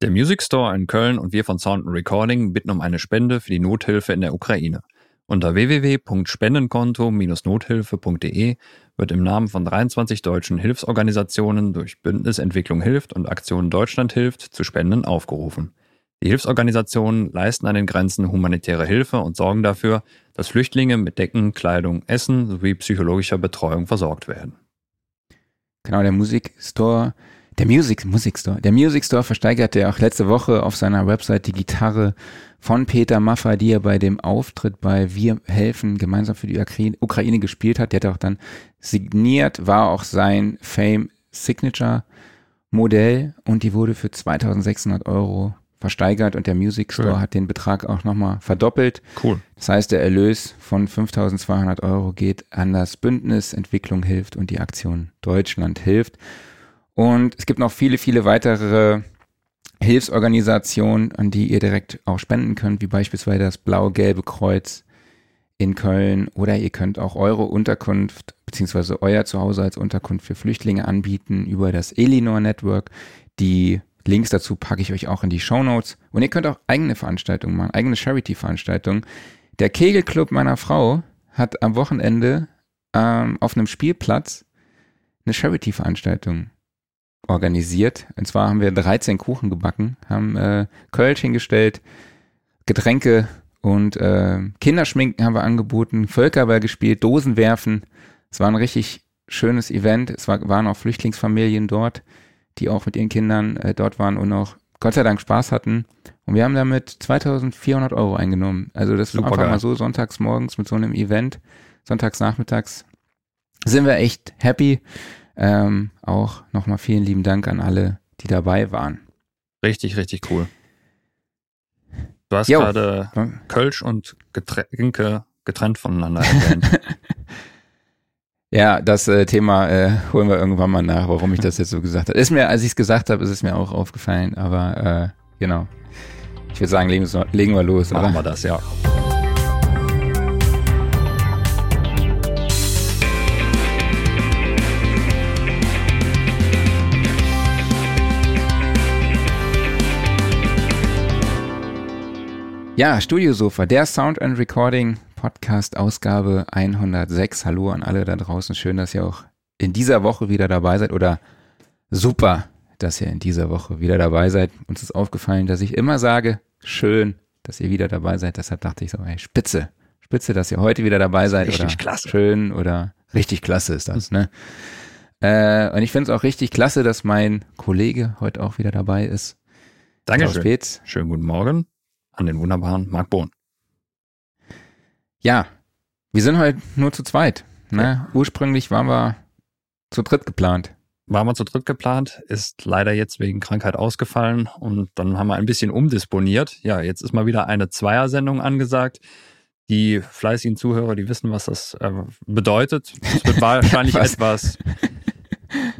Der Music Store in Köln und wir von Sound Recording bitten um eine Spende für die Nothilfe in der Ukraine. Unter www.spendenkonto-nothilfe.de wird im Namen von 23 deutschen Hilfsorganisationen durch Bündnis Entwicklung hilft und Aktion Deutschland hilft zu Spenden aufgerufen. Die Hilfsorganisationen leisten an den Grenzen humanitäre Hilfe und sorgen dafür, dass Flüchtlinge mit Decken, Kleidung, Essen sowie psychologischer Betreuung versorgt werden. Genau, der Music Store der Music, Music Store. Der Music Store versteigerte auch letzte Woche auf seiner Website die Gitarre von Peter Maffay, die er bei dem Auftritt bei Wir helfen gemeinsam für die Ukraine gespielt hat. Der hat auch dann signiert, war auch sein Fame Signature Modell und die wurde für 2600 Euro versteigert und der Music Store cool. hat den Betrag auch nochmal verdoppelt. Cool. Das heißt, der Erlös von 5200 Euro geht an das Bündnis Entwicklung hilft und die Aktion Deutschland hilft. Und es gibt noch viele, viele weitere Hilfsorganisationen, an die ihr direkt auch spenden könnt, wie beispielsweise das Blau-Gelbe Kreuz in Köln oder ihr könnt auch eure Unterkunft beziehungsweise euer Zuhause als Unterkunft für Flüchtlinge anbieten über das Elinor Network. Die Links dazu packe ich euch auch in die Show Notes. Und ihr könnt auch eigene Veranstaltungen machen, eigene Charity-Veranstaltungen. Der Kegelclub meiner Frau hat am Wochenende ähm, auf einem Spielplatz eine Charity-Veranstaltung organisiert. Und zwar haben wir 13 Kuchen gebacken, haben äh, Kölsch hingestellt, Getränke und äh, Kinderschminken haben wir angeboten, Völkerball gespielt, Dosen werfen. Es war ein richtig schönes Event. Es war, waren auch Flüchtlingsfamilien dort, die auch mit ihren Kindern äh, dort waren und auch Gott sei Dank Spaß hatten. Und wir haben damit 2400 Euro eingenommen. Also das war einfach geil. mal so sonntags morgens mit so einem Event, sonntags nachmittags sind wir echt happy. Ähm, auch nochmal vielen lieben Dank an alle, die dabei waren. Richtig, richtig cool. Du hast jo. gerade Kölsch und Getränke getrennt voneinander erwähnt. ja, das äh, Thema äh, holen wir irgendwann mal nach, warum ich das jetzt so gesagt habe. Ist mir, als ich es gesagt habe, ist es mir auch aufgefallen, aber äh, genau. Ich würde sagen, legen, legen wir los. Machen oder? wir das, ja. Ja, Studiosofa, der Sound and Recording Podcast Ausgabe 106. Hallo an alle da draußen. Schön, dass ihr auch in dieser Woche wieder dabei seid oder super, dass ihr in dieser Woche wieder dabei seid. Uns ist aufgefallen, dass ich immer sage, schön, dass ihr wieder dabei seid. Deshalb dachte ich so, ey, spitze, spitze, dass ihr heute wieder dabei seid. Richtig oder klasse. Schön oder richtig klasse ist das, ne? Äh, und ich finde es auch richtig klasse, dass mein Kollege heute auch wieder dabei ist. Dankeschön. Schönen guten Morgen an den wunderbaren Marc Bohn. Ja, wir sind heute nur zu zweit. Ne? Ja. Ursprünglich waren wir zu dritt geplant. Waren wir zu dritt geplant, ist leider jetzt wegen Krankheit ausgefallen und dann haben wir ein bisschen umdisponiert. Ja, jetzt ist mal wieder eine Zweiersendung angesagt. Die fleißigen Zuhörer, die wissen, was das äh, bedeutet. Es wird wahrscheinlich etwas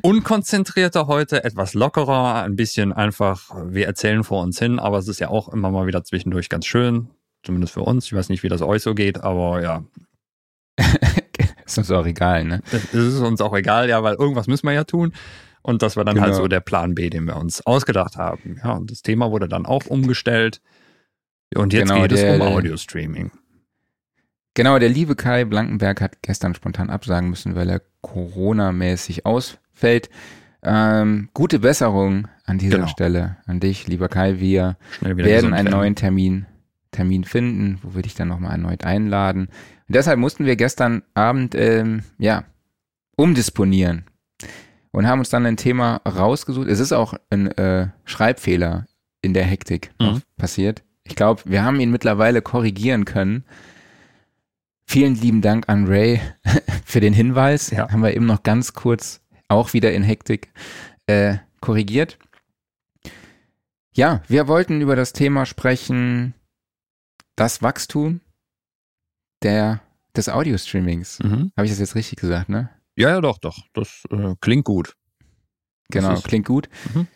unkonzentrierter heute, etwas lockerer, ein bisschen einfach, wir erzählen vor uns hin, aber es ist ja auch immer mal wieder zwischendurch ganz schön, zumindest für uns. Ich weiß nicht, wie das euch so geht, aber ja. ist uns auch egal, ne? Es ist uns auch egal, ja, weil irgendwas müssen wir ja tun. Und das war dann halt genau. halt so der Plan B, den wir uns ausgedacht haben. Ja, und das Thema wurde dann auch umgestellt. Und jetzt genau, geht der, es um Audio-Streaming. Genau, der liebe Kai Blankenberg hat gestern spontan absagen müssen, weil er Corona-mäßig ausfällt. Ähm, gute Besserung an dieser genau. Stelle an dich, lieber Kai. Wir werden einen neuen Termin, Termin finden, wo wir dich dann nochmal erneut einladen. Und deshalb mussten wir gestern Abend, ähm, ja, umdisponieren und haben uns dann ein Thema rausgesucht. Es ist auch ein äh, Schreibfehler in der Hektik mhm. passiert. Ich glaube, wir haben ihn mittlerweile korrigieren können. Vielen lieben Dank an Ray für den Hinweis. Ja. Haben wir eben noch ganz kurz auch wieder in Hektik äh, korrigiert. Ja, wir wollten über das Thema sprechen, das Wachstum der, des Audio-Streamings. Mhm. Habe ich das jetzt richtig gesagt, ne? Ja, ja, doch, doch. Das äh, klingt gut. Genau, klingt gut. Mhm.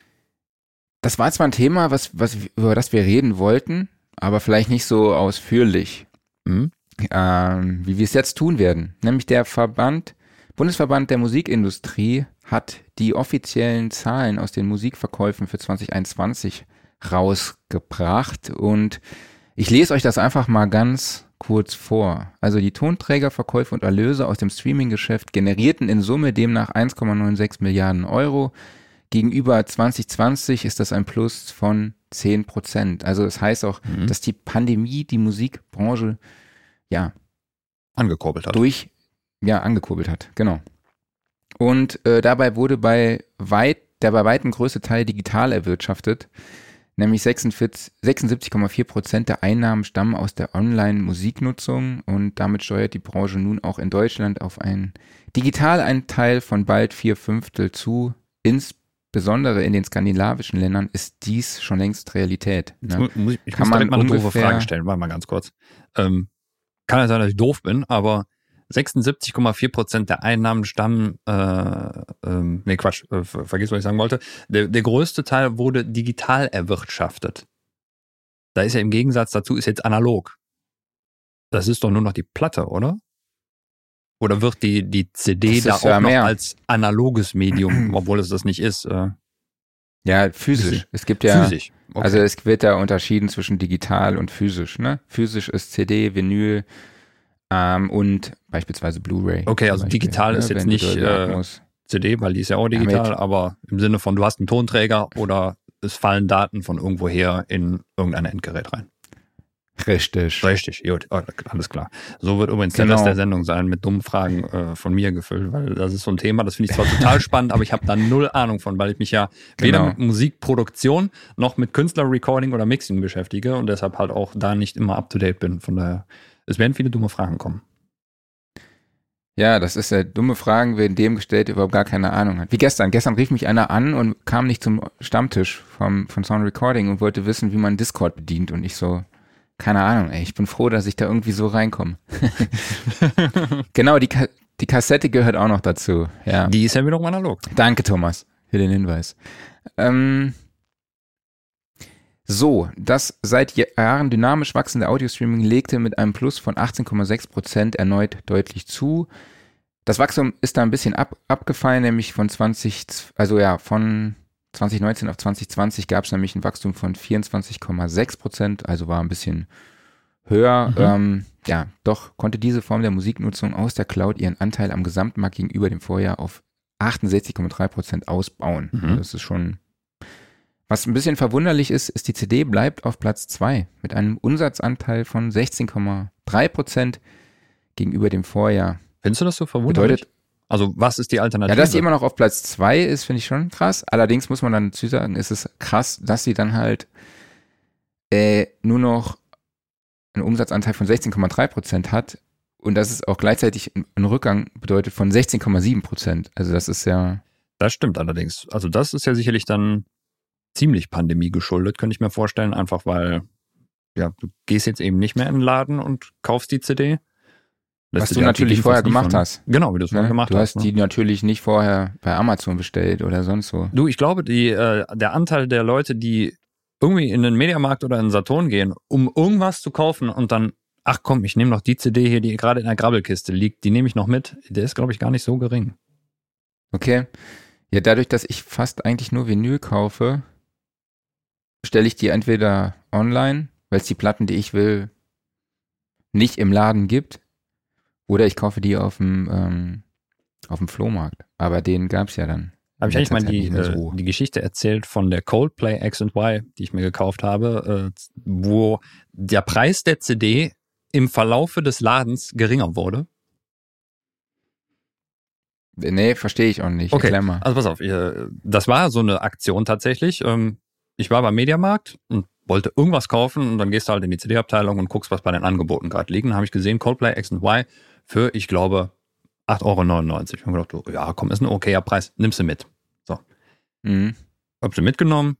Das war zwar ein Thema, was, was, über das wir reden wollten, aber vielleicht nicht so ausführlich. Mhm ähm, wie wir es jetzt tun werden. Nämlich der Verband, Bundesverband der Musikindustrie hat die offiziellen Zahlen aus den Musikverkäufen für 2021 rausgebracht und ich lese euch das einfach mal ganz kurz vor. Also die Tonträgerverkäufe und Erlöse aus dem Streaming-Geschäft generierten in Summe demnach 1,96 Milliarden Euro. Gegenüber 2020 ist das ein Plus von 10 Prozent. Also das heißt auch, mhm. dass die Pandemie die Musikbranche ja angekurbelt hat. Durch ja angekurbelt hat, genau. Und äh, dabei wurde bei weit der bei weitem größte Teil digital erwirtschaftet nämlich 76,4 Prozent der Einnahmen stammen aus der Online-Musiknutzung und damit steuert die Branche nun auch in Deutschland auf einen Digitaleinteil von bald vier Fünftel zu. Insbesondere in den skandinavischen Ländern ist dies schon längst Realität. Ne? Muss, ich kann muss direkt mal eine doofe Frage stellen, warte mal ganz kurz. Ähm, kann ja sein, dass ich doof bin, aber 76,4 Prozent der Einnahmen stammen, äh, ähm, nee Quatsch, äh, vergiss, was ich sagen wollte. Der, der größte Teil wurde digital erwirtschaftet. Da ist ja im Gegensatz dazu ist jetzt analog. Das ist doch nur noch die Platte, oder? Oder wird die, die CD da auch ja noch als analoges Medium, obwohl es das nicht ist? Äh, ja, physisch. Es gibt ja, physisch. Okay. also es wird da unterschieden zwischen digital und physisch. Ne? Physisch ist CD, Vinyl, ähm, und beispielsweise Blu-ray. Okay, also Beispiel, digital ist ne, jetzt nicht äh, CD, weil die ist ja auch digital, ja, aber im Sinne von, du hast einen Tonträger oder es fallen Daten von irgendwoher in irgendein Endgerät rein. Richtig. Richtig, gut, oh, alles klar. So wird übrigens genau. der Rest der Sendung sein, mit dummen Fragen äh, von mir gefüllt, weil das ist so ein Thema, das finde ich zwar total spannend, aber ich habe da null Ahnung von, weil ich mich ja weder genau. mit Musikproduktion noch mit Künstlerrecording oder Mixing beschäftige und deshalb halt auch da nicht immer up to date bin. Von daher es werden viele dumme Fragen kommen. Ja, das ist ja dumme Fragen werden dem gestellt, der überhaupt gar keine Ahnung hat. Wie gestern. Gestern rief mich einer an und kam nicht zum Stammtisch vom, von Sound Recording und wollte wissen, wie man Discord bedient. Und ich so, keine Ahnung, ey, ich bin froh, dass ich da irgendwie so reinkomme. genau, die, Ka die Kassette gehört auch noch dazu. Ja. Die ist ja wiederum analog. Danke, Thomas, für den Hinweis. Ähm, so, das seit Jahren dynamisch wachsende Audio-Streaming legte mit einem Plus von 18,6 Prozent erneut deutlich zu. Das Wachstum ist da ein bisschen ab, abgefallen, nämlich von 20, also ja, von 2019 auf 2020 gab es nämlich ein Wachstum von 24,6 Prozent, also war ein bisschen höher. Mhm. Ähm, ja, doch konnte diese Form der Musiknutzung aus der Cloud ihren Anteil am Gesamtmarkt gegenüber dem Vorjahr auf 68,3 Prozent ausbauen. Mhm. Das ist schon was ein bisschen verwunderlich ist, ist, die CD bleibt auf Platz 2 mit einem Umsatzanteil von 16,3 Prozent gegenüber dem Vorjahr. Findest du das so verwunderlich? Bedeutet, also was ist die Alternative? Ja, dass sie immer noch auf Platz 2 ist, finde ich schon krass. Allerdings muss man dann dazu sagen, ist es krass, dass sie dann halt äh, nur noch einen Umsatzanteil von 16,3 Prozent hat und dass es auch gleichzeitig einen Rückgang bedeutet von 16,7 Prozent. Also das ist ja... Das stimmt allerdings. Also das ist ja sicherlich dann ziemlich Pandemie geschuldet, könnte ich mir vorstellen, einfach weil ja, du gehst jetzt eben nicht mehr in den Laden und kaufst die CD. Was du natürlich vorher gemacht von, hast. Genau, wie du es vorher ne? gemacht hast. Du hast ne? die natürlich nicht vorher bei Amazon bestellt oder sonst so. Du, ich glaube, die, äh, der Anteil der Leute, die irgendwie in den Mediamarkt oder in den Saturn gehen, um irgendwas zu kaufen und dann, ach komm, ich nehme noch die CD hier, die gerade in der Grabbelkiste liegt, die nehme ich noch mit, der ist, glaube ich, gar nicht so gering. Okay. Ja, dadurch, dass ich fast eigentlich nur Vinyl kaufe, bestelle ich die entweder online, weil es die Platten, die ich will, nicht im Laden gibt, oder ich kaufe die auf dem, ähm, auf dem Flohmarkt. Aber den gab es ja dann. Habe ich eigentlich mal die, so. äh, die Geschichte erzählt von der Coldplay X and Y, die ich mir gekauft habe, äh, wo der Preis der CD im Verlaufe des Ladens geringer wurde? Nee, verstehe ich auch nicht. Okay, also pass auf, das war so eine Aktion tatsächlich. Ähm, ich war beim Mediamarkt und wollte irgendwas kaufen und dann gehst du halt in die CD-Abteilung und guckst, was bei den Angeboten gerade liegen. Dann habe ich gesehen, Coldplay X Y für, ich glaube, 8,99 Euro. Ich habe gedacht, ja, komm, ist ein okayer Preis, nimm sie mit. So. Mhm. Hab sie mitgenommen,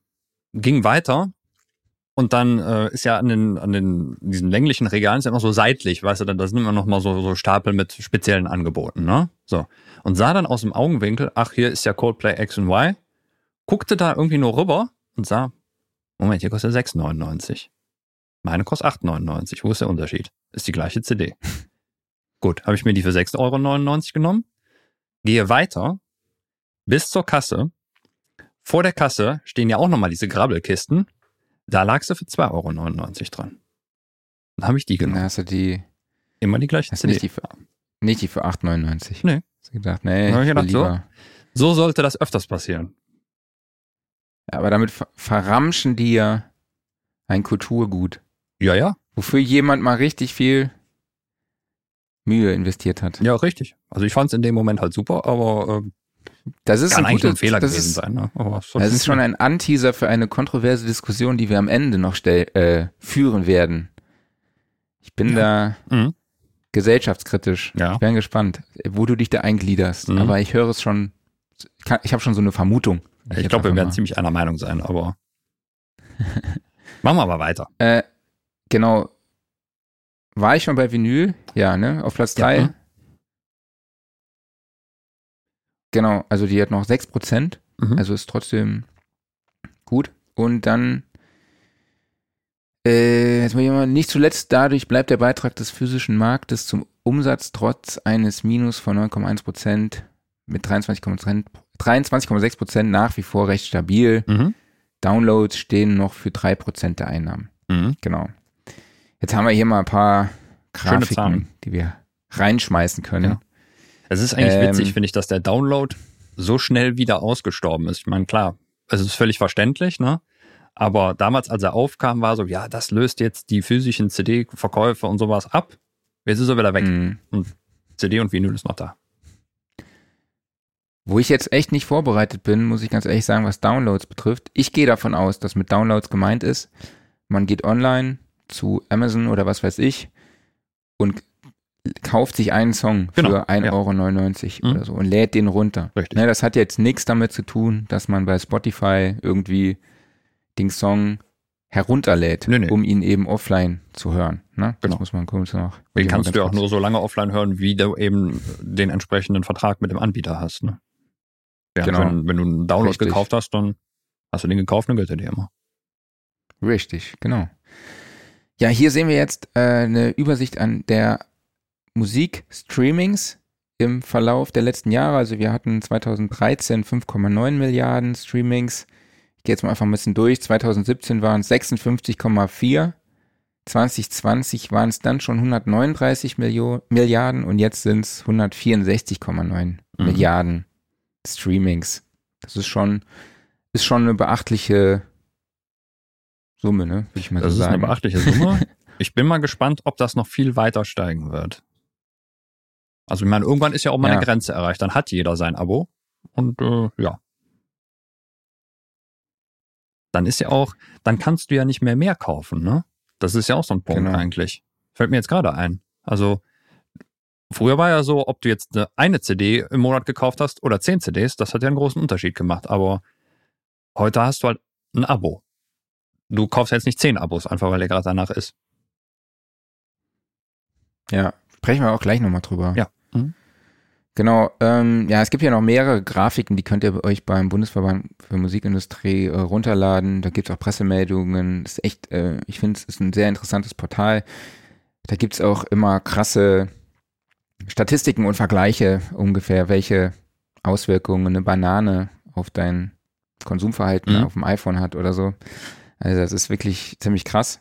ging weiter und dann äh, ist ja an den, an den, diesen länglichen Regalen ist ja noch so seitlich, weißt du, da sind immer noch mal so, so Stapel mit speziellen Angeboten, ne? So. Und sah dann aus dem Augenwinkel, ach, hier ist ja Coldplay X Y, guckte da irgendwie nur rüber und sah, Moment, hier kostet 6,99. Meine kostet 8,99. Wo ist der Unterschied? Ist die gleiche CD. Gut, habe ich mir die für 6,99 Euro genommen, gehe weiter bis zur Kasse. Vor der Kasse stehen ja auch nochmal diese Grabbelkisten. Da lagst du für 2,99 Euro dran. Dann habe ich die genommen. hast du die, Immer die gleiche hast du CD. nicht die für, nicht die für 8,99. Nee. Hast du gedacht, nee, ich gedacht, so. So sollte das öfters passieren. Aber damit ver verramschen die ja ein Kulturgut, Ja, ja. wofür jemand mal richtig viel Mühe investiert hat. Ja, richtig. Also ich fand es in dem Moment halt super, aber äh, Das ist kann ein guter, ein Fehler das gewesen ist, sein. Ne? Das ist schon ein Anteaser für eine kontroverse Diskussion, die wir am Ende noch stell, äh, führen werden. Ich bin da Mhm. gesellschaftskritisch. Ja. Ich bin gespannt, wo du dich da eingliederst. Mhm. Aber ich höre es schon, ich, kann- ich habe schon so eine Vermutung. Ich jetzt glaube, wir werden mal- ziemlich einer Meinung sein, aber machen wir mal weiter. Äh, genau. War ich schon bei Vinyl? Ja, ne? Auf Platz Ja, drei. mhm. Genau, also die hat noch 6%. Mhm. Also ist trotzdem gut. Und dann, äh, jetzt mal, nicht zuletzt dadurch bleibt der Beitrag des physischen Marktes zum Umsatz trotz eines Minus von 9,1 Prozent mit 23,6 23,6 Prozent nach wie vor recht stabil. Mhm. Downloads stehen noch für 3 Prozent der Einnahmen. Mhm. Genau. Jetzt haben wir hier mal ein paar Grafiken, die wir reinschmeißen können. Ja. Es ist eigentlich Ähm, witzig, finde ich, dass der Download so schnell wieder ausgestorben ist. Ich meine, klar, es ist völlig verständlich, ne? Aber damals, als er aufkam, war so, ja, das löst jetzt die physischen CD-Verkäufe und sowas ab. Jetzt ist er wieder weg. Mhm. CD und Vinyl ist noch da. Wo ich jetzt echt nicht vorbereitet bin, muss ich ganz ehrlich sagen, was Downloads betrifft. Ich gehe davon aus, dass mit Downloads gemeint ist, man geht online zu Amazon oder was weiß ich und kauft sich einen Song Genau, für ja. 1,99 Euro Mhm. oder so und lädt den runter. Richtig. Ne, das hat jetzt nichts damit zu tun, dass man bei Spotify irgendwie den Song herunterlädt, Nee, nee. um ihn eben offline zu hören. Ne? Das Genau. muss man kurz noch. Den kannst du ja auch nur so lange offline hören, wie du eben den entsprechenden Vertrag mit dem Anbieter hast. Ne? Ja, Genau. wenn, wenn du einen Download Richtig. gekauft hast, dann hast du den gekauft, dann gilt er dir immer. Richtig, genau. Ja, hier sehen wir jetzt äh, eine Übersicht an der Musikstreamings im Verlauf der letzten Jahre. Also wir hatten 2013 5,9 Milliarden Streamings. Ich gehe jetzt mal einfach ein bisschen durch. 2017 waren es 56,4. 2020 waren es dann schon 139 Millio Milliarden und jetzt sind es 164,9 Mhm. Milliarden Streamings. Das ist schon, ist schon eine beachtliche Summe, ne? Würde ich mal Das so ist eine sagen. beachtliche Summe. Ich bin mal gespannt, ob das noch viel weiter steigen wird. Also ich meine, irgendwann ist ja auch mal Ja. eine Grenze erreicht. Dann hat jeder sein Abo. Und äh, ja. Dann ist ja auch, dann kannst du ja nicht mehr mehr kaufen, ne? Das ist ja auch so ein Punkt Genau. eigentlich. Fällt mir jetzt gerade ein. Also früher war ja so, ob du jetzt eine, eine CD im Monat gekauft hast oder zehn CDs, das hat ja einen großen Unterschied gemacht. Aber heute hast du halt ein Abo. Du kaufst jetzt nicht zehn Abos, einfach weil er gerade danach ist. Ja, sprechen wir auch gleich nochmal drüber. Ja. Mhm. Genau, ähm, ja, es gibt ja noch mehrere Grafiken, die könnt ihr euch beim Bundesverband für Musikindustrie äh, runterladen. Da gibt's auch Pressemeldungen. Das ist echt, äh, ich finde, es ist ein sehr interessantes Portal. Da gibt's auch immer krasse Statistiken und Vergleiche ungefähr, welche Auswirkungen eine Banane auf dein Konsumverhalten Mhm. auf dem iPhone hat oder so. Also das ist wirklich ziemlich krass.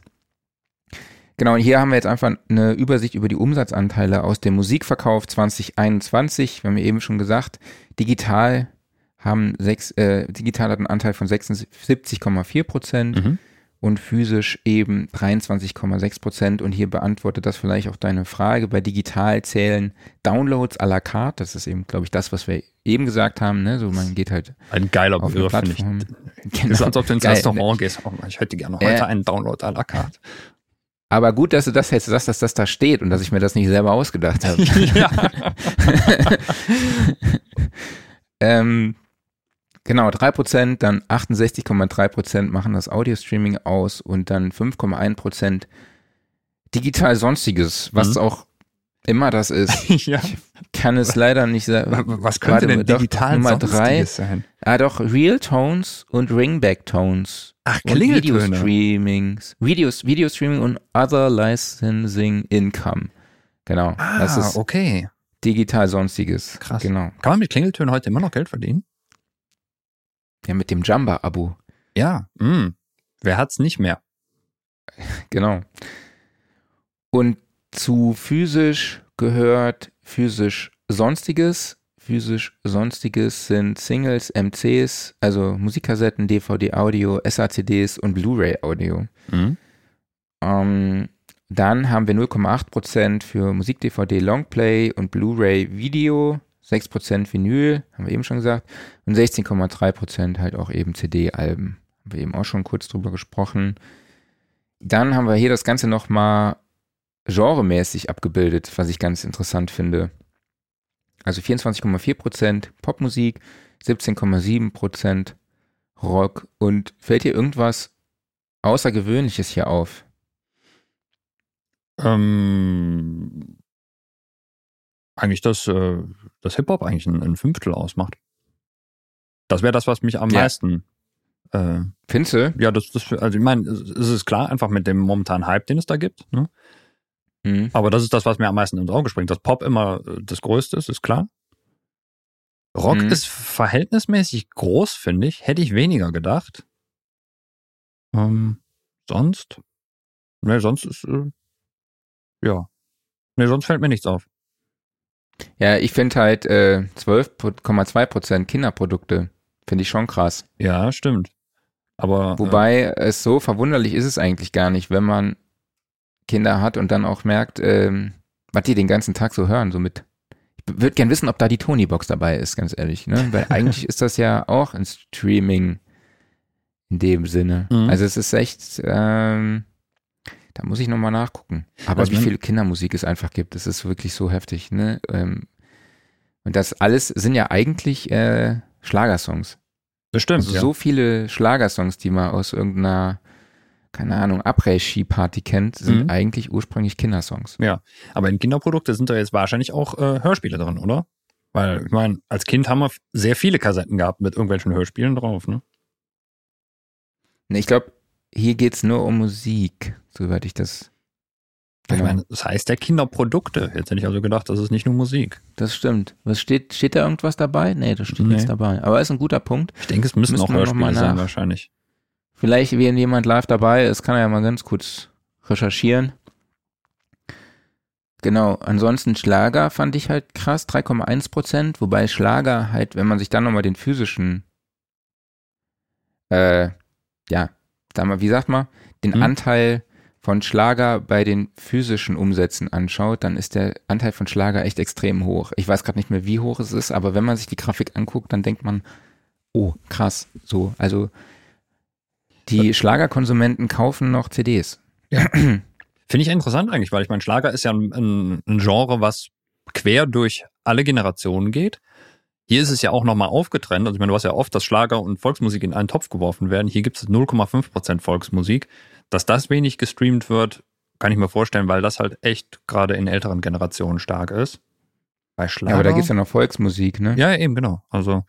Genau, und hier haben wir jetzt einfach eine Übersicht über die Umsatzanteile aus dem Musikverkauf 2021. Wir haben ja eben schon gesagt, digital haben sechs, äh, digital hat einen Anteil von 76,4 Prozent Mhm. Und physisch eben 23,6 Prozent. Und hier beantwortet das vielleicht auch deine Frage. Bei digital zählen Downloads à la carte. Das ist eben, glaube ich, das, was wir eben gesagt haben. Ne? So, man geht halt Ein geiler Begriff, finde ich. Genau. ist, als ob du ins Geil. Restaurant gehst. Oh, ich hätte gerne heute Äh. einen Download à la carte. Aber gut, dass du das jetzt sagst, dass das da steht und dass ich mir das nicht selber ausgedacht habe. ja. ähm, genau, 3%, dann 68,3% machen das Audio-Streaming aus und dann 5,1% digital Sonstiges, was Mhm. auch immer das ist. ja. Kann es leider nicht sagen. Was könnte Warte denn digital Nummer drei. Sonstiges sein? Ah, doch, Real Tones und Ringback Tones. Ach, Klingeltöne. Video-Streamings. Videos, Video-Streaming und Other Licensing Income. Genau. Ah, das ist okay. digital Sonstiges. Krass. Genau. Kann man mit Klingeltönen heute immer noch Geld verdienen? Ja, mit dem Jamba-Abo. Ja. Mm. Wer hat's nicht mehr? Genau. Und zu physisch gehört physisch Sonstiges. Physisch Sonstiges sind Singles, MCs, also Musikkassetten, DVD-Audio, SACDs und Blu-ray-Audio. Mhm. Ähm, dann haben wir 0,8% für Musik-DVD Longplay und Blu-ray Video, 6% Vinyl, haben wir eben schon gesagt, und 16,3% halt auch eben CD-Alben. Haben wir eben auch schon kurz drüber gesprochen. Dann haben wir hier das Ganze nochmal genremäßig abgebildet, was ich ganz interessant finde. Also 24,4% Popmusik, 17,7% Rock. Und fällt dir irgendwas Außergewöhnliches hier auf? Ähm, eigentlich, dass, äh, dass Hip-Hop eigentlich ein, ein, Fünftel ausmacht. Das wäre das, was mich am ja. meisten. Äh, Findest du? Ja, das, das, also ich meine, es ist klar, einfach mit dem momentanen Hype, den es da gibt. Ne? Mhm. Aber das ist das, was mir am meisten ins Auge springt. Dass Pop immer äh, das Größte ist, ist klar. Rock mhm. ist verhältnismäßig groß, finde ich. Hätte ich weniger gedacht. Ähm, sonst? Ne, sonst ist, äh, ja. Ne, sonst fällt mir nichts auf. Ja, ich finde halt äh, 12,2% Kinderprodukte. Finde ich schon krass. Ja, stimmt. Aber. Wobei äh, es so verwunderlich ist es eigentlich gar nicht, wenn man Kinder hat und dann auch merkt, ähm, was die den ganzen Tag so hören, so mit. Ich würde gern wissen, ob da die Tony-Box dabei ist, ganz ehrlich, ne? Weil eigentlich ist das ja auch ein Streaming in dem Sinne. Mhm. Also es ist echt, ähm, da muss ich nochmal nachgucken. Aber also wie viel Kindermusik es einfach gibt, das ist wirklich so heftig, ne? Ähm, und das alles sind ja eigentlich äh, Schlagersongs. Bestimmt. Also ja. so viele Schlagersongs, die man aus irgendeiner, keine Ahnung, Après-Ski-Party kennt, sind mhm. eigentlich ursprünglich Kindersongs. Ja, aber in Kinderprodukte sind da jetzt wahrscheinlich auch äh, Hörspiele drin, oder? Weil, ich meine, als Kind haben wir sehr viele Kassetten gehabt mit irgendwelchen Hörspielen drauf, ne? Ne, ich glaube, hier geht es nur um Musik, soweit ich das. Genau. Ich meine, das heißt ja Kinderprodukte. Jetzt hätte ich also gedacht, das ist nicht nur Musik. Das stimmt. Was steht, steht da irgendwas dabei? Nee, da steht nee. nichts dabei. Aber ist ein guter Punkt. Ich denke, es müssen, müssen auch Hörspiele sein, wahrscheinlich. Vielleicht, wenn jemand live dabei ist, kann er ja mal ganz kurz recherchieren. Genau, ansonsten Schlager fand ich halt krass, 3,1 Prozent, wobei Schlager halt, wenn man sich dann nochmal den physischen, äh, ja, sag mal, wie sagt man, den hm. Anteil von Schlager bei den physischen Umsätzen anschaut, dann ist der Anteil von Schlager echt extrem hoch. Ich weiß gerade nicht mehr, wie hoch es ist, aber wenn man sich die Grafik anguckt, dann denkt man, oh, krass, so. Also die Schlagerkonsumenten kaufen noch CDs. Ja. Finde ich interessant eigentlich, weil ich meine, Schlager ist ja ein, ein, ein Genre, was quer durch alle Generationen geht. Hier ist es ja auch nochmal aufgetrennt. Also ich meine, du hast ja oft, dass Schlager und Volksmusik in einen Topf geworfen werden. Hier gibt es 0,5% Volksmusik. Dass das wenig gestreamt wird, kann ich mir vorstellen, weil das halt echt gerade in älteren Generationen stark ist. Bei Schlager. Ja, aber da gibt es ja noch Volksmusik, ne? Ja, eben, genau. Also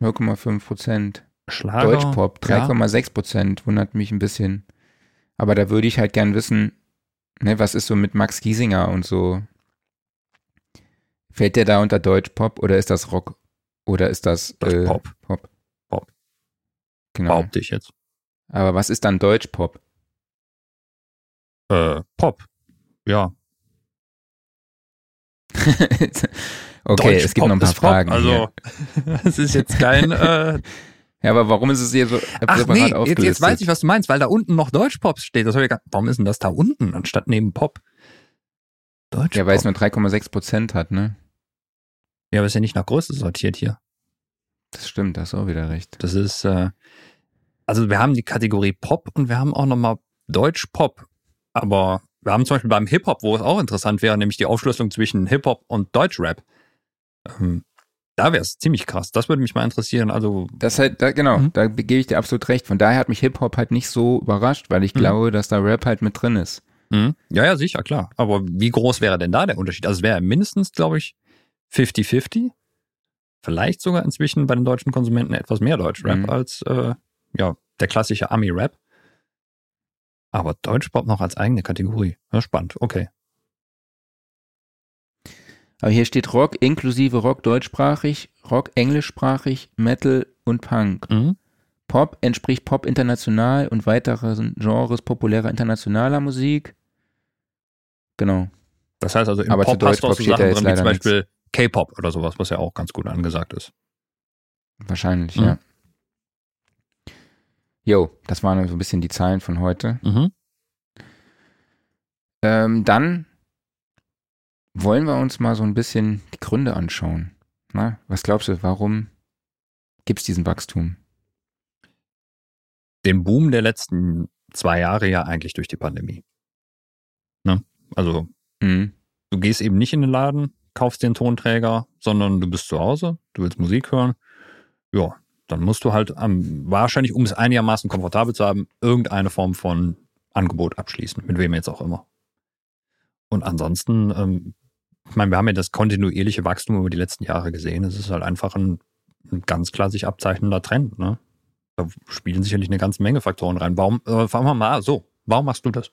0,5 Prozent. Schlager. Deutschpop, 3,6 Prozent, ja. wundert mich ein bisschen. Aber da würde ich halt gern wissen, ne, was ist so mit Max Giesinger und so? Fällt der da unter Deutschpop oder ist das Rock? Oder ist das, das äh, Pop? Pop. Pop. Genau. Behaupte ich jetzt. Aber was ist dann Deutschpop? Äh, Pop. Ja. okay, Deutsch es gibt Pop noch ein paar Fragen. Also, es ist jetzt kein. Äh, ja, aber warum ist es hier so Ach, nee, jetzt, jetzt weiß ich, was du meinst, weil da unten noch Deutschpop steht. Das ich gar, warum ist denn das da unten anstatt neben Pop? Deutschpop. Ja, weil es nur 3,6 Prozent hat, ne? Ja, aber ist ja nicht nach Größe sortiert hier. Das stimmt, da du auch wieder recht. Das ist, äh, also wir haben die Kategorie Pop und wir haben auch nochmal Deutsch Pop. Aber wir haben zum Beispiel beim Hip-Hop, wo es auch interessant wäre, nämlich die Aufschlüsselung zwischen Hip-Hop und Deutsch-Rap. Ähm, da wäre es ziemlich krass. Das würde mich mal interessieren. Also das halt, da, genau, mhm. da gebe ich dir absolut recht. Von daher hat mich Hip-Hop halt nicht so überrascht, weil ich mhm. glaube, dass da Rap halt mit drin ist. Mhm. Ja, ja, sicher, klar. Aber wie groß wäre denn da der Unterschied? Also es wäre mindestens, glaube ich, 50-50. Vielleicht sogar inzwischen bei den deutschen Konsumenten etwas mehr Deutschrap mhm. als äh, ja, der klassische Ami-Rap. Aber Deutschpop noch als eigene Kategorie. Ja, spannend, okay. Aber hier steht Rock inklusive Rock deutschsprachig, Rock englischsprachig, Metal und Punk. Mhm. Pop entspricht Pop international und weitere Genres populärer internationaler Musik. Genau. Das heißt also im Aber Pop hast du auch so Sachen drin, wie zum Beispiel K-Pop oder sowas, was ja auch ganz gut angesagt ist. Wahrscheinlich, Mhm. ja. Jo, das waren so ein bisschen die Zahlen von heute. Mhm. Ähm, dann wollen wir uns mal so ein bisschen die Gründe anschauen. Na, was glaubst du, warum gibt es diesen Wachstum? Den Boom der letzten zwei Jahre ja eigentlich durch die Pandemie. Ne? Also Mhm. du gehst eben nicht in den Laden, kaufst einen Tonträger, sondern du bist zu Hause, du willst Musik hören. Ja, dann musst du halt am, wahrscheinlich, um es einigermaßen komfortabel zu haben, irgendeine Form von Angebot abschließen, mit wem jetzt auch immer. Und ansonsten, ähm, ich meine, wir haben ja das kontinuierliche Wachstum über die letzten Jahre gesehen. Es ist halt einfach ein, ein ganz klar sich abzeichnender Trend. Ne? Da spielen sicherlich eine ganze Menge Faktoren rein. Warum, äh, fangen wir mal so, warum machst du das?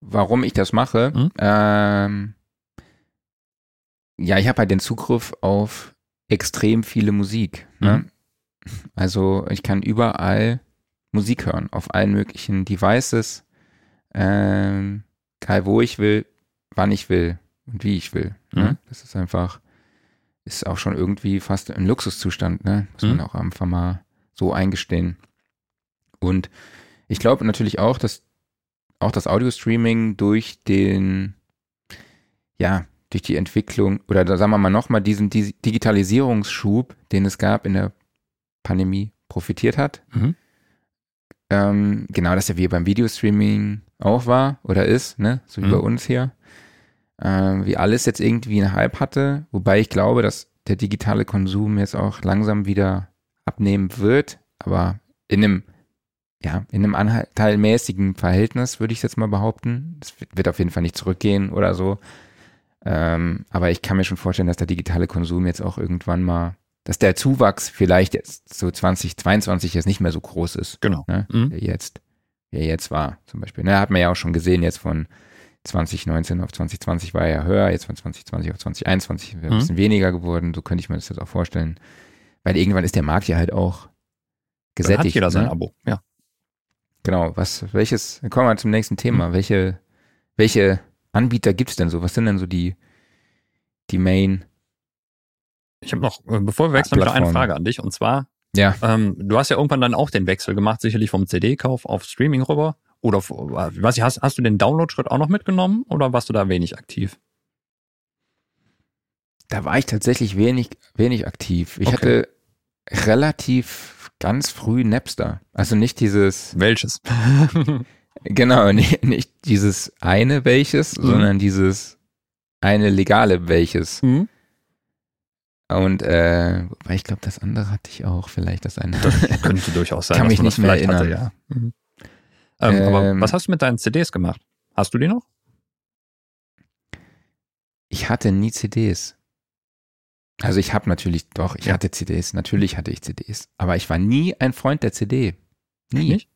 Warum ich das mache? Mhm. Ähm, ja, ich habe halt den Zugriff auf extrem viele Musik. Ne? Mhm. Also ich kann überall Musik hören, auf allen möglichen Devices, ähm, egal wo ich will, wann ich will und wie ich will. Mhm. Ne? Das ist einfach, ist auch schon irgendwie fast ein Luxuszustand, ne? muss man Mhm. auch einfach mal so eingestehen. Und ich glaube natürlich auch, dass auch das Audio-Streaming durch den, ja, durch die Entwicklung oder da sagen wir mal nochmal diesen Di- Digitalisierungsschub, den es gab in der Pandemie, profitiert hat. Mhm. Ähm, genau, dass er wie beim Videostreaming auch war oder ist, ne? So wie Mhm. bei uns hier. Ähm, wie alles jetzt irgendwie einen Hype hatte, wobei ich glaube, dass der digitale Konsum jetzt auch langsam wieder abnehmen wird, aber in einem, ja, in einem anteilmäßigen Verhältnis, würde ich jetzt mal behaupten. Es wird- auf jeden Fall nicht zurückgehen oder so. Ähm, aber ich kann mir schon vorstellen, dass der digitale Konsum jetzt auch irgendwann mal, dass der Zuwachs vielleicht jetzt so 2022 jetzt nicht mehr so groß ist Genau. ne? Mhm. der jetzt, der jetzt war, zum Beispiel. Ne, hat man ja auch schon gesehen, jetzt von 2019 auf 2020 war er ja höher, jetzt von 2020 auf 2021 wäre ein Mhm. bisschen weniger geworden, so könnte ich mir das jetzt auch vorstellen. Weil irgendwann ist der Markt ja halt auch Dann gesättigt. hat jeder sein ne? Abo. Ja. Genau, was, welches, dann kommen wir zum nächsten Mhm. Thema. Welche, welche Anbieter gibt es denn so? Was sind denn so die, die Main? Ich habe noch, äh, bevor wir wechseln, noch eine. Frage an dich. Und zwar, Ja, ähm, du hast ja irgendwann dann auch den Wechsel gemacht, sicherlich vom CD-Kauf auf Streaming rüber. Oder, äh, ich, hast, hast du den Download-Schritt auch noch mitgenommen oder warst du da wenig aktiv? da war ich tatsächlich wenig, wenig aktiv. Ich Okay. hatte relativ ganz früh Napster. Also nicht dieses, Welches? genau, nicht, nicht dieses eine welches, Mhm. sondern dieses eine legale welches. Mhm. Und äh, wobei ich glaube, das andere hatte ich auch, vielleicht das eine. Das könnte durchaus sein, Kann mich nicht mehr vielleicht hatte, erinnern. ja. Mhm. Ähm, aber Ähm, was hast du mit deinen CDs gemacht? Hast du die noch? Ich hatte nie CDs. Also ich habe natürlich, doch, ich Ja. hatte CDs, natürlich hatte ich CDs. Aber ich war nie ein Freund der CD. Nie. Nicht?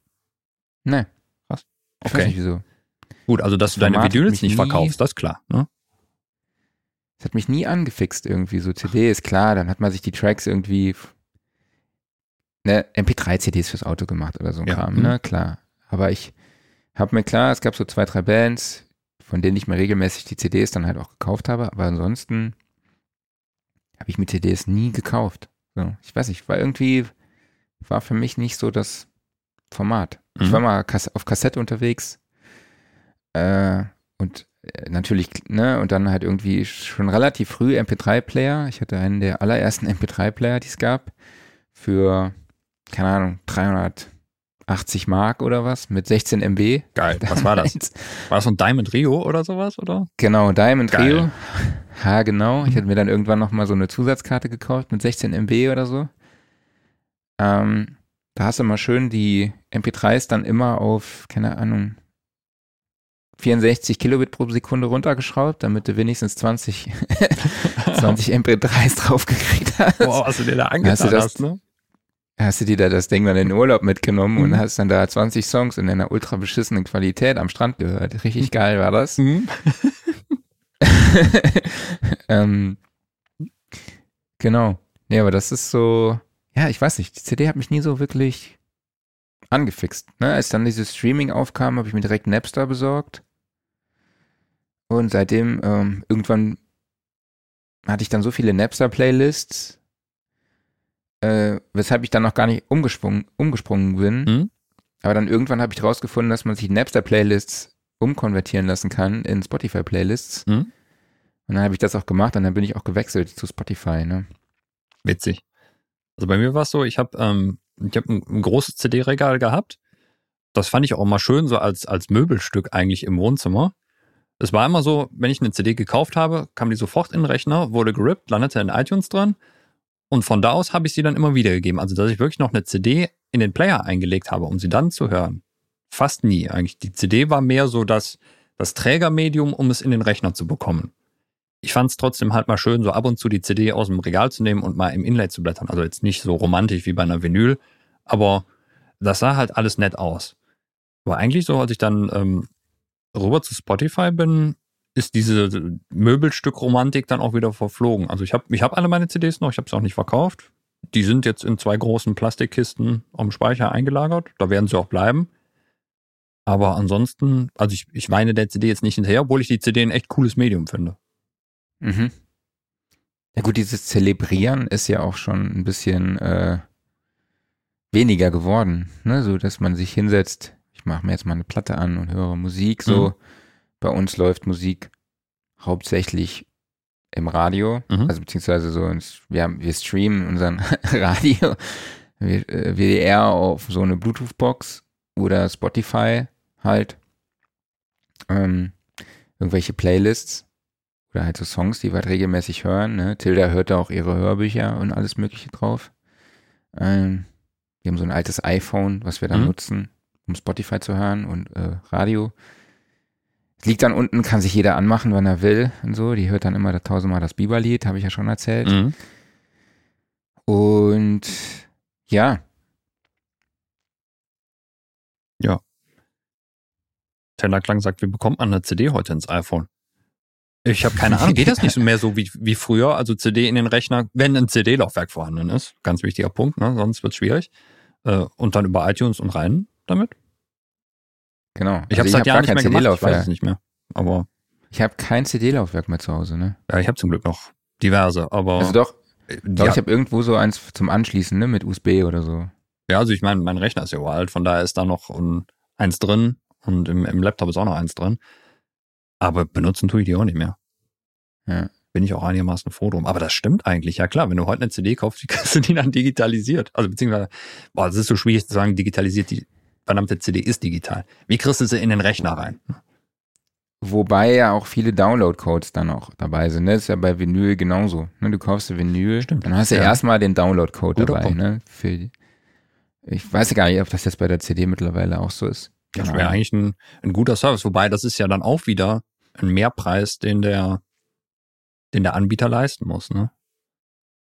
Nee. Krass. Ich Okay. weiß nicht wieso. Gut, also dass Das du deine Format hat Vinyls mich nicht verkaufst, das ist klar. Ne? Es hat mich nie angefixt irgendwie. So CD ist klar, dann hat man sich die Tracks irgendwie ne, MP3-CDs fürs Auto gemacht oder so ein Ja. Kram, Mhm. ne, klar. Aber ich habe mir klar, es gab so zwei, drei Bands, von denen ich mir regelmäßig die CDs dann halt auch gekauft habe, aber ansonsten habe ich mir CDs nie gekauft. So, ich weiß nicht, war irgendwie, war für mich nicht so das Format. Ich Mhm. war mal Kass auf Kassette unterwegs äh, und natürlich, ne, und dann halt irgendwie schon relativ früh MP3-Player. Ich hatte einen der allerersten MP3-Player, die es gab, für, keine Ahnung, 380 Mark oder was, mit 16 MB. Geil. Was war das? War das so ein Diamond Rio oder sowas, oder? Genau, Diamond Geil. Rio. Ha, genau. Ich Mhm. hatte mir dann irgendwann nochmal so eine Zusatzkarte gekauft mit 16 MB oder so. Ähm, da hast du mal schön die MP3s dann immer auf, keine Ahnung, 64 Kilobit pro Sekunde runtergeschraubt, damit du wenigstens 20, 20 MP3s draufgekriegt hast. Boah, was du dir da angetan Hast du das- hast, ne? Hast du dir da das Ding dann in den Urlaub mitgenommen Mhm. und hast dann da 20 Songs in einer ultra beschissenen Qualität am Strand gehört. Richtig geil war das. Mhm. ähm, genau. Nee, aber das ist so, ja, ich weiß nicht, die CD hat mich nie so wirklich angefixt. Ne? Als dann dieses Streaming aufkam, habe ich mir direkt Napster besorgt. Und seitdem, ähm, irgendwann hatte ich dann so viele Napster-Playlists, äh, weshalb ich dann noch gar nicht umgesprungen, umgesprungen bin. Mhm. Aber dann irgendwann habe ich herausgefunden, dass man sich Napster-Playlists umkonvertieren lassen kann in Spotify-Playlists. Mhm. Und dann habe ich das auch gemacht und dann bin ich auch gewechselt zu Spotify. Ne? Witzig. Also bei mir war es so, ich habe ähm, ich hab ein, ein großes CD-Regal gehabt. Das fand ich auch mal schön, so als, als Möbelstück eigentlich im Wohnzimmer. Es war immer so, wenn ich eine CD gekauft habe, kam die sofort in den Rechner, wurde gerippt, landete in iTunes dran. Und von da aus habe ich sie dann immer wiedergegeben. Also, dass ich wirklich noch eine CD in den Player eingelegt habe, um sie dann zu hören. Fast nie eigentlich. Die CD war mehr so das, das Trägermedium, um es in den Rechner zu bekommen. Ich fand es trotzdem halt mal schön, so ab und zu die CD aus dem Regal zu nehmen und mal im Inlay zu blättern. Also jetzt nicht so romantisch wie bei einer Vinyl, aber das sah halt alles nett aus. Aber eigentlich so, als ich dann ähm, rüber zu Spotify bin, ist diese Möbelstück-Romantik dann auch wieder verflogen. Also ich habe ich hab alle meine CDs noch, ich habe sie auch nicht verkauft. Die sind jetzt in zwei großen Plastikkisten am Speicher eingelagert. Da werden sie auch bleiben. Aber ansonsten, also ich, ich weine der CD jetzt nicht hinterher, obwohl ich die CD ein echt cooles Medium finde. Mhm. Ja gut, dieses Zelebrieren ist ja auch schon ein bisschen äh, weniger geworden, ne? So, dass man sich hinsetzt, ich mache mir jetzt mal eine Platte an und höre Musik. So, Mhm. bei uns läuft Musik hauptsächlich im Radio, Mhm. also beziehungsweise so, ins- wir, haben, wir streamen unseren Radio, wir- äh, WDR auf so eine Bluetooth-Box oder Spotify halt, ähm, irgendwelche Playlists oder halt so Songs, die wir halt regelmäßig hören. Ne? Tilda hört da auch ihre Hörbücher und alles Mögliche drauf. Ähm, wir haben so ein altes iPhone, was wir dann Mhm. nutzen, um Spotify zu hören und äh, Radio. Es liegt dann unten, kann sich jeder anmachen, wann er will und so. Die hört dann immer das tausendmal das Biberlied, habe ich ja schon erzählt. Mhm. Und ja, Tellerklang sagt, wie bekommt man eine CD heute ins iPhone? Ich habe keine Ahnung. Geht das nicht mehr so wie, wie früher? Also CD in den Rechner, wenn ein CD-Laufwerk vorhanden ist. Ganz wichtiger Punkt, ne? sonst wird schwierig. Äh, und dann über iTunes und rein damit. Genau. Ich Also habe seit hab Jahren nicht mehr gemacht. Ich weiß CD-Laufwerk. es nicht mehr. Aber Ich habe kein CD-Laufwerk mehr zu Hause, ne? ja, ich habe zum Glück noch diverse. Aber Also doch, doch ja, ich habe irgendwo so eins zum Anschließen, ne? Mit USB oder so. ja, also ich meine, mein Rechner ist ja uralt, von daher ist da noch ein, eins drin und im, im Laptop ist auch noch eins drin. Aber benutzen tue ich die auch nicht mehr. Ja. bin ich auch einigermaßen froh drum. Aber das stimmt eigentlich, ja klar. Wenn du heute eine CD kaufst, wie kriegst du die dann digitalisiert? Also beziehungsweise, boah, es ist so schwierig zu sagen, digitalisiert, die verdammte CD ist digital. Wie kriegst du sie in den Rechner rein? Wobei ja auch viele Download-Codes dann auch dabei sind. Ne? Das ist ja bei Vinyl genauso. Ne? Du kaufst Vinyl, Stimmt. dann hast du Ja. erstmal den Download-Code dabei. Punkt. Ne? Für die, ich weiß gar nicht, ob das jetzt bei der CD mittlerweile auch so ist. Das wäre Ahnung. eigentlich ein, ein guter Service. Wobei, das ist ja dann auch wieder ein Mehrpreis, den der, den der Anbieter leisten muss, ne?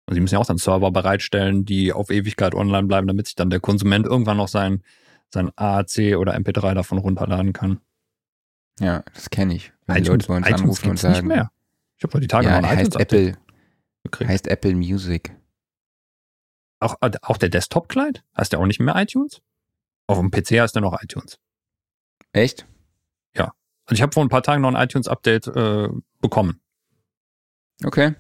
Und sie müssen ja auch dann Server bereitstellen, die auf Ewigkeit online bleiben, damit sich dann der Konsument irgendwann noch sein, sein AAC oder MP3 davon runterladen kann. Ja, das kenne ich. Wenn die iTunes, Leute bei uns iTunes anrufen und gibt's nicht sagen, mehr. Ich habe die Tage ja, noch ein heißt Apple, gekriegt. heißt Apple Music. Auch, auch der Desktop-Client? Heißt der auch nicht mehr iTunes? Auf dem PC heißt der noch iTunes. Echt? Also ich habe vor ein paar Tagen noch ein iTunes-Update äh, bekommen. Okay.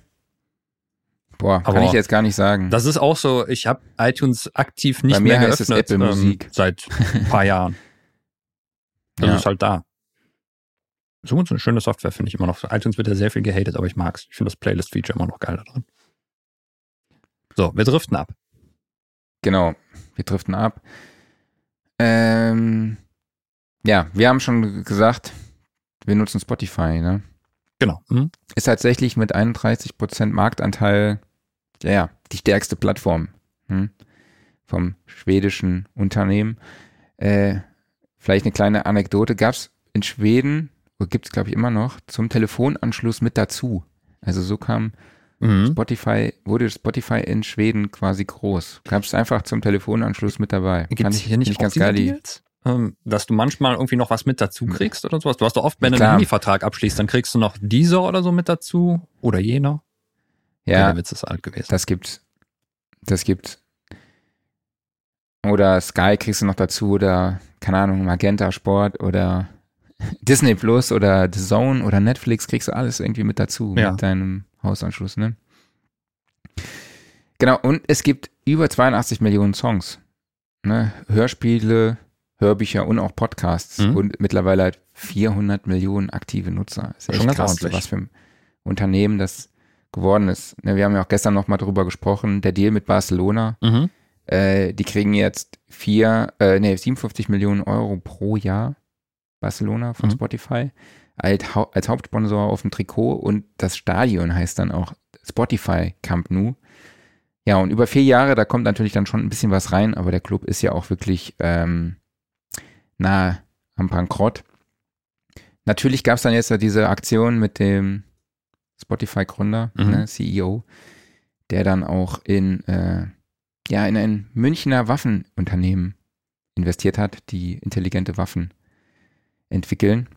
Boah, kann Aber ich jetzt gar nicht sagen. Das ist auch so, ich habe iTunes aktiv nicht Bei mir mehr heißt es geöffnet Apple Musik. seit ein paar Jahren. Das Ja. ist halt da. So eine schöne Software finde ich immer noch. iTunes wird ja sehr viel gehatet, aber ich mag's. Ich finde das Playlist-Feature immer noch geil da drin. So, wir driften ab. Genau, wir driften ab. Ähm, ja, wir haben schon gesagt, wir nutzen Spotify, ne? Genau. Mhm. Ist tatsächlich mit 31% Marktanteil, ja, ja, die stärkste Plattform hm? vom schwedischen Unternehmen. Äh, vielleicht eine kleine Anekdote. Gab es in Schweden, gibt es glaube ich immer noch, zum Telefonanschluss mit dazu. Also so kam Mhm. Spotify, wurde Spotify in Schweden quasi groß. Gab es einfach zum Telefonanschluss mit dabei. Gibt es ich- hier nicht auch ganz geil. Deals? Ähm, dass du manchmal irgendwie noch was mit dazu kriegst oder sowas. Du hast doch oft, wenn du einen Handyvertrag abschließt, dann kriegst du noch dieser oder so mit dazu oder jener. Ja, der Witz ist alt gewesen. das gibt, das gibt Oder Sky kriegst du noch dazu oder, keine Ahnung, Magenta Sport oder Disney Plus oder The Zone oder Netflix kriegst du alles irgendwie mit dazu Ja. mit deinem Hausanschluss, ne? Genau, und es gibt über 82 Millionen Songs. Ne? Hörspiele, Hörbücher und auch Podcasts Mhm. und mittlerweile halt 400 Millionen aktive Nutzer. Ist echt Schon ganz krass, ordentlich. was für ein Unternehmen das geworden ist. Ne, wir haben ja auch gestern noch mal drüber gesprochen, der Deal mit Barcelona. Mhm. Äh, die kriegen jetzt vier, äh, nee, 57 Millionen Euro pro Jahr, Barcelona von Mhm. Spotify, als, Hau als Hauptsponsor auf dem Trikot und das Stadion heißt dann auch Spotify Camp Nou. Ja, und über vier Jahre, da kommt natürlich dann schon ein bisschen was rein, aber der Club ist ja auch wirklich ähm, nahe am Bankrott. Natürlich gab es dann jetzt ja diese Aktion mit dem Spotify-Gründer, Mhm. ne, CEO, der dann auch in äh, ja, in ein Münchner Waffenunternehmen investiert hat, die intelligente Waffen entwickeln.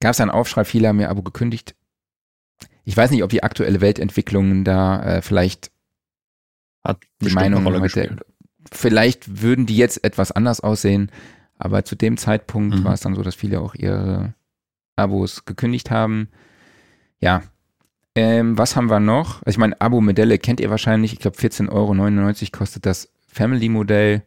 Gab es einen Aufschrei, viele haben ihr Abo gekündigt. Ich weiß nicht, ob die aktuelle Weltentwicklung da äh, vielleicht Hat die Meinung heute, gespielt. vielleicht würden die jetzt etwas anders aussehen, aber zu dem Zeitpunkt Mhm. war es dann so, dass viele auch ihre Abos gekündigt haben. Ja. Ähm, was haben wir noch? Also ich meine, Abo-Modelle kennt ihr wahrscheinlich. Ich glaube, 14,99 Euro kostet das Family-Modell.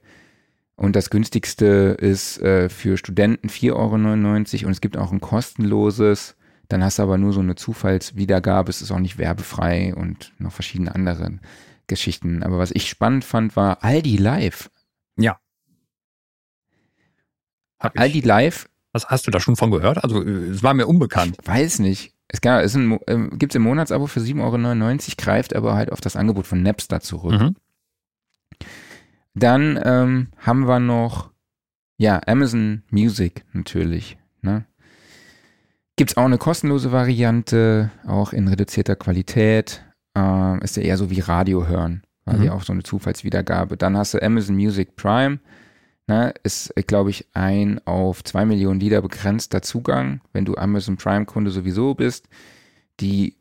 Und das günstigste ist äh, für Studenten 4,99 Euro. Und es gibt auch ein kostenloses. Dann hast du aber nur so eine Zufallswiedergabe. Es ist auch nicht werbefrei und noch verschiedene andere Geschichten. Aber was ich spannend fand, war Aldi Live. Hab ich, Aldi Live, was, hast du da schon von gehört? Also, äh, es war mir unbekannt. weiß nicht. Es ähm, gibt's im Monatsabo für 7,99 Euro, greift aber halt auf das Angebot von Napster zurück. Mhm. Dann ähm, haben wir noch, ja, Amazon Music natürlich. Ne? Gibt es auch eine kostenlose Variante, auch in reduzierter Qualität. Ähm, ist ja eher so wie Radio hören, quasi Mhm. auch so eine Zufallswiedergabe. Dann hast du Amazon Music Prime. Ne, ist, glaube ich, ein auf zwei Millionen Lieder begrenzter Zugang, wenn du Amazon Prime-Kunde sowieso bist. Die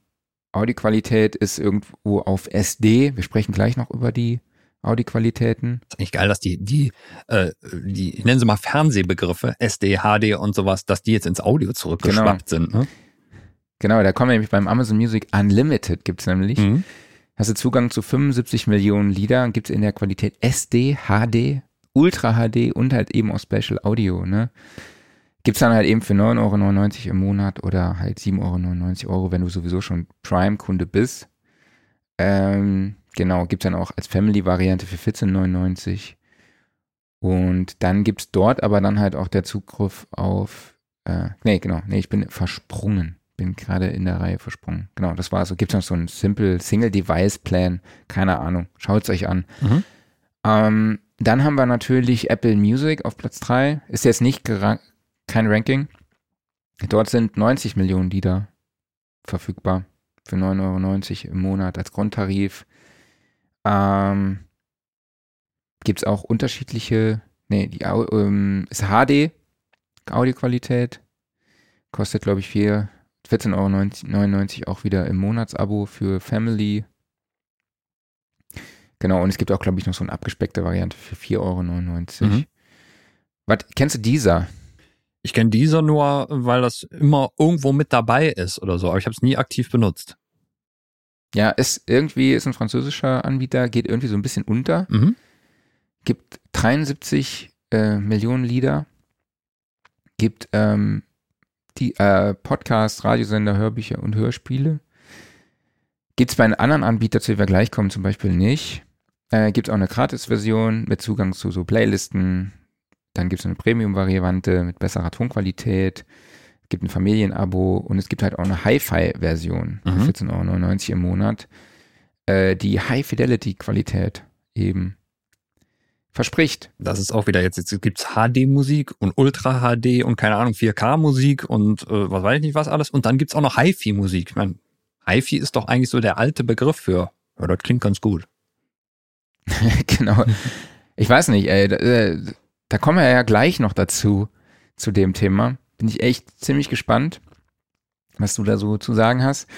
Audioqualität ist irgendwo auf SD. Wir sprechen gleich noch über die Audioqualitäten. ist eigentlich geil, dass die, die, äh, die, ich nenne sie mal Fernsehbegriffe, SD, HD und sowas, dass die jetzt ins Audio zurückgeschwappt sind. Ne? Genau, da kommen wir nämlich beim Amazon Music Unlimited gibt's nämlich. Mhm. Hast du Zugang zu 75 Millionen Liedern, gibt's in der Qualität SD, HD, Ultra HD und halt eben auch Special Audio, ne? Gibt's dann halt eben für 9,99 Euro im Monat oder halt 7,99 Euro, wenn du sowieso schon Prime-Kunde bist. Ähm, genau, gibt's dann auch als Family-Variante für 14,99 Und dann gibt's dort aber dann halt auch der Zugriff auf, äh, nee, genau, nee, ich bin versprungen. Bin gerade in der Reihe versprungen. Genau, das war so. Gibt's noch so einen Simple Single Device Plan? Keine Ahnung. Schaut's euch an. Mhm. Ähm, dann haben wir natürlich Apple Music auf Platz 3. Ist jetzt nicht kein Ranking. Dort sind 90 Millionen Lieder verfügbar für 9,90 Euro im Monat als Grundtarif. Ähm, Gibt es auch unterschiedliche, nee, die ähm, ist HD Audioqualität. Kostet, glaube ich, 4 14,99 Euro auch wieder im Monatsabo für Family. Genau, und es gibt auch, glaube ich, noch so eine abgespeckte Variante für 4,99 Euro. Mhm. Was, kennst du dieser? Ich kenne dieser nur, weil das immer irgendwo mit dabei ist oder so, aber ich habe es nie aktiv benutzt. Ja, ist irgendwie, ist ein französischer Anbieter, geht irgendwie so ein bisschen unter. Mhm. Gibt 73 äh, Millionen Lieder. Gibt ähm, die äh, Podcasts, Radiosender, Hörbücher und Hörspiele. Gibt es bei einem anderen Anbieter, zu dem wir gleich kommen, zum Beispiel nicht. Äh, gibt es auch eine Gratis-Version mit Zugang zu so Playlisten. Dann gibt es eine Premium-Variante mit besserer Tonqualität. Es gibt ein Familienabo und es gibt halt auch eine Hi-Fi-Version Mhm. für 14,99 Euro im Monat, äh, die High-Fidelity-Qualität eben verspricht. Das ist auch wieder jetzt, jetzt gibt's HD-Musik und Ultra HD und keine Ahnung, 4K-Musik und äh, was weiß ich nicht was alles. Und dann gibt's auch noch HiFi-Musik. Ich meine, HiFi ist doch eigentlich so der alte Begriff für, ja, das klingt ganz gut. genau. Ich weiß nicht, ey, da, äh, da kommen wir ja gleich noch dazu, zu dem Thema. Bin ich echt ziemlich gespannt, was du da so zu sagen hast.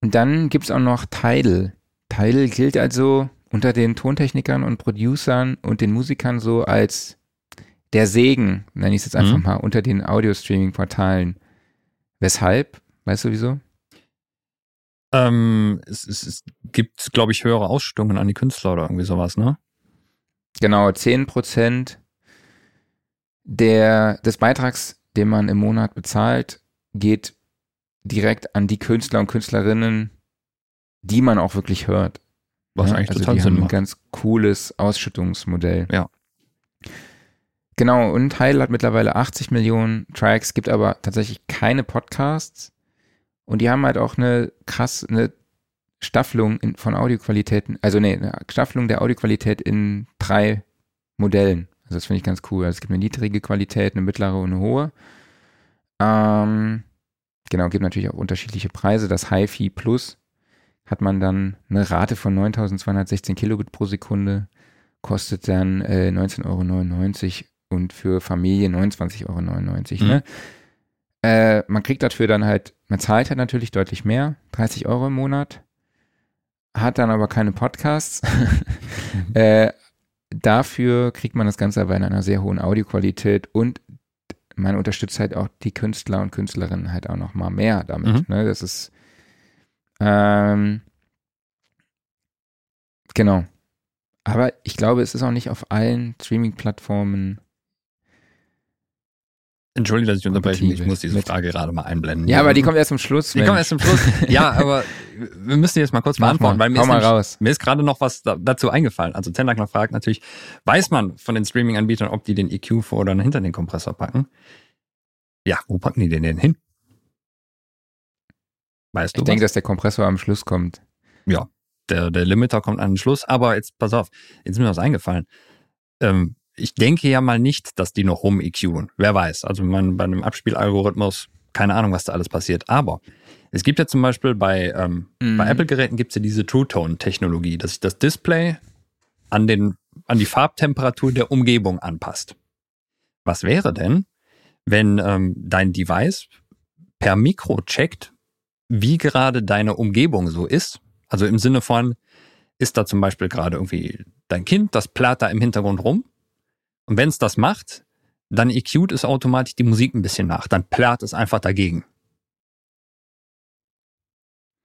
Und dann gibt's auch noch Tidal. Tidal gilt also unter den Tontechnikern und Producern und den Musikern so als der Segen, nenne ich es jetzt einfach Mhm. mal, unter den Audio-Streaming-Portalen. Weshalb? Weißt du wieso? Ähm, es, es, es gibt, glaube ich, höhere Ausschüttungen an die Künstler oder irgendwie sowas, ne? Genau, 10% der, des Beitrags, den man im Monat bezahlt, geht direkt an die Künstler und Künstlerinnen, die man auch wirklich hört. Was Ja, eigentlich also total die Sinn haben ein ganz cooles Ausschüttungsmodell. Ja. Genau, und Heil hat mittlerweile 80 Millionen Tracks, gibt aber tatsächlich keine Podcasts. Und die haben halt auch eine krass, eine Staffelung in, von Audioqualitäten, also nee, eine Staffelung der Audioqualität in drei Modellen. Also das finde ich ganz cool. Also es gibt eine niedrige Qualität, eine mittlere und eine hohe. Ähm, genau, gibt natürlich auch unterschiedliche Preise. Das HiFi Plus hat man dann eine Rate von 9216 Kilobit pro Sekunde, kostet dann äh, 19,99 Euro und für Familie 29,99 Euro. Mhm. Ne? Äh, man kriegt dafür dann halt, man zahlt halt natürlich deutlich mehr, 30 Euro im Monat, hat dann aber keine Podcasts. äh, dafür kriegt man das Ganze aber in einer sehr hohen Audioqualität und man unterstützt halt auch die Künstler und Künstlerinnen halt auch noch mal mehr damit. Mhm. Ne? Das ist ähm, genau. Aber ich glaube, es ist auch nicht auf allen Streaming-Plattformen. Entschuldige, dass ich unterbreche. Ich muss diese Frage gerade mal einblenden. Ja, aber die kommt erst zum Schluss. Die Mensch. kommen erst zum Schluss. ja, aber wir müssen die jetzt mal kurz Mach beantworten, mal. weil mir Hau ist, mal nämlich- raus. mir ist gerade noch was da, dazu eingefallen. Also Tendakler fragt natürlich, weiß man von den Streaming-Anbietern, ob die den EQ vor oder hinter den Kompressor packen? Ja, wo packen die den denn hin? Weißt du Ich denke, was? dass der Kompressor am Schluss kommt. der, der Limiter kommt an den Schluss. Aber jetzt, pass auf, jetzt ist mir was eingefallen. Ähm, ich denke ja mal nicht, dass die noch rum EQen. Wer weiß. Also man, bei einem Abspielalgorithmus, keine Ahnung, was da alles passiert. Aber es gibt ja zum Beispiel bei, ähm, Mhm. bei Apple-Geräten gibt es ja diese True-Tone-Technologie, dass sich das Display an, den, an die Farbtemperatur der Umgebung anpasst. Was wäre denn, wenn ähm, dein Device per Mikro checkt, wie gerade deine Umgebung so ist? Also im Sinne von, ist da zum Beispiel gerade irgendwie dein Kind, das plärt da im Hintergrund rum? Und wenn es das macht, dann EQt es automatisch die Musik ein bisschen nach. Dann plärt es einfach dagegen.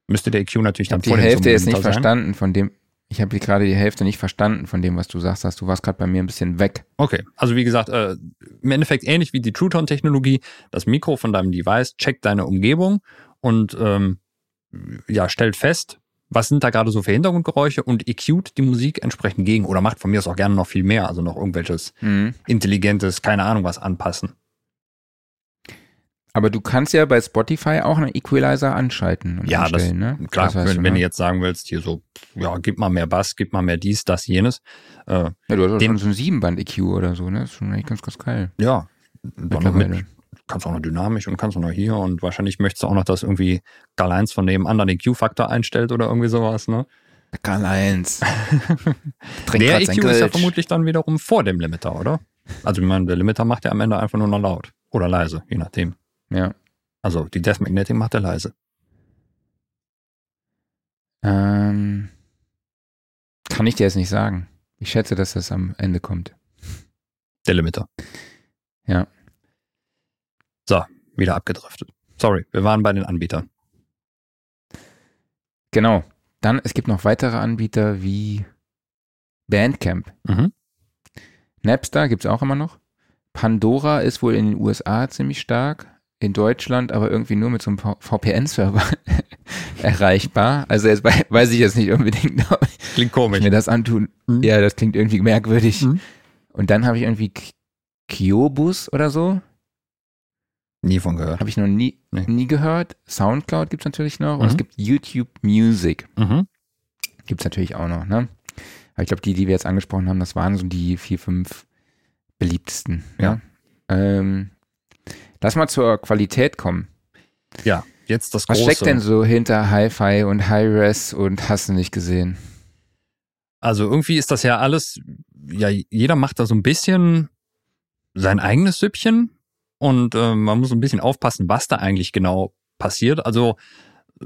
Müsste der EQ natürlich Ich dann die vor dem Hälfte jetzt nicht sein. verstanden von dem. Ich habe gerade die Hälfte nicht verstanden von dem, was du sagst. hast. Du warst gerade bei mir ein bisschen weg. Okay, also wie gesagt, äh, im Endeffekt ähnlich wie die True Tone Technologie. Das Mikro von deinem Device checkt deine Umgebung und ähm, ja stellt fest, was sind da gerade so für Hintergrundgeräusche und EQt die Musik entsprechend gegen oder macht von mir aus auch gerne noch viel mehr, also noch irgendwelches Mhm. intelligentes, keine Ahnung was anpassen. Aber du kannst ja bei Spotify auch einen Equalizer anschalten und Ja, das- ne? Klar, Das weißt wenn, du, wenn du jetzt sagen willst, hier so, ja, gib mal mehr Bass, gib mal mehr dies, das, jenes. Äh, Ja, du hast auch den- schon so ein Siebenband-EQ oder so, ne? Das ist schon eigentlich ganz, ganz geil. ja, dann noch mit. Kannst auch noch dynamisch und kannst auch noch hier und wahrscheinlich möchtest du auch noch, dass irgendwie Karl-Heinz von nebenan den Q-Faktor einstellt oder irgendwie sowas, ne? Karl-Heinz. Trinkt Der grad sein EQ ist ja vermutlich dann wiederum vor dem Limiter, oder? Also ich meine, der Limiter macht ja am Ende einfach nur noch laut oder leise, je nachdem. Ja. Also die Death Magnetic macht er leise. Ähm, kann ich dir jetzt nicht sagen. Ich schätze, dass das am Ende kommt. Der Limiter. Ja. So, wieder abgedriftet. Sorry, wir waren bei den Anbietern. Genau. Dann, es gibt noch weitere Anbieter wie Bandcamp. Mhm. Napster gibt's auch immer noch. Pandora ist wohl in den USA ziemlich stark. In Deutschland aber irgendwie nur mit so einem VPN-Server erreichbar. Also jetzt wei- weiß ich jetzt nicht unbedingt, ob Klingt ich komisch. mir das antun. Mhm. Ja, das klingt irgendwie merkwürdig. Mhm. Und dann habe ich irgendwie K- Kiobus oder so. Nie von gehört. Habe ich noch nie, Nee. nie gehört. Soundcloud gibt's natürlich noch. Und es Mhm. gibt YouTube Music. Mhm. Gibt's natürlich auch noch, ne? Aber ich glaube, die, die wir jetzt angesprochen haben, das waren so die vier, fünf beliebtesten. Ja. Ähm, lass mal zur Qualität kommen. Ja, jetzt das Was große. steckt denn so hinter Hi-Fi und Hi-Res und hast du nicht gesehen? Also irgendwie ist das ja alles, ja, jeder macht da so ein bisschen sein eigenes Süppchen und äh, man muss ein bisschen aufpassen, was da eigentlich genau passiert. Also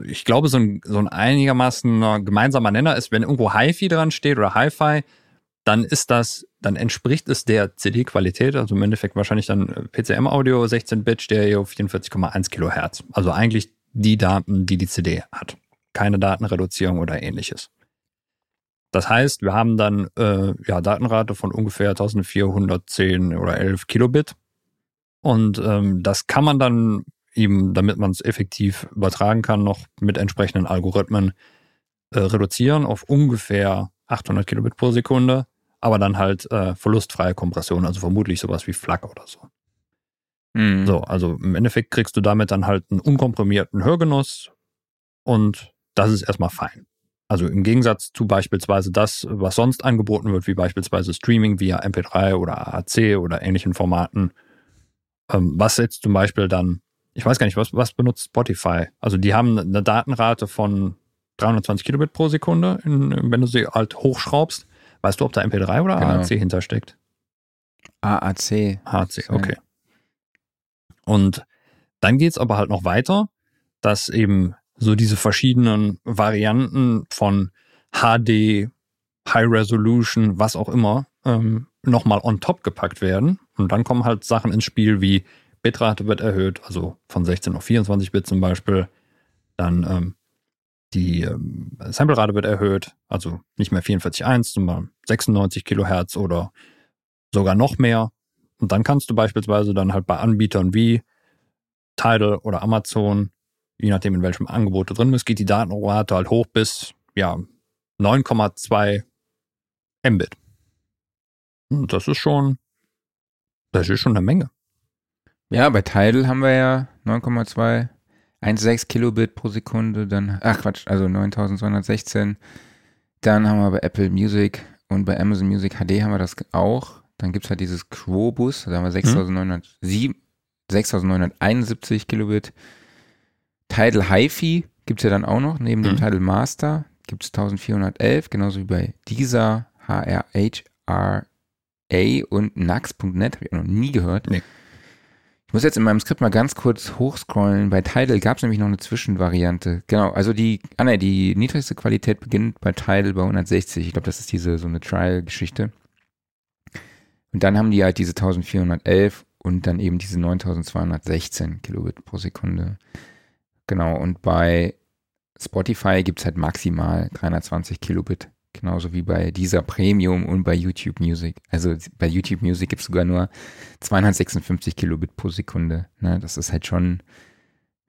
ich glaube, so ein, so ein einigermaßen gemeinsamer Nenner ist, wenn irgendwo HiFi dran steht oder Hi-Fi, dann ist das, dann entspricht es der CD-Qualität, also im Endeffekt wahrscheinlich dann äh, PCM-Audio, 16-Bit, Stereo, 44,1 Kilohertz. Also eigentlich die Daten, die die CD hat. Keine Datenreduzierung oder ähnliches. Das heißt, wir haben dann äh, ja Datenrate von ungefähr 1410 oder 11 Kilobit. Und ähm, das kann man dann eben, damit man es effektiv übertragen kann, noch mit entsprechenden Algorithmen äh, reduzieren auf ungefähr 800 Kilobit pro Sekunde, aber dann halt äh, verlustfreie Kompression, also vermutlich sowas wie FLAC oder so. Mhm. So, also im Endeffekt kriegst du damit dann halt einen unkomprimierten Hörgenuss und das ist erstmal fein. Also im Gegensatz zu beispielsweise das, was sonst angeboten wird, wie beispielsweise Streaming via MP3 oder AAC oder ähnlichen Formaten, was jetzt zum Beispiel dann ich weiß gar nicht, was, was benutzt Spotify? Also die haben eine Datenrate von 320 Kilobit pro Sekunde, in, wenn du sie halt hochschraubst. Weißt du, ob da MP3 oder genau. AAC hintersteckt? AAC. AAC, okay. Und dann geht's aber halt noch weiter, dass eben so diese verschiedenen Varianten von HD, High Resolution, was auch immer, ähm, nochmal on top gepackt werden. Und dann kommen halt Sachen ins Spiel wie Bitrate wird erhöht, also von 16 auf 24 Bit zum Beispiel. Dann ähm, die ähm, Samplerate wird erhöht, also nicht mehr 44.1, sondern 96 Kilohertz oder sogar noch mehr. Und dann kannst du beispielsweise dann halt bei Anbietern wie Tidal oder Amazon, je nachdem in welchem Angebot du drin bist, geht die Datenrate halt hoch bis ja 9,2 Mbit. Und das ist schon, das ist schon eine Menge. Ja, bei Tidal haben wir ja 9,216 Kilobit pro Sekunde, dann, ach Quatsch, also 9216. Dann haben wir bei Apple Music und bei Amazon Music HD haben wir das auch. Dann gibt es halt dieses Quobus, da haben wir 6907, 6971 Kilobit. Tidal HiFi gibt es ja dann auch noch, neben mhm. dem Tidal Master gibt es 1411, genauso wie bei dieser HRHRA und Nax.net, habe ich auch noch nie gehört. Nee muss jetzt in meinem Skript mal ganz kurz hochscrollen. Bei Tidal gab es nämlich noch eine Zwischenvariante. Genau, also die, ah ne, die niedrigste Qualität beginnt bei Tidal bei 160. Ich glaube, das ist diese so eine Trial-Geschichte. Und dann haben die halt diese 1411 und dann eben diese 9216 Kilobit pro Sekunde. Genau, und bei Spotify gibt es halt maximal 320 Kilobit Genauso wie bei dieser Premium und bei YouTube Music. Also bei YouTube Music gibt es sogar nur 256 Kilobit pro Sekunde. Ne, das ist halt schon,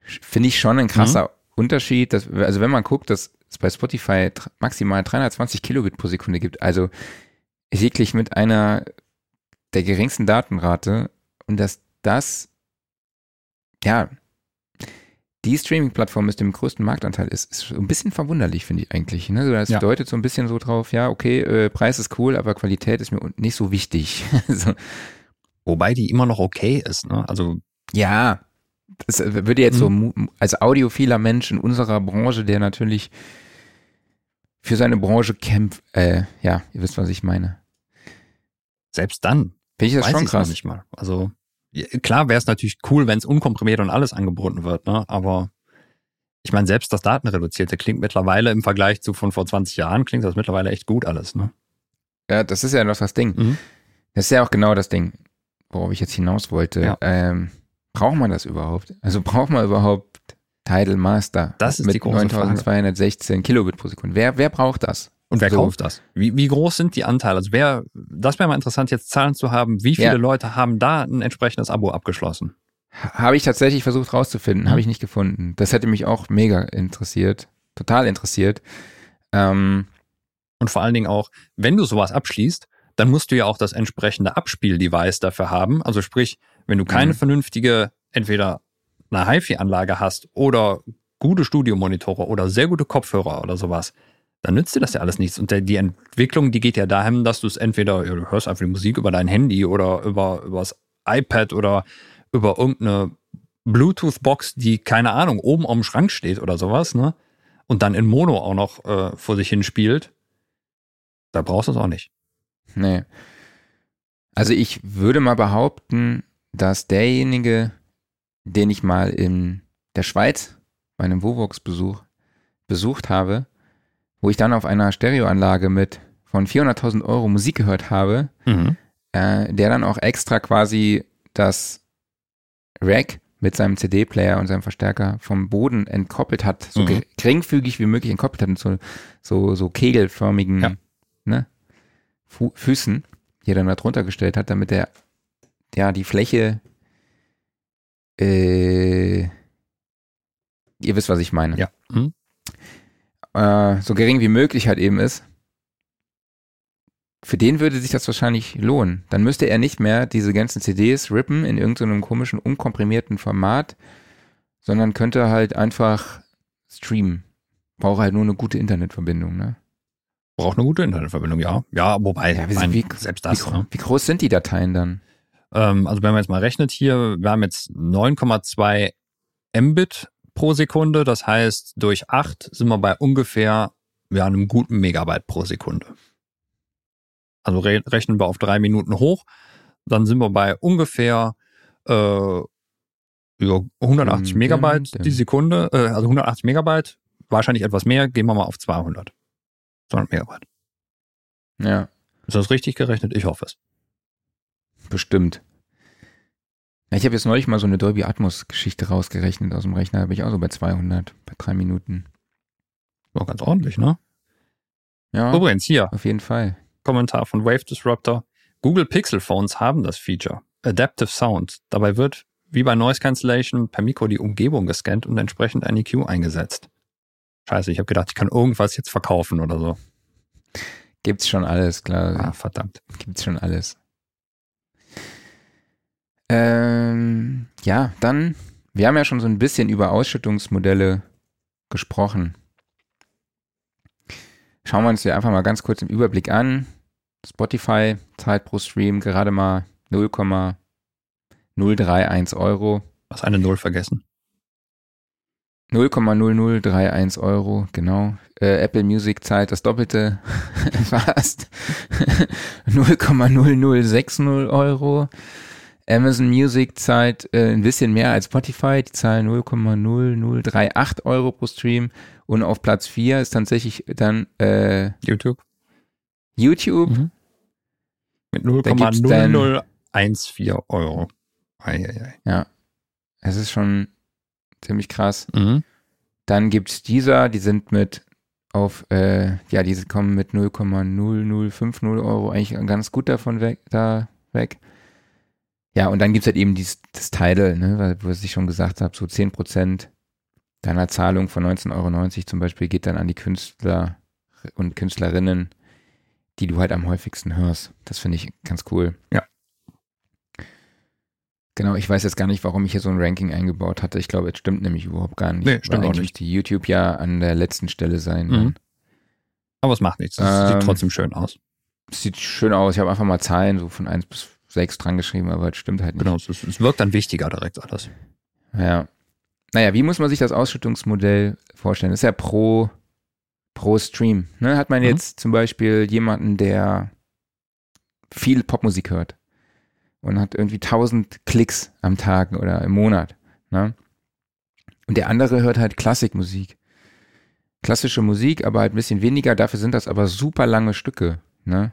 finde ich schon ein krasser mhm. Unterschied. Dass, also wenn man guckt, dass es bei Spotify maximal 320 Kilobit pro Sekunde gibt, also wirklich mit einer der geringsten Datenrate und dass das, ja, die Streaming-Plattform mit dem größten Marktanteil ist, ist ein bisschen verwunderlich, finde ich eigentlich. Ne? Das ja. deutet so ein bisschen so drauf, ja, okay, äh, Preis ist cool, aber Qualität ist mir nicht so wichtig. so. Wobei die immer noch okay ist, ne? Also. Ja, das äh, würde jetzt mhm. so als audiophiler Mensch in unserer Branche, der natürlich für seine Branche kämpft, äh, ja, ihr wisst, was ich meine. Selbst dann. Finde ich das schon krass. Nicht mal. Also klar wäre es natürlich cool, wenn es unkomprimiert und alles angeboten wird, ne? aber ich meine, selbst das Datenreduzierte klingt mittlerweile im Vergleich zu von vor 20 Jahren, klingt das mittlerweile echt gut alles. Ne? Ja, das ist ja noch das Ding. Mhm. Das ist ja auch genau das Ding, worauf ich jetzt hinaus wollte. Ja. Ähm, braucht man das überhaupt? Also braucht man überhaupt Tidal Master das ist mit die große 9216 Frage. Kilobit pro Sekunde? Wer, wer braucht das? Und wer so. kauft das? Wie, wie groß sind die Anteile? Also wer, das wäre mal interessant, jetzt Zahlen zu haben. Wie viele ja. Leute haben da ein entsprechendes Abo abgeschlossen? Habe ich tatsächlich versucht rauszufinden, mhm. habe ich nicht gefunden. Das hätte mich auch mega interessiert, total interessiert. Ähm, und vor allen Dingen auch, wenn du sowas abschließt, dann musst du ja auch das entsprechende Abspieldevice dafür haben. Also sprich, wenn du keine mhm. vernünftige, entweder eine HiFi-Anlage hast oder gute Studiomonitore oder sehr gute Kopfhörer oder sowas, dann nützt dir das ja alles nichts. Und der, die Entwicklung, die geht ja dahin, dass du es entweder, du hörst einfach die Musik über dein Handy oder über, über das iPad oder über irgendeine Bluetooth-Box, die, keine Ahnung, oben am Schrank steht oder sowas, ne? Und dann in Mono auch noch äh, vor sich hin spielt. Da brauchst du es auch nicht. Nee. Also ich würde mal behaupten, dass derjenige, den ich mal in der Schweiz bei einem Vovox-Besuch besucht habe, wo ich dann auf einer Stereoanlage mit von 400.000 Euro Musik gehört habe, Mhm. äh, der dann auch extra quasi das Rack mit seinem CD-Player und seinem Verstärker vom Boden entkoppelt hat, so Mhm. ge- geringfügig wie möglich entkoppelt hat mit so, so, so kegelförmigen Ja. ne, Fu Füßen, die er dann da drunter gestellt hat, damit er ja die Fläche äh, ihr wisst, was ich meine. Ja. Mhm. Äh, so gering wie möglich halt eben ist. Für den würde sich das wahrscheinlich lohnen. Dann müsste er nicht mehr diese ganzen CDs rippen in irgendeinem komischen, unkomprimierten Format, sondern könnte halt einfach streamen. Braucht halt nur eine gute Internetverbindung, ne? Braucht eine gute Internetverbindung, ja. Ja, wobei, Ja, wie- mein, wie- selbst Wie, das. gro ne? wie groß sind die Dateien dann? Ähm, also wenn man jetzt mal rechnet hier, wir haben jetzt 9,2 Mbit pro Sekunde. Das heißt, durch 8 sind wir bei ungefähr ja, einem guten Megabyte pro Sekunde. Also re rechnen wir auf drei Minuten hoch, dann sind wir bei ungefähr äh, ja, 180 Dim, Megabyte dim, die. Sekunde. Äh, also 180 Megabyte, wahrscheinlich etwas mehr. Gehen wir mal auf 200. 200 Megabyte. Ja, Ist das richtig gerechnet? Ich hoffe es. bestimmt. Ich habe jetzt neulich mal so eine Dolby Atmos Geschichte rausgerechnet aus dem Rechner, da bin ich auch so bei 200, bei drei Minuten. War ganz ordentlich, ne? Ja, Übrigens hier, auf jeden Fall. Kommentar von Wave Disruptor. Google Pixel Phones haben das Feature. Adaptive Sound. Dabei wird, wie bei Noise Cancellation, per Mikro die Umgebung gescannt und entsprechend ein EQ eingesetzt. Scheiße, ich habe gedacht, ich kann irgendwas jetzt verkaufen oder so. Gibt's schon alles, klar. Ah, verdammt. Gibt's schon alles. Ähm, ja, dann, wir haben ja schon so ein bisschen über Ausschüttungsmodelle gesprochen. Schauen wir uns die einfach mal ganz kurz im Überblick an. Spotify zahlt pro Stream gerade mal 0,031 Euro. Was eine Null vergessen. 0,0031 Euro, genau. Äh, Apple Music zahlt das Doppelte fast. 0,0060 Euro. Amazon Music zahlt äh, ein bisschen mehr als Spotify. Die zahlen 0,0038 Euro pro Stream. Und auf Platz 4 ist tatsächlich dann äh, YouTube. YouTube. Mhm. Mit Da gibt's dann- 0,0014 Euro. Eieiei. Ja, es ist schon ziemlich krass. Mhm. Dann gibt's dieser, die sind mit auf, äh, ja, diese kommen mit 0,0050 Euro eigentlich ganz gut davon weg, da weg. Ja, und dann gibt's halt eben dieses, das Tidal, ne, was ich schon gesagt habe, so 10% deiner Zahlung von 19,90 Euro zum Beispiel geht dann an die Künstler und Künstlerinnen, die du halt am häufigsten hörst. Das finde ich ganz cool. Ja. Genau, ich weiß jetzt gar nicht, warum ich hier so ein Ranking eingebaut hatte. Ich glaube, es stimmt nämlich überhaupt gar nicht. Nee, stimmt auch nicht. müsste YouTube ja an der letzten Stelle sein. Mhm. Aber es macht nichts. Es Ähm, sieht trotzdem schön aus. Sieht schön aus. Ich habe einfach mal Zahlen so von 1 bis 6 dran geschrieben, aber es stimmt halt nicht. Genau, es, es wirkt dann wichtiger direkt alles. Ja. Naja, wie muss man sich das Ausschüttungsmodell vorstellen? Das ist ja pro, pro Stream. Ne? Hat man Mhm. jetzt zum Beispiel jemanden, der viel Popmusik hört und hat irgendwie 1000 Klicks am Tag oder im Monat. Ne? Und der andere hört halt Klassikmusik. Klassische Musik, aber halt ein bisschen weniger. Dafür sind das aber super lange Stücke. Ne?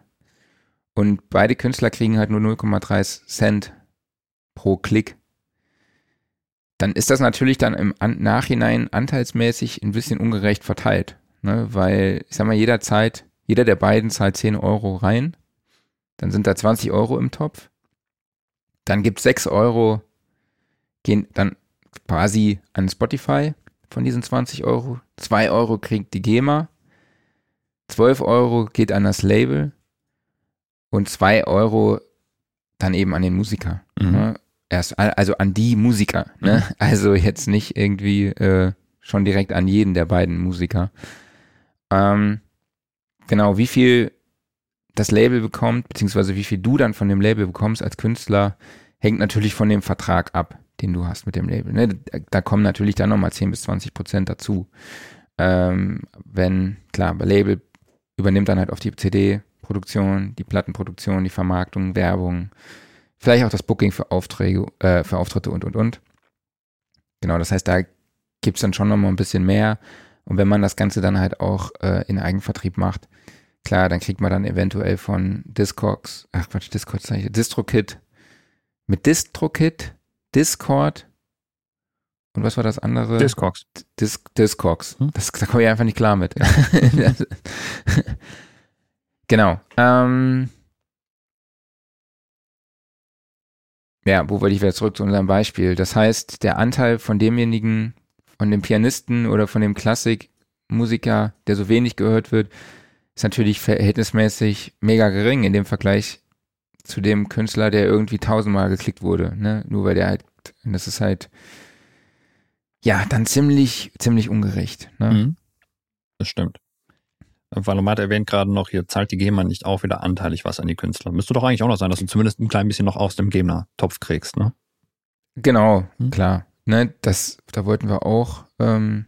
Und beide Künstler kriegen halt nur 0,3 Cent pro Klick dann ist das natürlich dann im Nachhinein anteilsmäßig ein bisschen ungerecht verteilt. Ne? Weil, ich sag mal, jeder zahlt, jeder der beiden zahlt 10 Euro rein. Dann sind da 20 Euro im Topf. Dann gibt 6 Euro, gehen dann quasi an Spotify von diesen 20 Euro. 2 Euro kriegt die GEMA. 12 Euro geht an das Label. Und 2 Euro dann eben an den Musiker. Mhm. Ne? Erst, also an die Musiker, ne? Also jetzt nicht irgendwie äh, schon direkt an jeden der beiden Musiker. Ähm, genau, wie viel das Label bekommt, beziehungsweise wie viel du dann von dem Label bekommst als Künstler, hängt natürlich von dem Vertrag ab, den du hast mit dem Label. Ne? Da, da kommen natürlich dann nochmal 10 bis 20 Prozent dazu. Ähm, wenn, klar, Label übernimmt dann halt auf die CD-Produktion, die Plattenproduktion, die Vermarktung, Werbung, vielleicht auch das Booking für Aufträge, äh, für Auftritte und und und. Genau, das heißt, da gibt's dann schon nochmal ein bisschen mehr. Und wenn man das Ganze dann halt auch äh, in Eigenvertrieb macht, klar, dann kriegt man dann eventuell von Discogs, ach Quatsch, Discord, DistroKit, mit DistroKit, Discord und was war das andere? Discogs. Dis Discogs. Hm? Das, da komme ich einfach nicht klar mit. genau. Ähm, ja, wo wollte ich wieder zurück zu unserem Beispiel? Das heißt, der Anteil von demjenigen, von dem Pianisten oder von dem Klassikmusiker, der so wenig gehört wird, ist natürlich verhältnismäßig mega gering in dem Vergleich zu dem Künstler, der irgendwie tausendmal geklickt wurde, ne? Nur weil der halt, das ist halt, ja, dann ziemlich, ziemlich ungerecht, ne? Mhm. Das stimmt. Valomat erwähnt gerade noch, hier zahlt die GEMA nicht auch wieder anteilig was an die Künstler. Müsste doch eigentlich auch noch sein, dass du zumindest ein klein bisschen noch aus dem GEMA-Topf kriegst, ne? Genau, hm? klar. Ne, das, da wollten wir auch ähm,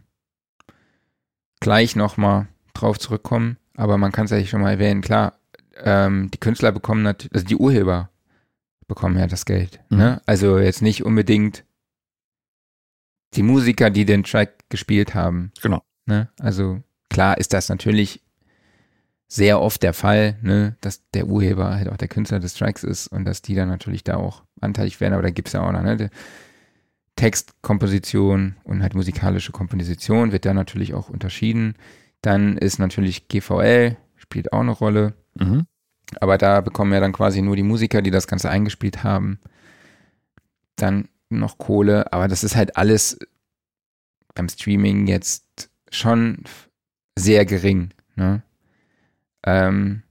gleich nochmal drauf zurückkommen, aber man kann es ja schon mal erwähnen, klar, ähm, die Künstler bekommen natürlich, also die Urheber bekommen ja das Geld. Mhm. Ne? Also jetzt nicht unbedingt die Musiker, die den Track gespielt haben. Genau. Ne? Also klar ist das natürlich sehr oft der Fall, ne, dass der Urheber halt auch der Künstler des Tracks ist und dass die dann natürlich da auch anteilig werden, aber da gibt es ja auch noch, ne, Textkomposition und halt musikalische Komposition wird da natürlich auch unterschieden. Dann ist natürlich GVL, spielt auch eine Rolle. Mhm. Aber da bekommen ja dann quasi nur die Musiker, die das Ganze eingespielt haben. Dann noch Kohle, aber das ist halt alles beim Streaming jetzt schon sehr gering. Ne? Ähm,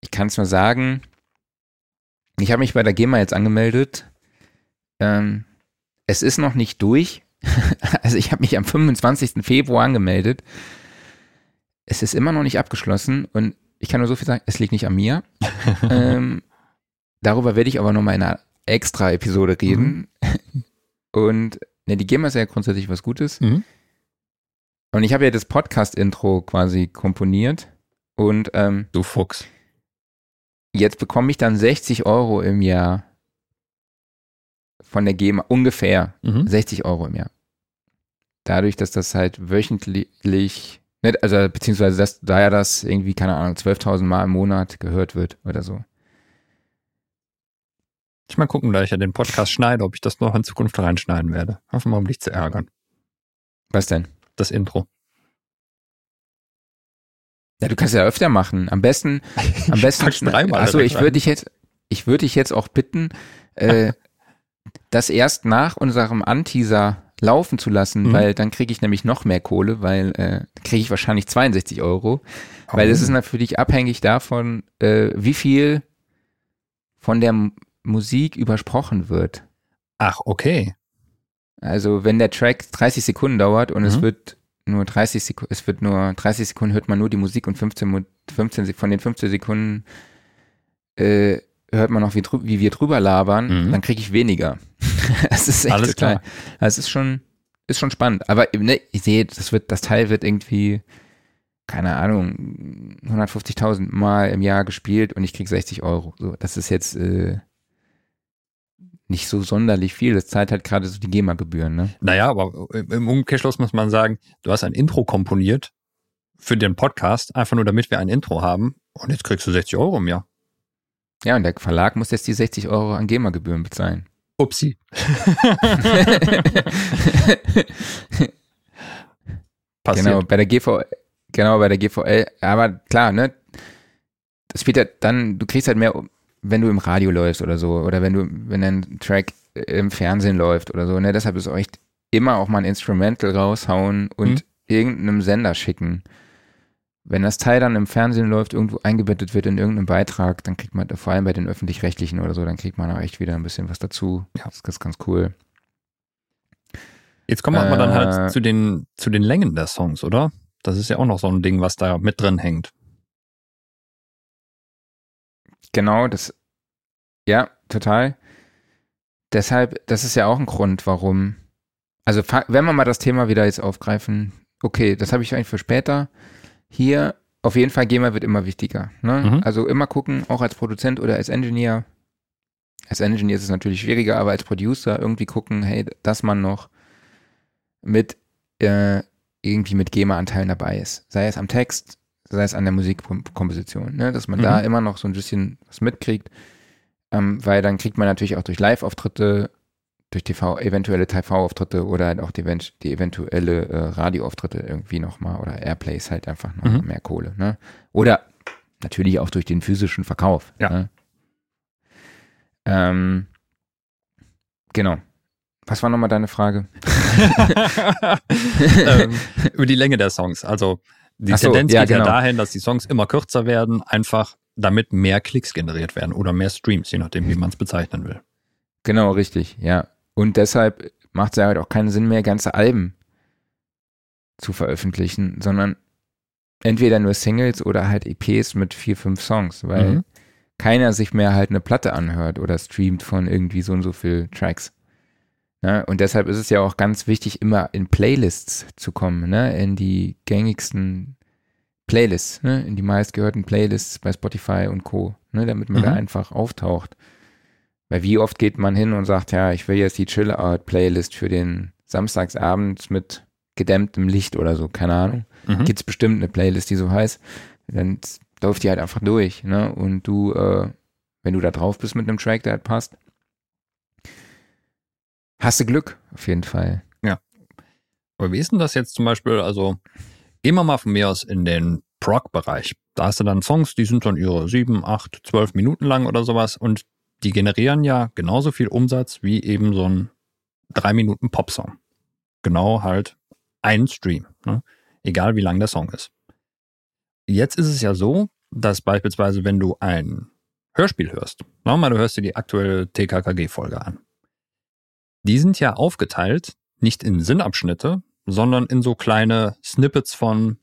ich kann es nur sagen, ich habe mich bei der GEMA jetzt angemeldet. Ähm, es ist noch nicht durch. also ich habe mich am 25. Februar angemeldet. Es ist immer noch nicht abgeschlossen und ich kann nur so viel sagen, es liegt nicht an mir. ähm, darüber werde ich aber nochmal in einer extra Episode reden. Mhm. Und ne, die GEMA ist ja grundsätzlich was Gutes. Mhm. Und ich habe ja das Podcast-Intro quasi komponiert. Und ähm, du Fuchs. Jetzt bekomme ich dann 60 Euro im Jahr von der GEMA, ungefähr mhm. 60 Euro im Jahr. Dadurch, dass das halt wöchentlich, also beziehungsweise dass, da ja das irgendwie, keine Ahnung, 12.000 Mal im Monat gehört wird oder so. Ich mal gucken, da ich ja den Podcast schneide, ob ich das noch in Zukunft reinschneiden werde. Einfach mal, um dich zu ärgern. Was denn? Das Intro. Ja, du kannst ja öfter machen. Am besten, am besten. dreimal. Achso, ich würde dich jetzt, ich würde dich jetzt auch bitten, äh, das erst nach unserem Anteaser laufen zu lassen, mhm. weil dann kriege ich nämlich noch mehr Kohle, weil äh, kriege ich wahrscheinlich 62 Euro, oh. weil es ist natürlich abhängig davon, äh, wie viel von der M Musik übersprochen wird. Ach, okay. Also wenn der Track 30 Sekunden dauert und mhm. es wird nur 30 Sekunden, es wird nur 30 Sekunden hört man nur die Musik und 15, 15 von den 15 Sekunden äh, hört man noch, wie, wie wir drüber labern, mhm. dann kriege ich weniger. das ist echt Alles total. Klar. Das ist schon, ist schon spannend. Aber ne, ich sehe, das wird, das Teil wird irgendwie, keine Ahnung, 150.000 Mal im Jahr gespielt und ich kriege 60 Euro. So, das ist jetzt äh, nicht so sonderlich viel. Das zahlt halt gerade so die GEMA-Gebühren, ne? Naja, aber im Umkehrschluss muss man sagen, du hast ein Intro komponiert für den Podcast, einfach nur damit wir ein Intro haben und jetzt kriegst du 60 Euro im Jahr. Ja, und der Verlag muss jetzt die 60 Euro an GEMA-Gebühren bezahlen. Upsi. Passiert. Genau, bei der GV, genau, bei der GVL, aber klar, ne? Das spielt ja dann, du kriegst halt mehr, wenn du im Radio läufst oder so, oder wenn du, wenn ein Track im Fernsehen läuft oder so, ne? Deshalb ist echt immer auch mal ein Instrumental raushauen und mhm. irgendeinem Sender schicken wenn das Teil dann im Fernsehen läuft, irgendwo eingebettet wird in irgendeinem Beitrag, dann kriegt man, vor allem bei den öffentlich-rechtlichen oder so, dann kriegt man auch echt wieder ein bisschen was dazu. Ja. Das ist ganz cool. Jetzt kommen wir äh, aber dann halt zu den, zu den Längen der Songs, oder? Das ist ja auch noch so ein Ding, was da mit drin hängt. Genau, das, ja, total. Deshalb, das ist ja auch ein Grund, warum, also wenn wir mal das Thema wieder jetzt aufgreifen, okay, das habe ich eigentlich für später, hier auf jeden Fall GEMA wird immer wichtiger. Ne? Mhm. Also immer gucken, auch als Produzent oder als Engineer. Als Engineer ist es natürlich schwieriger, aber als Producer irgendwie gucken, hey, dass man noch mit äh, irgendwie mit GEMA-Anteilen dabei ist. Sei es am Text, sei es an der Musikkomposition, ne? dass man mhm. da immer noch so ein bisschen was mitkriegt, ähm, weil dann kriegt man natürlich auch durch Live-Auftritte, durch TV, eventuelle TV-Auftritte oder halt auch die, die eventuelle äh, Radioauftritte irgendwie nochmal oder Airplays halt einfach noch mhm. mehr Kohle. Ne? Oder natürlich auch durch den physischen Verkauf. Ja. Ne? Ähm, genau. Was war nochmal deine Frage? ähm, über die Länge der Songs. Also die so, Tendenz ja, geht genau. ja dahin, dass die Songs immer kürzer werden, einfach damit mehr Klicks generiert werden oder mehr Streams, je nachdem, wie man es bezeichnen will. Genau, richtig, ja. Und deshalb macht es ja halt auch keinen Sinn mehr, ganze Alben zu veröffentlichen, sondern entweder nur Singles oder halt EPs mit vier, fünf Songs, weil mhm. keiner sich mehr halt eine Platte anhört oder streamt von irgendwie so und so viel Tracks. Ne? Und deshalb ist es ja auch ganz wichtig, immer in Playlists zu kommen, ne? in die gängigsten Playlists, ne? in die meistgehörten Playlists bei Spotify und Co., ne? damit man mhm. da einfach auftaucht. Weil wie oft geht man hin und sagt, ja, ich will jetzt die Chill-Out-Playlist für den Samstagsabend mit gedämmtem Licht oder so, keine Ahnung. Mhm. Gibt es bestimmt eine Playlist, die so heißt. Dann läuft die halt einfach durch, ne? Und du, äh, wenn du da drauf bist mit einem Track, der halt passt, Hast du Glück, auf jeden Fall. Ja. Aber wie ist denn das jetzt zum Beispiel, also immer mal von mir aus in den Prog-Bereich. Da hast du dann Songs, die sind dann ihre sieben, acht, zwölf Minuten lang oder sowas und die generieren ja genauso viel Umsatz wie eben so ein drei Minuten Popsong. Genau halt ein Stream, ne? egal wie lang der Song ist. Jetzt ist es ja so, dass beispielsweise, wenn du ein Hörspiel hörst, mal, du hörst dir die aktuelle TKKG-Folge an. Die sind ja aufgeteilt, nicht in Sinnabschnitte, sondern in so kleine Snippets von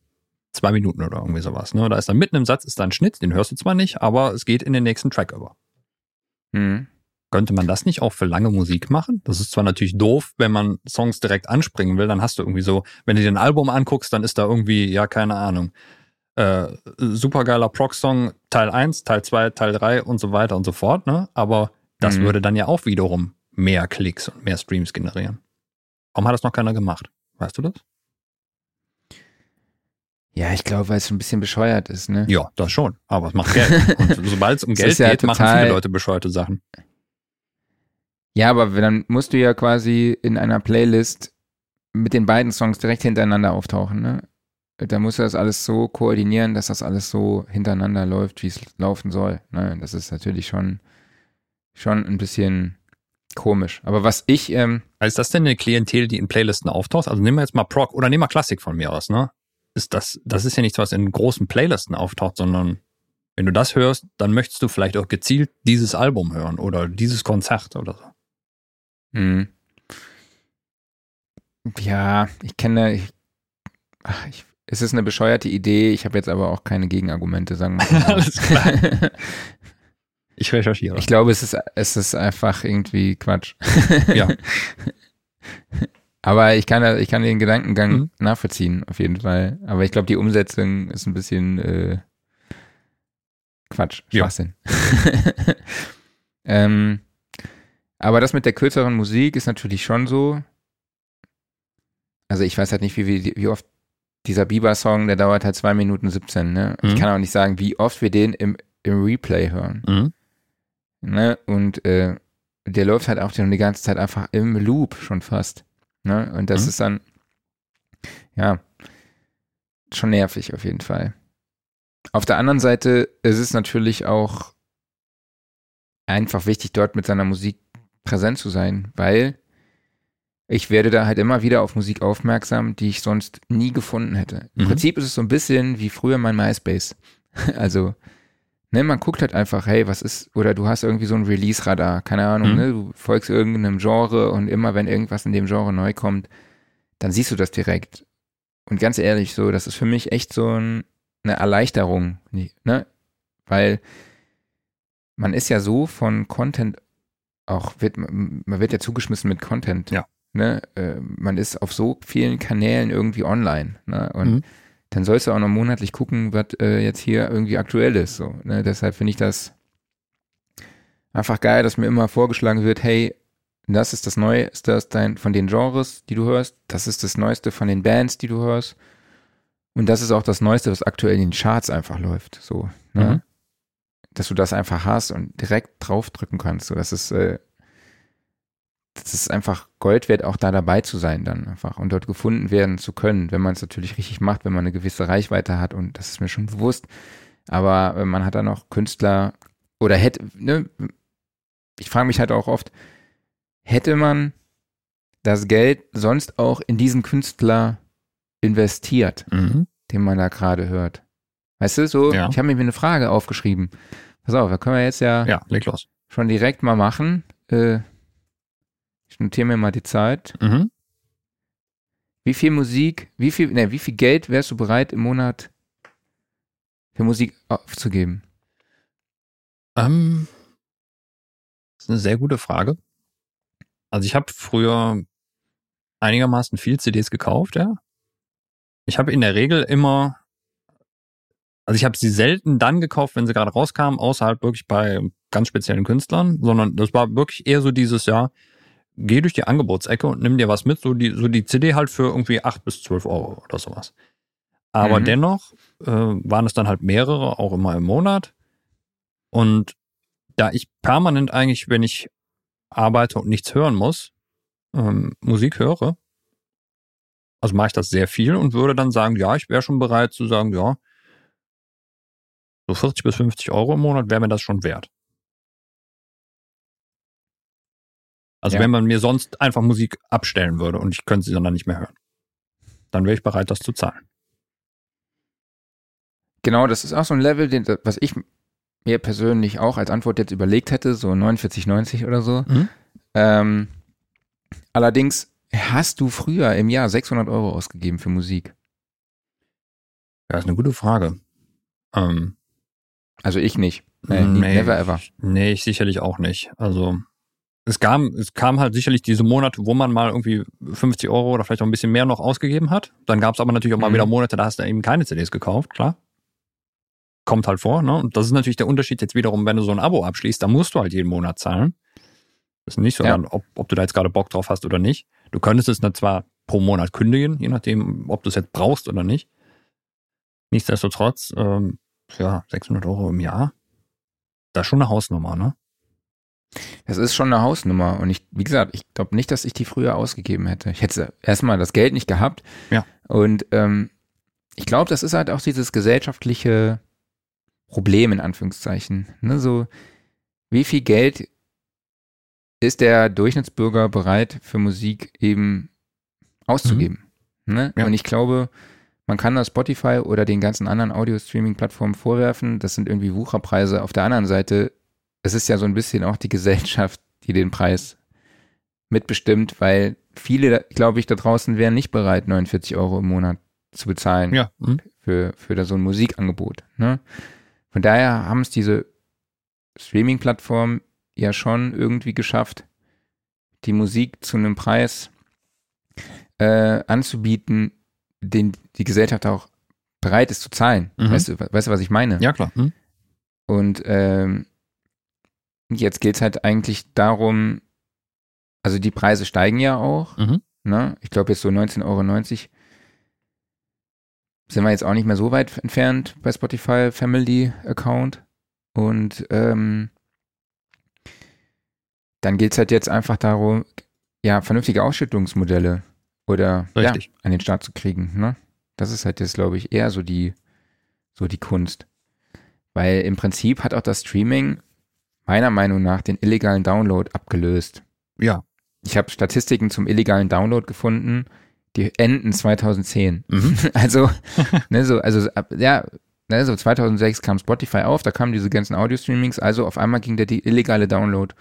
zwei Minuten oder irgendwie sowas. Ne? Da ist dann mitten im Satz ist da ein Schnitt, den hörst du zwar nicht, aber es geht in den nächsten Track über. Mhm. Könnte man das nicht auch für lange Musik machen? Das ist zwar natürlich doof, wenn man Songs direkt anspringen will, dann hast du irgendwie so, wenn du dir ein Album anguckst, dann ist da irgendwie, ja, keine Ahnung, äh, supergeiler Proc-Song, Teil 1, Teil 2, Teil 3 und so weiter und so fort, ne? Aber das mhm. würde dann ja auch wiederum mehr Klicks und mehr Streams generieren. Warum hat das noch keiner gemacht? Weißt du das? Ja, ich glaube, weil es ein bisschen bescheuert ist, ne? Ja, das schon. Aber es macht Geld. Und sobald es um Geld ja geht, machen viele Leute bescheuerte Sachen. Ja, aber dann musst du ja quasi in einer Playlist mit den beiden Songs direkt hintereinander auftauchen, ne? Da musst du das alles so koordinieren, dass das alles so hintereinander läuft, wie es laufen soll. Ne? Das ist natürlich schon, schon ein bisschen Komisch. Aber was ich. Ähm, also ist das denn eine Klientel, die in Playlisten auftaucht? Also nehmen wir jetzt mal Proc oder nehmen wir Klassik von mir aus, ne? Ist das, das ist ja nichts, was in großen Playlisten auftaucht, sondern wenn du das hörst, dann möchtest du vielleicht auch gezielt dieses Album hören oder dieses Konzert oder so. Hm. Ja, ich kenne. Ich, ach, ich, es ist eine bescheuerte Idee, ich habe jetzt aber auch keine Gegenargumente, sagen wir mal. Alles klar. Ich recherchiere. Ich glaube, es ist, es ist einfach irgendwie Quatsch. Ja. Aber ich kann, ich kann den Gedankengang mhm. nachvollziehen, auf jeden Fall. Aber ich glaube, die Umsetzung ist ein bisschen äh, Quatsch, Schwachsinn. Ja. ähm, aber das mit der kürzeren Musik ist natürlich schon so. Also ich weiß halt nicht, wie, wie, wie oft dieser Bieber-Song, der dauert halt zwei Minuten 17, ne? Mhm. Ich kann auch nicht sagen, wie oft wir den im, im Replay hören. Mhm. Ne? Und äh, der läuft halt auch die ganze Zeit einfach im Loop schon fast. Ne? Und das mhm. ist dann, ja, schon nervig auf jeden Fall. Auf der anderen Seite ist es natürlich auch einfach wichtig, dort mit seiner Musik präsent zu sein, weil ich werde da halt immer wieder auf Musik aufmerksam, die ich sonst nie gefunden hätte. Im mhm. Prinzip ist es so ein bisschen wie früher mein MySpace. Also Ne, man guckt halt einfach, hey, was ist, oder du hast irgendwie so ein Release-Radar, keine Ahnung, mhm. ne, du folgst irgendeinem Genre und immer wenn irgendwas in dem Genre neu kommt, dann siehst du das direkt. Und ganz ehrlich, so, das ist für mich echt so ein, eine Erleichterung, ne, weil man ist ja so von Content auch, wird, man wird ja zugeschmissen mit Content. Ja. Ne, äh, man ist auf so vielen Kanälen irgendwie online, ne, und mhm dann sollst du auch noch monatlich gucken, was äh, jetzt hier irgendwie aktuell ist. So, ne? Deshalb finde ich das einfach geil, dass mir immer vorgeschlagen wird, hey, das ist das Neueste dein, von den Genres, die du hörst. Das ist das Neueste von den Bands, die du hörst. Und das ist auch das Neueste, was aktuell in den Charts einfach läuft. So, ne? Mhm. Dass du das einfach hast und direkt draufdrücken kannst. So, das ist, äh, das ist einfach Gold wert, auch da dabei zu sein dann einfach und dort gefunden werden zu können, wenn man es natürlich richtig macht, wenn man eine gewisse Reichweite hat und das ist mir schon bewusst. Aber äh, man hat dann auch Künstler oder hätte, ne, ich frage mich halt auch oft, hätte man das Geld sonst auch in diesen Künstler investiert, Mhm. den man da gerade hört? Weißt du, so, Ja. ich habe mir eine Frage aufgeschrieben. Pass auf, da können wir jetzt ja, Ja, leg los. schon direkt mal machen. Äh, ich notiere mir mal die Zeit. Mhm. Wie viel Musik, wie viel, ne, wie viel Geld wärst du bereit im Monat für Musik aufzugeben? Ähm, das ist eine sehr gute Frage. Also ich habe früher einigermaßen viel CDs gekauft, ja. Ich habe in der Regel immer, also ich habe sie selten dann gekauft, wenn sie gerade rauskamen, außer halt wirklich bei ganz speziellen Künstlern, sondern das war wirklich eher so dieses Jahr, geh durch die Angebotsecke und nimm dir was mit, so die, so die CD halt für irgendwie acht bis zwölf Euro oder sowas. Aber Mhm. dennoch äh, waren es dann halt mehrere, auch immer im Monat. Und da ich permanent eigentlich, wenn ich arbeite und nichts hören muss, ähm, Musik höre, also mache ich das sehr viel und würde dann sagen, ja, ich wäre schon bereit zu sagen, ja, so 40 bis 50 Euro im Monat wäre mir das schon wert. Also Ja. wenn man mir sonst einfach Musik abstellen würde und ich könnte sie dann nicht mehr hören, dann wäre ich bereit, das zu zahlen. Genau, das ist auch so ein Level, den, was ich mir persönlich auch als Antwort jetzt überlegt hätte, so 49,90 oder so. Mhm. Ähm, allerdings hast du früher im Jahr 600 Euro ausgegeben für Musik. Ja, ist eine gute Frage. Ähm, Also ich nicht. Nee, nie, never ever. Nee, ich sicherlich auch nicht. Also es kam, es kam halt sicherlich diese Monate, wo man mal irgendwie 50 Euro oder vielleicht auch ein bisschen mehr noch ausgegeben hat. Dann gab es aber natürlich auch mal Mhm. wieder Monate, da hast du eben keine CDs gekauft, klar. Kommt halt vor, ne? Und das ist natürlich der Unterschied jetzt wiederum, wenn du so ein Abo abschließt, da musst du halt jeden Monat zahlen. Das ist nicht so, Ja. ob, ob du da jetzt gerade Bock drauf hast oder nicht. Du könntest es dann zwar pro Monat kündigen, je nachdem, ob du es jetzt brauchst oder nicht. Nichtsdestotrotz, ähm, ja, 600 Euro im Jahr, das ist schon eine Hausnummer, ne? Das ist schon eine Hausnummer. Und ich, wie gesagt, ich glaube nicht, dass ich die früher ausgegeben hätte. Ich hätte erstmal das Geld nicht gehabt. Ja. Und ähm, ich glaube, das ist halt auch dieses gesellschaftliche Problem in Anführungszeichen. Ne? So, wie viel Geld ist der Durchschnittsbürger bereit für Musik eben auszugeben? Ne? Ja. Und ich glaube, man kann das Spotify oder den ganzen anderen Audio-Streaming-Plattformen vorwerfen. Das sind irgendwie Wucherpreise. Auf der anderen Seite es ist ja so ein bisschen auch die Gesellschaft, die den Preis mitbestimmt, weil viele, glaube ich, da draußen wären nicht bereit, 49 Euro im Monat zu bezahlen Ja. Hm? für, für da so ein Musikangebot. Ne? Von daher haben es diese Streaming-Plattformen ja schon irgendwie geschafft, die Musik zu einem Preis äh, anzubieten, den die Gesellschaft auch bereit ist zu zahlen. Mhm. Weißt, du, weißt du, was ich meine? Ja, klar. Hm? Und ähm, jetzt geht's halt eigentlich darum, also die Preise steigen ja auch. Mhm. Ne? Ich glaube jetzt so 19,90 Euro sind wir jetzt auch nicht mehr so weit entfernt bei Spotify Family Account. Und ähm, dann geht's halt jetzt einfach darum, ja, vernünftige Ausschüttungsmodelle oder ja, an den Start zu kriegen. Ne? Das ist halt jetzt, glaube ich, eher so die, so die Kunst. Weil im Prinzip hat auch das Streaming meiner Meinung nach den illegalen Download abgelöst. Ja. Ich habe Statistiken zum illegalen Download gefunden, die enden 2010. Mhm. Also, ne, so, also ja, ne, so 2006 kam Spotify auf, da kamen diese ganzen Audio-Streamings, also auf einmal ging der die illegale Download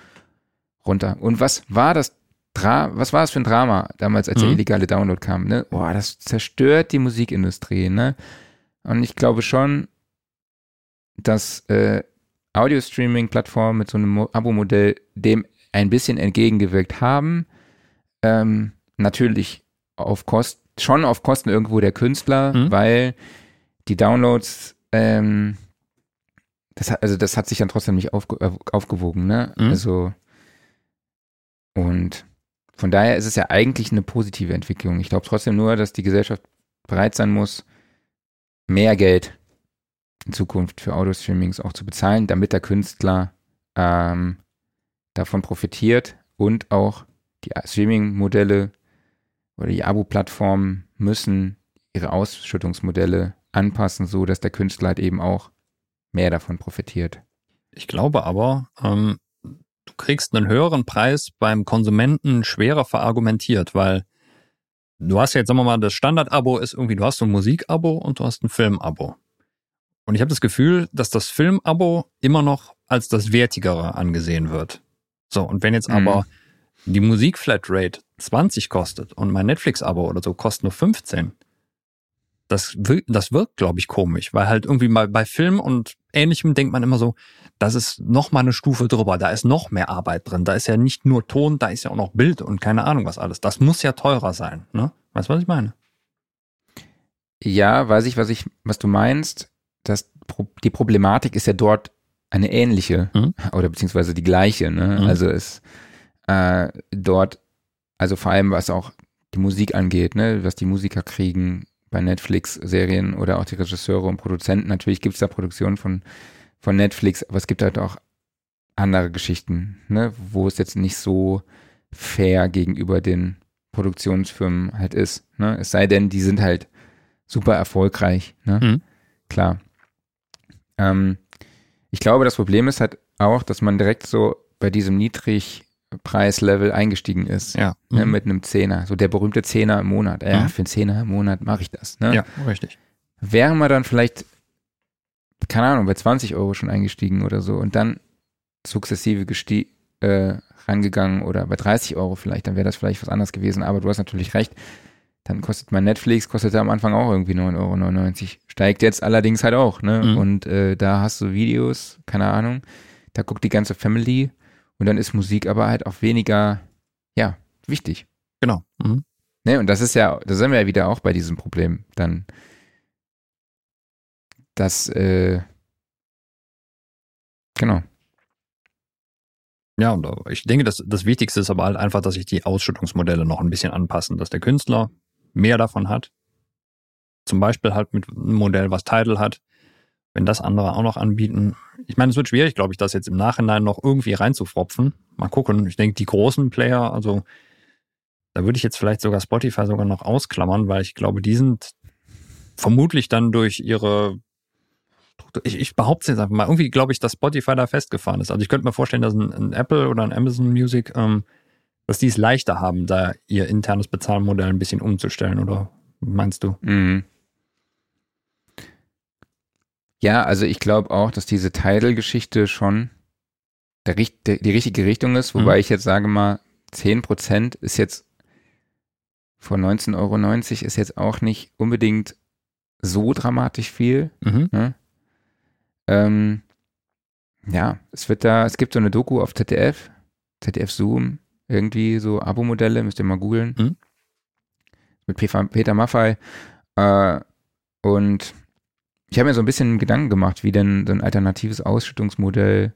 runter. Und was war das Dra was war das für ein Drama damals, als der Mhm. illegale Download kam? Ne? Boah, das zerstört die Musikindustrie, ne? Und ich glaube schon, dass äh, Audio-Streaming-Plattformen mit so einem Mo- Abo-Modell dem ein bisschen entgegengewirkt haben. Ähm, natürlich auf Kosten, schon auf Kosten irgendwo der Künstler, Mhm. weil die Downloads, ähm, das hat, also das hat sich dann trotzdem nicht aufge, äh, aufgewogen, ne? Mhm. Also Und von daher ist es ja eigentlich eine positive Entwicklung. Ich glaube trotzdem nur, dass die Gesellschaft bereit sein muss, mehr Geld in Zukunft für Audio-Streamings auch zu bezahlen, damit der Künstler ähm, davon profitiert und auch die Streaming-Modelle oder die Abo-Plattformen müssen ihre Ausschüttungsmodelle anpassen, so dass der Künstler halt eben auch mehr davon profitiert. Ich glaube aber, ähm, du kriegst einen höheren Preis beim Konsumenten schwerer verargumentiert, weil du hast jetzt, sagen wir mal, das Standard-Abo ist irgendwie, du hast so ein Musik-Abo und du hast ein Film-Abo. Und ich habe das Gefühl, dass das Film-Abo immer noch als das Wertigere angesehen wird. So, und wenn jetzt mhm. aber die Musik-Flatrate 20 kostet und mein Netflix-Abo oder so kostet nur 15, das, das wirkt, glaube ich, komisch, weil halt irgendwie mal bei Film und Ähnlichem denkt man immer so, das ist noch mal eine Stufe drüber, da ist noch mehr Arbeit drin, da ist ja nicht nur Ton, da ist ja auch noch Bild und keine Ahnung was alles. Das muss ja teurer sein, ne? Weißt du, was ich meine? Ja, weiß ich, was ich, was du meinst dass die Problematik ist ja dort eine ähnliche mhm. oder beziehungsweise die gleiche. Ne? Mhm. Also ist äh, dort, also vor allem was auch die Musik angeht, ne? was die Musiker kriegen bei Netflix-Serien oder auch die Regisseure und Produzenten. Natürlich gibt es da Produktionen von, von Netflix, aber es gibt halt auch andere Geschichten, ne? wo es jetzt nicht so fair gegenüber den Produktionsfirmen halt ist. Ne? Es sei denn, die sind halt super erfolgreich. Ne? Mhm. Klar. Ähm, ich glaube, das Problem ist halt auch, dass man direkt so bei diesem Niedrigpreislevel eingestiegen ist. Ja. Ne, mhm. mit einem Zehner. So der berühmte Zehner im Monat. Ja, mhm. für einen Zehner im Monat mache ich das. Ne? Ja, richtig. Wären wir dann vielleicht, keine Ahnung, bei 20 Euro schon eingestiegen oder so und dann sukzessive gestie äh, rangegangen oder bei 30 Euro vielleicht, dann wäre das vielleicht was anderes gewesen. Aber du hast natürlich recht. Dann kostet mein Netflix, kostete am Anfang auch irgendwie 9,99 Euro. Steigt jetzt allerdings halt auch, ne? Mhm. Und äh, da hast du Videos, keine Ahnung, da guckt die ganze Family und dann ist Musik aber halt auch weniger, ja, wichtig. Genau. Mhm. Ne, und das ist ja, da sind wir ja wieder auch bei diesem Problem dann, dass, äh, genau. Ja, und ich denke, das, das Wichtigste ist aber halt einfach, dass sich die Ausschüttungsmodelle noch ein bisschen anpassen, dass der Künstler mehr davon hat. Zum Beispiel halt mit einem Modell, was Title hat. Wenn das andere auch noch anbieten. Ich meine, es wird schwierig, glaube ich, das jetzt im Nachhinein noch irgendwie reinzufropfen. Mal gucken. Ich denke, die großen Player, also da würde ich jetzt vielleicht sogar Spotify sogar noch ausklammern, weil ich glaube, die sind vermutlich dann durch ihre ich, ich behaupte jetzt einfach mal, irgendwie glaube ich, dass Spotify da festgefahren ist. Also ich könnte mir vorstellen, dass ein, ein Apple oder ein Amazon Music ähm, dass die es leichter haben, da ihr internes Bezahlmodell ein bisschen umzustellen, oder meinst du? Mhm. Ja, also ich glaube auch, dass diese Tidal-Geschichte schon der, der, die richtige Richtung ist, wobei mhm. ich jetzt sage mal, 10% ist jetzt von 19,90 Euro ist jetzt auch nicht unbedingt so dramatisch viel. Mhm. Ne? Ähm, ja, es wird da, es gibt so eine Doku auf ZDF, ZDF Zoom, irgendwie so Abo-Modelle, müsst ihr mal googeln. Mhm. Mit Peter Maffei. Äh, und ich habe mir so ein bisschen Gedanken gemacht, wie denn so ein alternatives Ausschüttungsmodell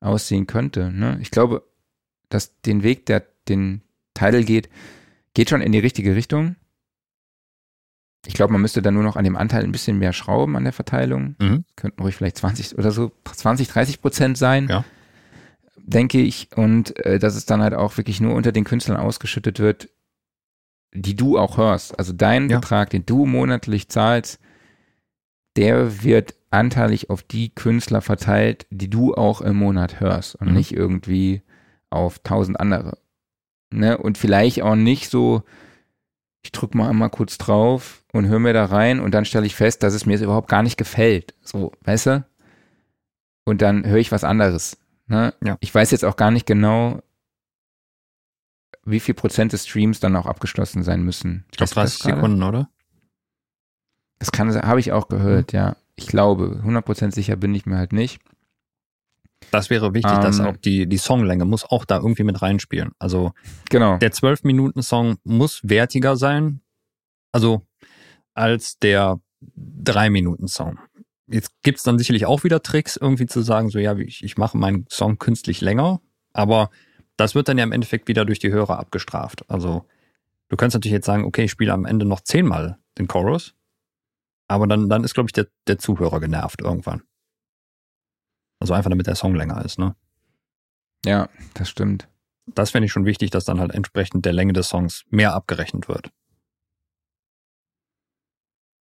aussehen könnte. Ne? Ich glaube, dass den Weg, der den Title geht, geht schon in die richtige Richtung. Ich glaube, man müsste dann nur noch an dem Anteil ein bisschen mehr schrauben an der Verteilung. Mhm. Könnten ruhig vielleicht 20 oder so, 20, 30 Prozent sein. Ja denke ich, und äh, dass es dann halt auch wirklich nur unter den Künstlern ausgeschüttet wird, die du auch hörst. Also dein ja. Betrag, den du monatlich zahlst, der wird anteilig auf die Künstler verteilt, die du auch im Monat hörst und mhm. nicht irgendwie auf tausend andere. Ne? Und vielleicht auch nicht so, ich drück mal einmal kurz drauf und höre mir da rein und dann stelle ich fest, dass es mir überhaupt gar nicht gefällt. So, weißt du? Und dann höre ich was anderes. Ne? Ja. Ich weiß jetzt auch gar nicht genau, wie viel Prozent des Streams dann auch abgeschlossen sein müssen. Ich glaube 30 Sekunden, oder? Das kann, habe ich auch gehört, mhm. ja. Ich glaube, 100% sicher bin ich mir halt nicht. Das wäre wichtig, um, dass ähm. auch die, die Songlänge muss auch da irgendwie mit reinspielen. Also genau. der 12-Minuten-Song muss wertiger sein, also als der 3-Minuten-Song. Jetzt gibt's dann sicherlich auch wieder Tricks, irgendwie zu sagen, so ja, ich, ich mache meinen Song künstlich länger, aber das wird dann ja im Endeffekt wieder durch die Hörer abgestraft. Also du kannst natürlich jetzt sagen, okay, ich spiele am Ende noch zehnmal den Chorus, aber dann, dann ist, glaube ich, der, der Zuhörer genervt irgendwann. Also einfach damit der Song länger ist, ne? Ja, das stimmt. Das finde ich schon wichtig, dass dann halt entsprechend der Länge des Songs mehr abgerechnet wird.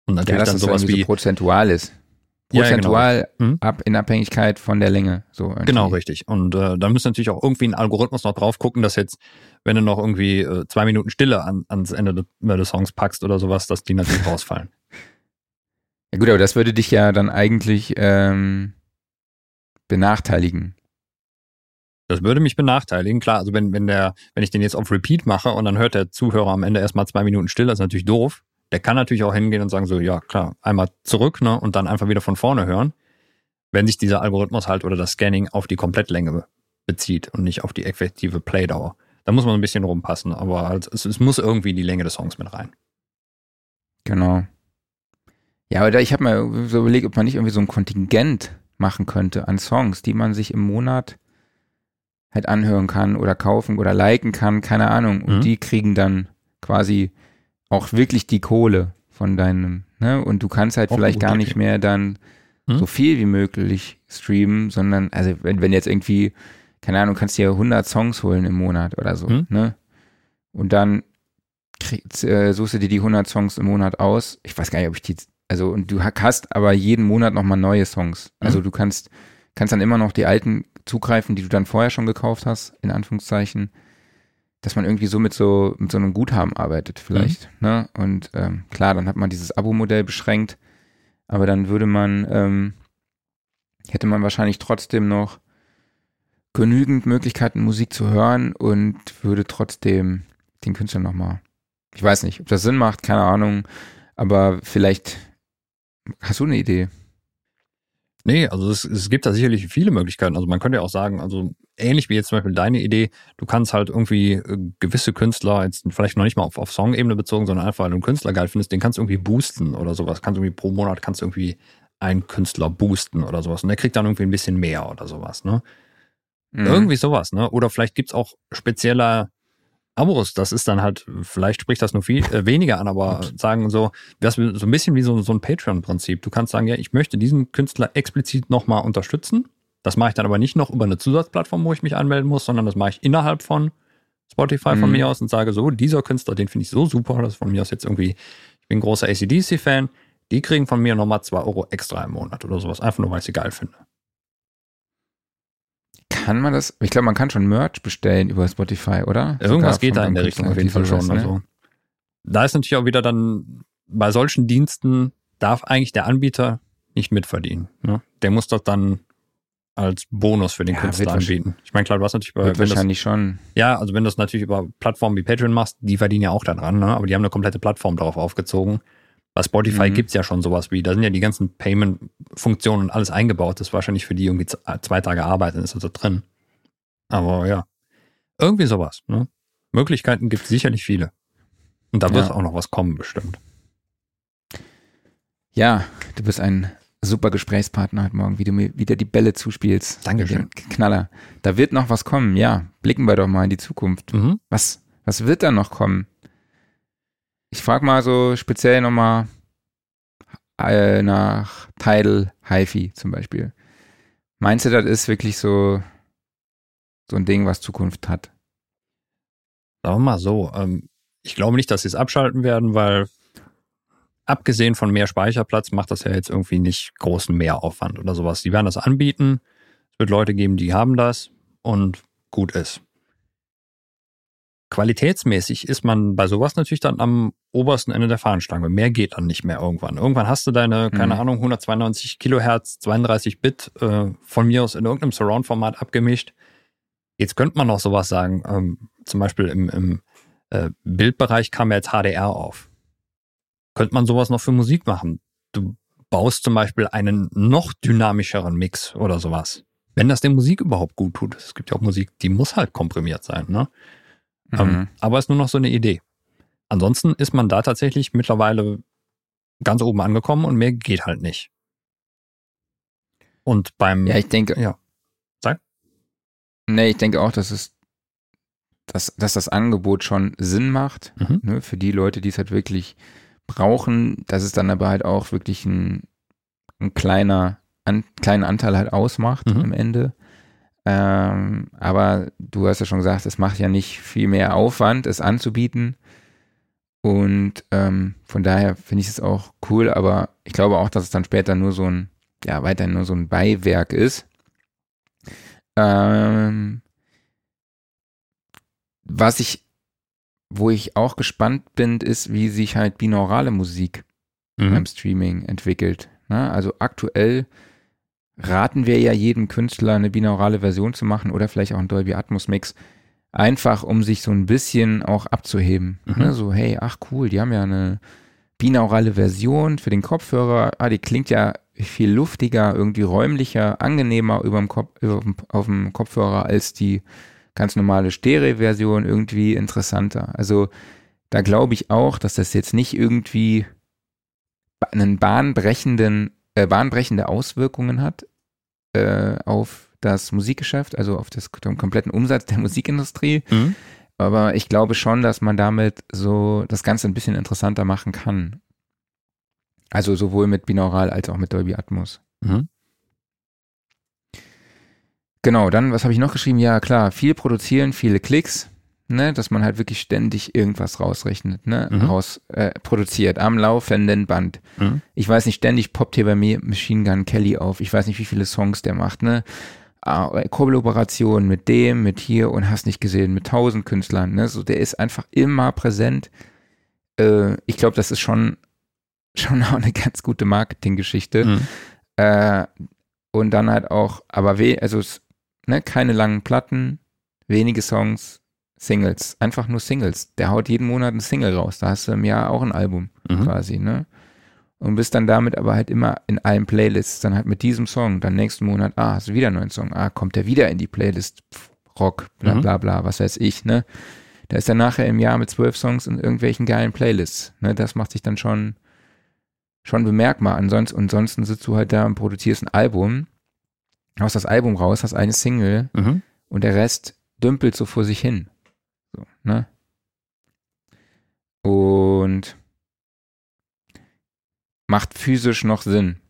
Und natürlich ja, dann sowas wie so prozentual ist. Prozentual ja, genau. hm? ab in Abhängigkeit von der Länge. So genau, richtig. Und äh, da müssen natürlich auch irgendwie ein Algorithmus noch drauf gucken, dass jetzt, wenn du noch irgendwie äh, zwei Minuten Stille an, ans Ende des, des Songs packst oder sowas, dass die natürlich rausfallen. Ja gut, aber das würde dich ja dann eigentlich ähm, benachteiligen. Das würde mich benachteiligen, klar. Also wenn, wenn der, wenn ich den jetzt auf Repeat mache und dann hört der Zuhörer am Ende erstmal zwei Minuten still, das ist natürlich doof. Der kann natürlich auch hingehen und sagen so, ja klar, einmal zurück, ne, und dann einfach wieder von vorne hören. Wenn sich dieser Algorithmus halt oder das Scanning auf die Komplettlänge bezieht und nicht auf die effektive Playdauer. Da muss man ein bisschen rumpassen, aber halt, es, es muss irgendwie die Länge des Songs mit rein. Genau. Ja, aber da, ich habe mir so überlegt, ob man nicht irgendwie so ein Kontingent machen könnte an Songs, die man sich im Monat halt anhören kann oder kaufen oder liken kann, keine Ahnung. Und mhm. die kriegen dann quasi auch wirklich die Kohle von deinem, ne? Und du kannst halt auch vielleicht gar nicht mehr dann mhm. so viel wie möglich streamen, sondern, also wenn, wenn jetzt irgendwie, keine Ahnung, kannst dir 100 Songs holen im Monat oder so, mhm. ne? Und dann krieg, äh, suchst du dir die 100 Songs im Monat aus. Ich weiß gar nicht, ob ich die also und du hast aber jeden Monat nochmal neue Songs. Also mhm. du kannst, kannst dann immer noch die alten zugreifen, die du dann vorher schon gekauft hast, in Anführungszeichen. Dass man irgendwie so mit so, mit so einem Guthaben arbeitet, vielleicht. Mhm. Ne? Und ähm, klar, dann hat man dieses Abo-Modell beschränkt, aber dann würde man, ähm, hätte man wahrscheinlich trotzdem noch genügend Möglichkeiten, Musik zu hören und würde trotzdem den Künstler nochmal. Ich weiß nicht, ob das Sinn macht, keine Ahnung, aber vielleicht Hast du eine Idee? Nee, also es, es gibt da sicherlich viele Möglichkeiten. Also man könnte ja auch sagen, also ähnlich wie jetzt zum Beispiel deine Idee, du kannst halt irgendwie äh, gewisse Künstler, jetzt vielleicht noch nicht mal auf, auf Song-Ebene bezogen, sondern einfach, weil du einen Künstler geil findest, den kannst du irgendwie boosten oder sowas. Kannst irgendwie pro Monat kannst du irgendwie einen Künstler boosten oder sowas. Und der kriegt dann irgendwie ein bisschen mehr oder sowas, ne? Mhm. Irgendwie sowas, ne? Oder vielleicht gibt's auch spezielle Abos, das ist dann halt, vielleicht spricht das nur viel äh, weniger an, aber sagen so, das so ein bisschen wie so, so ein Patreon-Prinzip. Du kannst sagen, ja, ich möchte diesen Künstler explizit nochmal unterstützen. Das mache ich dann aber nicht noch über eine Zusatzplattform, wo ich mich anmelden muss, sondern das mache ich innerhalb von Spotify von mhm. mir aus und sage so, dieser Künstler, den finde ich so super, das von mir aus jetzt irgendwie, ich bin großer ACDC-Fan, die kriegen von mir nochmal zwei Euro extra im Monat oder sowas, einfach nur, weil ich sie geil finde. Kann man das? Ich glaube, man kann schon Merch bestellen über Spotify, oder? Irgendwas Sogar geht da in der Richtung auf jeden Fall schon. Ne? Also. Da ist natürlich auch wieder dann, bei solchen Diensten darf eigentlich der Anbieter nicht mitverdienen. Ne? Der muss das dann als Bonus für den ja, Künstler anbieten. Ich meine, klar, du hast natürlich bei, wahrscheinlich das, schon. Ja, also wenn du das natürlich über Plattformen wie Patreon machst, die verdienen ja auch daran, ne? aber die haben eine komplette Plattform darauf aufgezogen. Bei Spotify mhm. gibt's ja schon sowas wie, da sind ja die ganzen Payment-Funktionen und alles eingebaut. Das ist wahrscheinlich für die irgendwie zwei Tage Arbeit, dann ist das so drin. Aber ja, irgendwie sowas. Ne? Möglichkeiten gibt es sicherlich viele. Und da wird ja. auch noch was kommen, bestimmt. Ja, du bist ein super Gesprächspartner heute Morgen, wie du mir wieder die Bälle zuspielst. Dankeschön. Knaller. Da wird noch was kommen, ja. Blicken wir doch mal in die Zukunft. Mhm. Was, was wird da noch kommen? Ich frage mal so speziell nochmal äh, nach Tidal HiFi zum Beispiel. Meinst du, das ist wirklich so, so ein Ding, was Zukunft hat? Sagen wir mal so, ähm, ich glaube nicht, dass sie es abschalten werden, weil abgesehen von mehr Speicherplatz macht das ja jetzt irgendwie nicht großen Mehraufwand oder sowas. Die werden das anbieten. Es wird Leute geben, die haben das und gut ist qualitätsmäßig ist man bei sowas natürlich dann am obersten Ende der Fahnenstange. Mehr geht dann nicht mehr irgendwann. Irgendwann hast du deine, keine mhm. Ahnung, 192 Kilohertz, 32 Bit äh, von mir aus in irgendeinem Surround-Format abgemischt. Jetzt könnte man noch sowas sagen, ähm, zum Beispiel im, im äh, Bildbereich kam jetzt HDR auf. Könnte man sowas noch für Musik machen? Du baust zum Beispiel einen noch dynamischeren Mix oder sowas. Wenn das der Musik überhaupt gut tut. Es gibt ja auch Musik, die muss halt komprimiert sein, ne? Ähm, mhm. Ähm, aber ist nur noch so eine Idee. Ansonsten ist man da tatsächlich mittlerweile ganz oben angekommen und mehr geht halt nicht. Und beim. Ja, ich denke. Ja. Sag. Nee, ich denke auch, dass es dass, dass das Angebot schon Sinn macht, Mhm. ne, für die Leute, die es halt wirklich brauchen, dass es dann aber halt auch wirklich ein, ein kleiner, an, kleinen Anteil halt ausmacht Mhm. am Ende. Ähm, aber du hast ja schon gesagt, es macht ja nicht viel mehr Aufwand, es anzubieten. Und ähm, von daher finde ich es auch cool, aber ich glaube auch, dass es dann später nur so ein, ja, weiterhin nur so ein Beiwerk ist. Ähm, was ich, wo ich auch gespannt bin, ist, wie sich halt binaurale Musik Mhm. beim Streaming entwickelt. Ne? Also aktuell raten wir ja jedem Künstler eine binaurale Version zu machen oder vielleicht auch einen Dolby Atmos Mix, einfach um sich so ein bisschen auch abzuheben. Mhm. Ne? So, hey, ach cool, die haben ja eine binaurale Version für den Kopfhörer. Ah, die klingt ja viel luftiger, irgendwie räumlicher, angenehmer überm Kopf, über, auf dem Kopfhörer als die ganz normale Stereo-Version, irgendwie interessanter. Also da glaube ich auch, dass das jetzt nicht irgendwie einen bahnbrechenden, äh, bahnbrechende Auswirkungen hat äh, auf das Musikgeschäft, also auf das, den kompletten Umsatz der Musikindustrie. Mhm. Aber ich glaube schon, dass man damit so das Ganze ein bisschen interessanter machen kann. Also sowohl mit Binaural als auch mit Dolby Atmos. Mhm. Genau, dann, was habe ich noch geschrieben? Ja, klar, viel produzieren, viele Klicks, ne, dass man halt wirklich ständig irgendwas rausrechnet, ne, Mhm. raus äh, produziert am laufenden Band. Mhm. Ich weiß nicht, ständig poppt hier bei mir Machine Gun Kelly auf. Ich weiß nicht, wie viele Songs der macht, ne? Ah, Kollaboration mit dem, mit hier und hast nicht gesehen, mit tausend Künstlern, ne? So, der ist einfach immer präsent. Äh, ich glaube, das ist schon, schon auch eine ganz gute Marketinggeschichte. Mhm. Äh, und dann halt auch, aber weh, also es, ne, keine langen Platten, wenige Songs, Singles, einfach nur Singles. Der haut jeden Monat ein Single raus. Da hast du im Jahr auch ein Album Mhm. quasi, ne? Und bist dann damit aber halt immer in allen Playlists, dann halt mit diesem Song, dann nächsten Monat, ah, hast du wieder einen neuen Song, ah, kommt der wieder in die Playlist, Pff, Rock, bla Mhm. bla bla, was weiß ich, ne? Da ist er nachher im Jahr mit zwölf Songs in irgendwelchen geilen Playlists, ne? Das macht sich dann schon, schon bemerkbar. Ansonsten, ansonsten sitzt du halt da und produzierst ein Album, haust das Album raus, hast eine Single Mhm. und der Rest dümpelt so vor sich hin. Ne? Und macht physisch noch Sinn.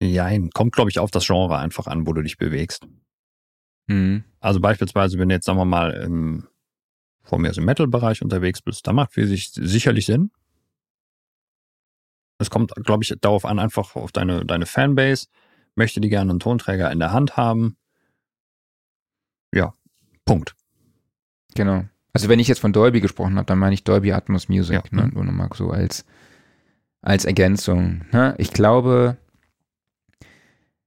Jein. Kommt, glaube ich, auf das Genre einfach an, wo du dich bewegst. Mhm. Also beispielsweise, wenn du jetzt, sagen wir mal, im, vor mir aus im Metal-Bereich unterwegs bist, da macht für sich sicherlich Sinn. Es kommt, glaube ich, darauf an, einfach auf deine, deine Fanbase. Möchte die gerne einen Tonträger in der Hand haben. Ja, Punkt. Genau. Also wenn ich jetzt von Dolby gesprochen habe, dann meine ich Dolby Atmos Music, Ja. ne? Nur nochmal so als, als Ergänzung. Ne? Ich glaube,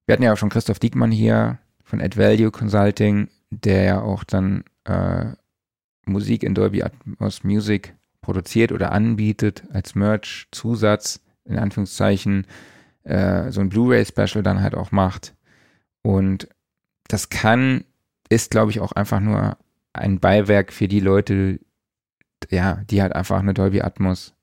wir hatten ja auch schon Christoph Diekmann hier von Add Value Consulting, der ja auch dann äh, Musik in Dolby Atmos Music produziert oder anbietet als Merch-Zusatz, in Anführungszeichen, äh, so ein Blu-ray-Special dann halt auch macht. Und das kann, ist, glaube ich, auch einfach nur ein Beiwerk für die Leute, ja, die halt einfach eine Dolby Atmos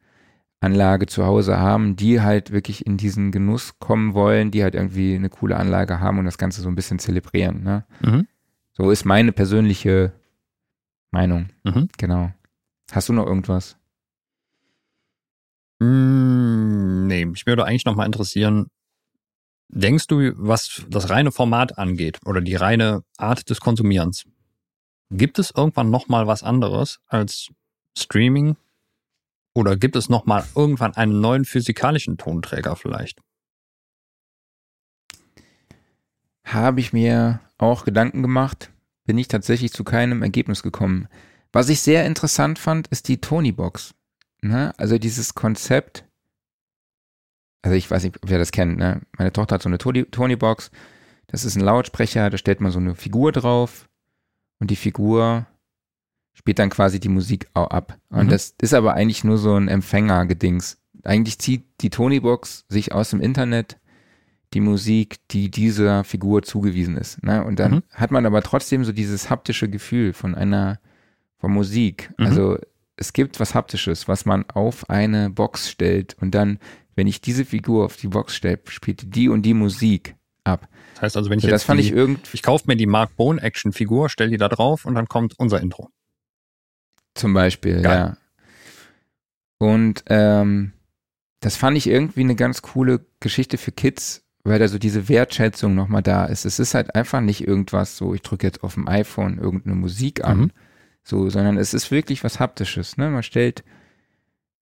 Anlage zu Hause haben, die halt wirklich in diesen Genuss kommen wollen, die halt irgendwie eine coole Anlage haben und das Ganze so ein bisschen zelebrieren. Ne? Mhm. So ist meine persönliche Meinung. Mhm. Genau. Hast du noch irgendwas? Mm, nee, mich würde eigentlich nochmal interessieren, denkst du, was das reine Format angeht oder die reine Art des Konsumierens, gibt es irgendwann nochmal was anderes als Streaming? Oder gibt es nochmal irgendwann einen neuen physikalischen Tonträger vielleicht? Habe ich mir auch Gedanken gemacht, bin ich tatsächlich zu keinem Ergebnis gekommen. Was ich sehr interessant fand, ist die Tony-Box. Ne? Also dieses Konzept, also ich weiß nicht, wer das kennt, ne? Meine Tochter hat so eine Tony- Tony-Box, das ist ein Lautsprecher, da stellt man so eine Figur drauf und die Figur spielt dann quasi die Musik auch ab. Und Mhm. das ist aber eigentlich nur so ein Empfängergedings. Eigentlich zieht die Tony-Box sich aus dem Internet die Musik, die dieser Figur zugewiesen ist. Ne? Und dann Mhm. hat man aber trotzdem so dieses haptische Gefühl von einer, von Musik. Mhm. Also es gibt was Haptisches, was man auf eine Box stellt und dann, wenn ich diese Figur auf die Box stelle, spielt die und die Musik. Das heißt also, wenn ich So, jetzt das fand die, ich irgendwie ich kaufe mir die Mark Bone Action Figur, stell die da drauf und dann kommt unser Intro. zum Beispiel, Geil. ja. Und ähm, das fand ich irgendwie eine ganz coole Geschichte für Kids, weil da so diese Wertschätzung nochmal da ist. Es ist halt einfach nicht irgendwas so, ich drücke jetzt auf dem iPhone irgendeine Musik an, Mhm. so, sondern es ist wirklich was Haptisches. Ne? Man stellt,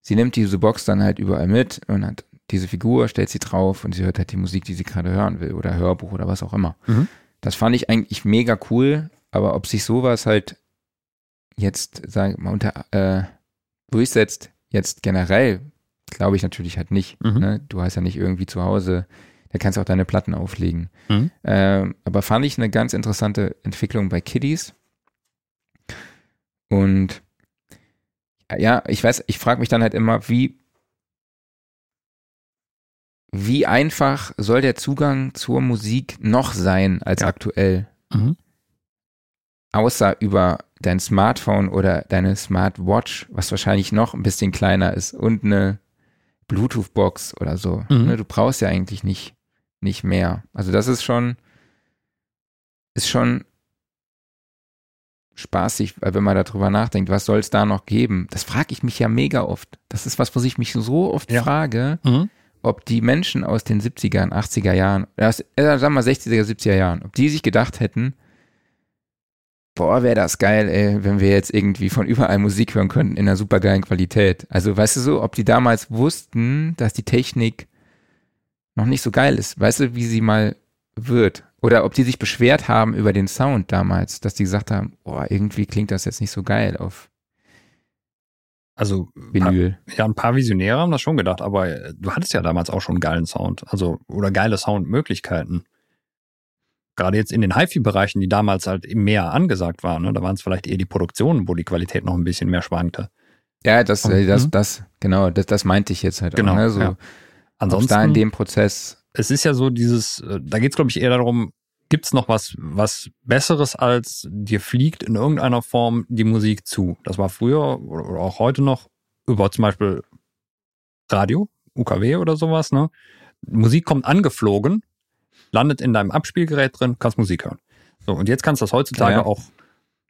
sie nimmt diese Box dann halt überall mit und hat diese Figur, stellt sie drauf und sie hört halt die Musik, die sie gerade hören will oder Hörbuch oder was auch immer. Mhm. Das fand ich eigentlich mega cool, aber ob sich sowas halt jetzt, sag ich mal, unter, äh, durchsetzt, jetzt generell, glaube ich natürlich halt nicht. Mhm. Ne? Du hast ja nicht irgendwie zu Hause, da kannst du auch deine Platten auflegen. Mhm. Ähm, aber fand ich eine ganz interessante Entwicklung bei Kiddies. Und ja, ich weiß, ich frage mich dann halt immer, wie, wie einfach soll der Zugang zur Musik noch sein als Ja. aktuell? Mhm. Außer über dein Smartphone oder deine Smartwatch, was wahrscheinlich noch ein bisschen kleiner ist und eine Bluetooth-Box oder so. Mhm. Ne, Du brauchst ja eigentlich nicht, nicht mehr. Also das ist schon, ist schon spaßig, weil wenn man darüber nachdenkt, was soll es da noch geben? Das frage ich mich ja mega oft. Das ist was, was ich mich so oft Ja. frage, Mhm. Ob die Menschen aus den 70ern, 80er Jahren, äh, aus- äh, sagen wir mal 60er, 70er Jahren, ob die sich gedacht hätten, boah, wäre das geil, ey, wenn wir jetzt irgendwie von überall Musik hören könnten in einer supergeilen Qualität. Also, weißt du so, ob die damals wussten, dass die Technik noch nicht so geil ist. Weißt du, wie sie mal wird? Oder ob die sich beschwert haben über den Sound damals, dass die gesagt haben, boah, irgendwie klingt das jetzt nicht so geil auf Also Vinyl. ja, ein paar Visionäre haben das schon gedacht, aber äh, du hattest ja damals auch schon einen geilen Sound, also oder geile Soundmöglichkeiten. Gerade jetzt in den HiFi-Bereichen, die damals halt mehr angesagt waren, ne? da waren es vielleicht eher die Produktionen, wo die Qualität noch ein bisschen mehr schwankte. Ja, das, Und- äh, das, mhm. das, genau, das, das meinte ich jetzt halt Genau, auch. Ne? So, ja. Ansonsten, da in dem Prozess es ist ja so dieses, äh, da geht es glaube ich eher darum, gibt es noch was, was Besseres als dir fliegt in irgendeiner Form die Musik zu? Das war früher oder oder auch heute noch über zum Beispiel Radio, UKW oder sowas, ne? Musik kommt angeflogen, landet in deinem Abspielgerät drin, kannst Musik hören. So, und jetzt kannst du das heutzutage Ja. auch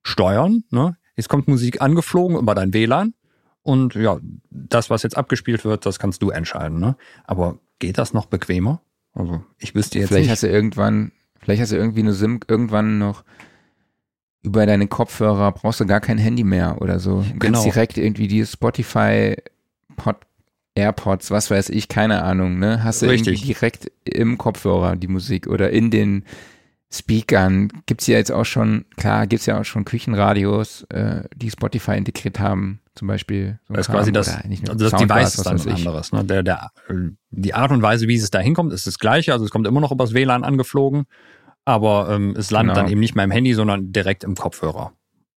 steuern, ne? Jetzt kommt Musik angeflogen über dein WLAN und ja, das, was jetzt abgespielt wird, das kannst du entscheiden, ne? Aber geht das noch bequemer? Also, ich wüsste jetzt vielleicht nicht. hast du irgendwann, vielleicht hast du irgendwie eine SIM irgendwann noch über deine Kopfhörer, brauchst du gar kein Handy mehr oder so. Du Genau. kannst direkt irgendwie die Spotify Pod, AirPods, was weiß ich, keine Ahnung, ne? Hast du Richtig. irgendwie direkt im Kopfhörer die Musik oder in den Speakern. Gibt's ja jetzt auch schon, klar, gibt's ja auch schon Küchenradios, äh, die Spotify integriert haben, zum Beispiel. So Das ist quasi das, also das Device ist was dann ich. anderes. Ne? Der, der, die Art und Weise, wie es da hinkommt, ist das gleiche. Also es kommt immer noch übers WLAN angeflogen, aber ähm, es landet Genau. dann eben nicht mehr im Handy, sondern direkt im Kopfhörer.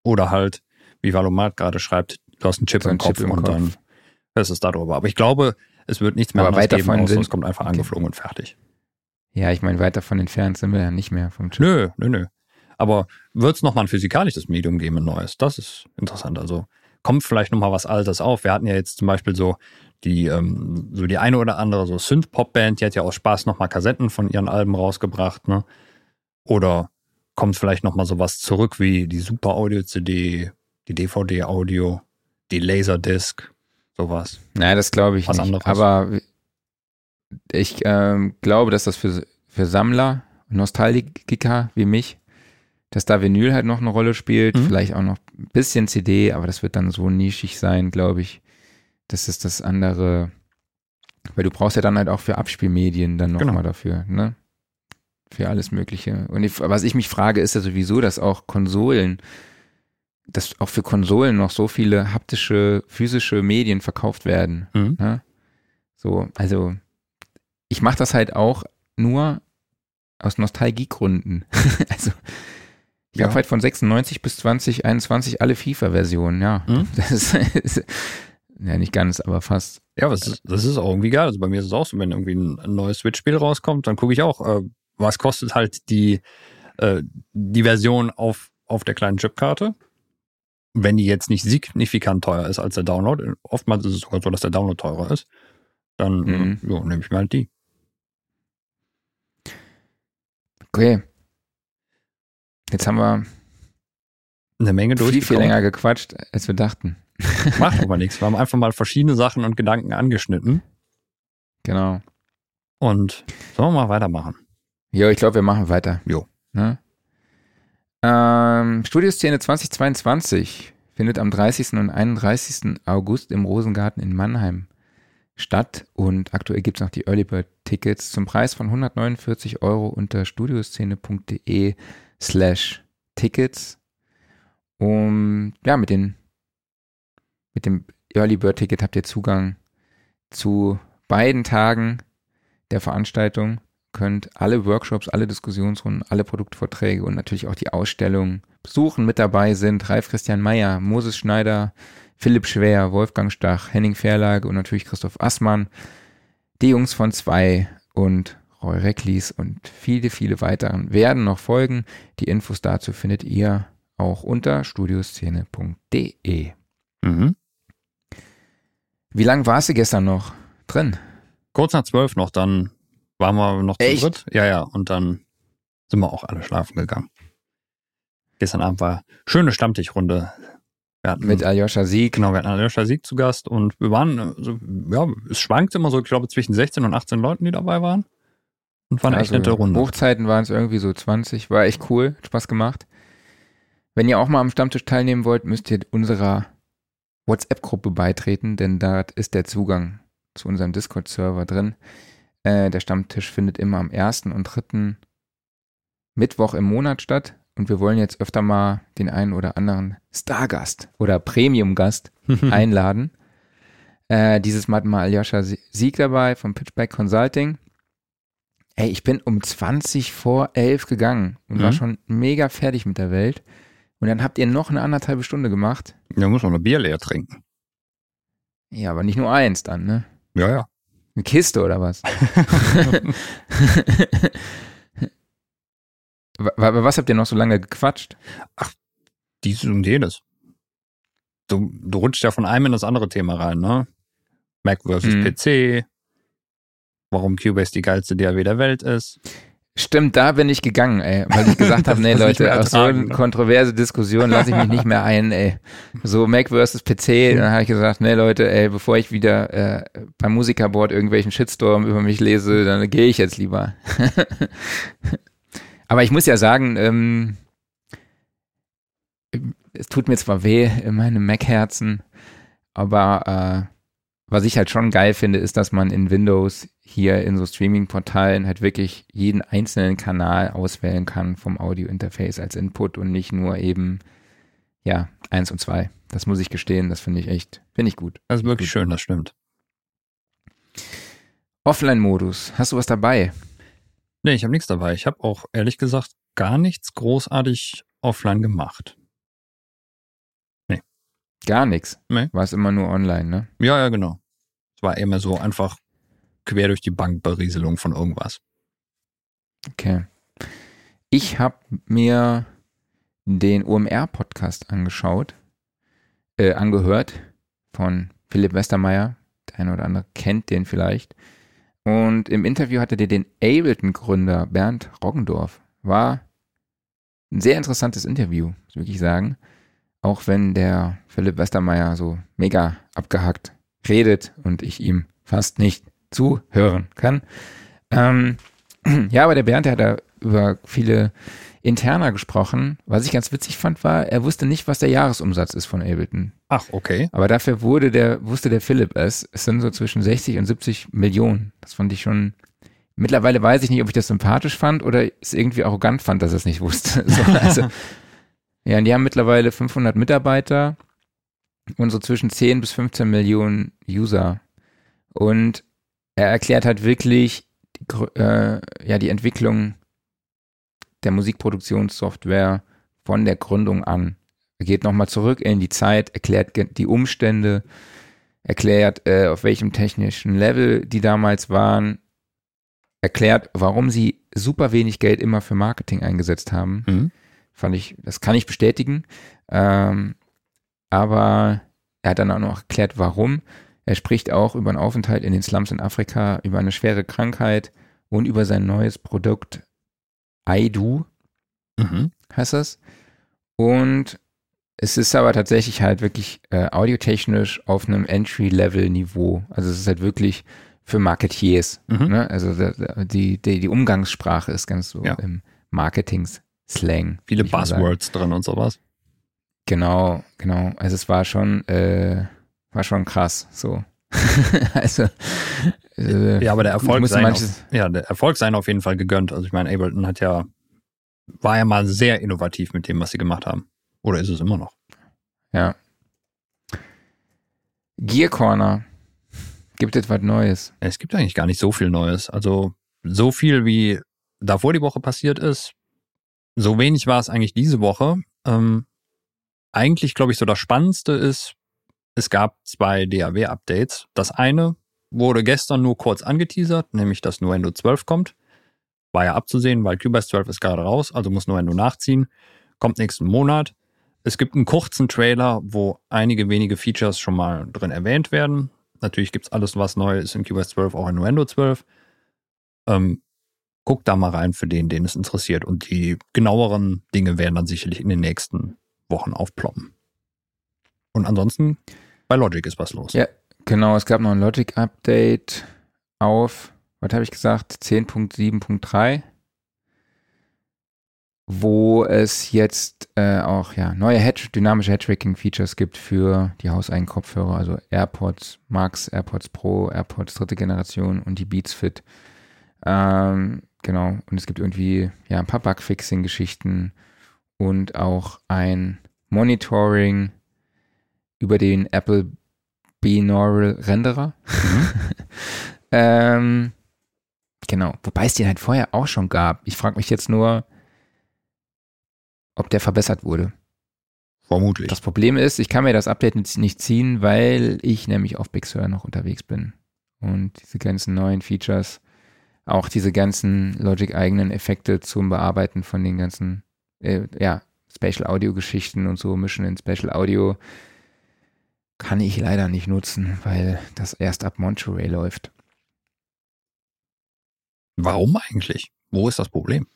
Oder halt, wie Valomat gerade schreibt, du hast einen Chip So im ein Chip Kopf im und Kopf. dann hörst du es darüber. Aber ich glaube, es wird nichts mehr Aber anderes weit geben, außer es kommt einfach angeflogen und fertig. Ja, ich meine, weit davon entfernt sind wir ja nicht mehr vom Chip. Nö, nö, nö. Aber wird es nochmal ein physikalisches Medium geben, ein neues? Das ist interessant. Also kommt vielleicht nochmal was Altes auf. Wir hatten ja jetzt zum Beispiel so die, ähm, so die eine oder andere so Synth-Pop-Band, die hat ja aus Spaß nochmal Kassetten von ihren Alben rausgebracht, ne? Oder kommt vielleicht nochmal sowas zurück wie die Super Audio-CD, die DVD-Audio, die Laserdisc, sowas. Naja, das glaube ich Was nicht. anderes. Aber ich ähm, glaube, dass das für, für Sammler, Nostalgiker wie mich, dass da Vinyl halt noch eine Rolle spielt, Mhm. vielleicht auch noch ein bisschen CD, aber das wird dann so nischig sein, glaube ich. Das ist das andere, weil du brauchst ja dann halt auch für Abspielmedien dann nochmal Genau. dafür, ne? Für alles Mögliche. Und ich, was ich mich frage, ist ja sowieso, dass auch Konsolen, dass auch für Konsolen noch so viele haptische, physische Medien verkauft werden. Mhm. Ne? So, also ich mache das halt auch nur aus Nostalgiegründen. also ich Ja. habe halt von 96 bis 2021 alle FIFA-Versionen, ja. Mhm. Das ist, ist ja nicht ganz, aber fast. Ja, ist, das ist auch irgendwie geil. Also bei mir ist es auch so, wenn irgendwie ein, ein neues Switch-Spiel rauskommt, dann gucke ich auch, äh, was kostet halt die, äh, die Version auf, auf der kleinen Chipkarte. Wenn die jetzt nicht signifikant teuer ist als der Download, oftmals ist es sogar so, dass der Download teurer ist, dann Mhm. äh, jo, nehme ich mir halt die. Okay. Jetzt haben wir Eine Menge viel, viel durchgekommen. länger gequatscht, als wir dachten. Macht aber nichts. Wir haben einfach mal verschiedene Sachen und Gedanken angeschnitten. Genau. Und sollen wir mal weitermachen? Jo, ich glaube, wir machen weiter. Jo. Ne? Ähm, Studioszene 2022 findet am 30. und 31. August im Rosengarten in Mannheim statt und aktuell gibt es noch die Early Bird Tickets zum Preis von 149 Euro unter studioszene.de slash Tickets. Um, ja, mit, den, mit dem Early Bird Ticket habt ihr Zugang zu beiden Tagen der Veranstaltung könnt alle Workshops, alle Diskussionsrunden, alle Produktvorträge und natürlich auch die Ausstellung besuchen. Mit dabei sind Ralf Christian Meyer, Moses Schneider, Philipp Schwer, Wolfgang Stach, Henning Verlage und natürlich Christoph Assmann, die Jungs von zwei und Roy Recklis und viele, viele weiteren werden noch folgen. Die Infos dazu findet ihr auch unter studioszene.de. Mhm. Wie lange warst du gestern noch drin? Kurz nach zwölf noch, dann waren wir noch zu Echt? dritt. Ja, ja, und dann sind wir auch alle schlafen gegangen. Gestern Abend war schöne Stammtischrunde. Mit Aljoscha Sieg. genau, wir hatten Aljoscha Sieg zu Gast und wir waren, äh, so, ja, es schwankt immer so, ich glaube, zwischen 16 und 18 Leuten, die dabei waren. Und war eine echt nette Runde. Hochzeiten waren es irgendwie so 20. War echt cool, hat Spaß gemacht. Wenn ihr auch mal am Stammtisch teilnehmen wollt, müsst ihr unserer WhatsApp-Gruppe beitreten, denn da ist der Zugang zu unserem Discord-Server drin. Äh, der Stammtisch findet immer am ersten und dritten Mittwoch im Monat statt. Und wir wollen jetzt öfter mal den einen oder anderen Stargast oder Premium-Gast einladen. Äh, dieses Mal hatten wir Aljoscha Sieg dabei vom Pitchback Consulting. Ey, ich bin um 20 vor 11 gegangen und war Mhm. schon mega fertig mit der Welt. Und dann habt ihr noch eine anderthalbe Stunde gemacht. Ja, muss man ein Bier leer trinken. Ja, aber nicht nur eins dann, ne? Ja, ja. Eine Kiste oder was? Wa- wa- was habt ihr noch so lange gequatscht? Dieses und jenes. Du, du rutscht ja von einem in das andere Thema rein, ne? Mac versus Mhm. PC. Warum Cubase die geilste DAW der Welt ist. Stimmt, da bin ich gegangen, ey, weil ich gesagt habe, nee Leute, auf so eine ne? kontroverse Diskussion lasse ich mich nicht mehr ein, ey. So Mac versus PC, dann habe ich gesagt, nee Leute, ey, bevor ich wieder äh, beim Musikerboard irgendwelchen Shitstorm über mich lese, dann gehe ich jetzt lieber. Aber ich muss ja sagen, ähm, es tut mir zwar weh in meinem Mac-Herzen, aber äh, was ich halt schon geil finde, ist, dass man in Windows hier in so Streaming-Portalen halt wirklich jeden einzelnen Kanal auswählen kann vom Audio-Interface als Input und nicht nur eben, ja, eins und zwei. Das muss ich gestehen, das finde ich echt, finde ich gut. Das ist wirklich schön, das stimmt. Offline-Modus, hast du was dabei? Nee, ich habe nichts dabei. Ich habe auch ehrlich gesagt gar nichts großartig offline gemacht. Gar nichts. Nee. War es immer nur online, ne? Ja, ja, genau. Es war immer so einfach quer durch die Bank Berieselung von irgendwas. Okay. Ich habe mir den OMR-Podcast angeschaut, äh, angehört von Philipp Westermeier. Der eine oder andere kennt den vielleicht. Und im Interview hatte der den Ableton-Gründer Bernd Roggendorf. War ein sehr interessantes Interview, muss ich sagen. Auch wenn der Philipp Westermeier so mega abgehackt redet und ich ihm fast nicht zuhören kann. Ähm, ja, aber der Bernd, der hat da über viele Interna gesprochen. Was ich ganz witzig fand, war, er wusste nicht, was der Jahresumsatz ist von Ableton. Ach, okay. Aber dafür wurde der, wusste der Philipp es. Es sind so zwischen 60 und 70 Millionen. Das fand ich schon. Mittlerweile weiß ich nicht, ob ich das sympathisch fand oder es irgendwie arrogant fand, dass er es nicht wusste. So, also, ja, und die haben mittlerweile 500 Mitarbeiter und so zwischen 10 bis 15 Millionen User. Und er erklärt halt wirklich äh, ja, die Entwicklung der Musikproduktionssoftware von der Gründung an. Er geht nochmal zurück in die Zeit, erklärt die Umstände, erklärt, äh, auf welchem technischen Level die damals waren, erklärt, warum sie super wenig Geld immer für Marketing eingesetzt haben. Mhm. Fand ich, das kann ich bestätigen. Ähm, aber er hat dann auch noch erklärt, warum. Er spricht auch über einen Aufenthalt in den Slums in Afrika, über eine schwere Krankheit und über sein neues Produkt iDo Mhm. heißt das. Und es ist aber tatsächlich halt wirklich äh, audiotechnisch auf einem Entry-Level-Niveau. Also es ist halt wirklich für Marketiers. Mhm. Ne? Also die, die, die Umgangssprache ist ganz so Ja. im Marketing-Slang. Viele. Buzzwords drin und sowas. Genau, genau. Also es war schon, äh, war schon krass. So. also äh, Ja, aber der Erfolg musste sei manches, auf, ja, der Erfolg sei ihnen auf jeden Fall gegönnt. Also ich meine, Ableton hat ja, war ja mal sehr innovativ mit dem, was sie gemacht haben. Oder ist es immer noch? Ja. Gear Corner. Gibt es was Neues? Es gibt eigentlich gar nicht so viel Neues. Also so viel wie davor die Woche passiert ist, so wenig war es eigentlich diese Woche. Ähm, eigentlich, glaube ich, so das Spannendste ist, es gab zwei DAW-Updates. Das eine wurde gestern nur kurz angeteasert, nämlich dass Nuendo 12 kommt. War ja abzusehen, weil Cubase 12 ist gerade raus, also muss Nuendo nachziehen. Kommt nächsten Monat. Es gibt einen kurzen Trailer, wo einige wenige Features schon mal drin erwähnt werden. Natürlich gibt's alles, was neu ist in Cubase 12, auch in Nuendo 12. Ähm, guckt da mal rein für den, den es interessiert. Und die genaueren Dinge werden dann sicherlich in den nächsten Wochen aufploppen. Und ansonsten, bei Logic ist was los. Ja. Genau, es gab noch ein Logic-Update auf, was habe ich gesagt, 10.7.3, wo es jetzt äh, auch ja, neue Head dynamische Head-Tracking-Features gibt für die hauseigenen Kopfhörer, also AirPods Max, AirPods Pro, AirPods dritte Generation und die Beats Fit. Ähm, genau, und es gibt irgendwie ja, ein paar Bug-Fixing-Geschichten und auch ein Monitoring über den Apple Binaural Renderer. ähm, genau, wobei es den halt vorher auch schon gab. Ich frage mich jetzt nur, ob der verbessert wurde. Vermutlich. Das Problem ist, ich kann mir das Update nicht- ziehen, weil ich nämlich auf Big Sur noch unterwegs bin. Und diese ganzen neuen Features, auch diese ganzen Logic-eigenen Effekte zum Bearbeiten von den ganzen, äh, ja, Spatial Audio-Geschichten und so mischen in Spatial Audio, kann ich leider nicht nutzen, weil das erst ab Monterey läuft. Warum eigentlich? Wo ist das Problem?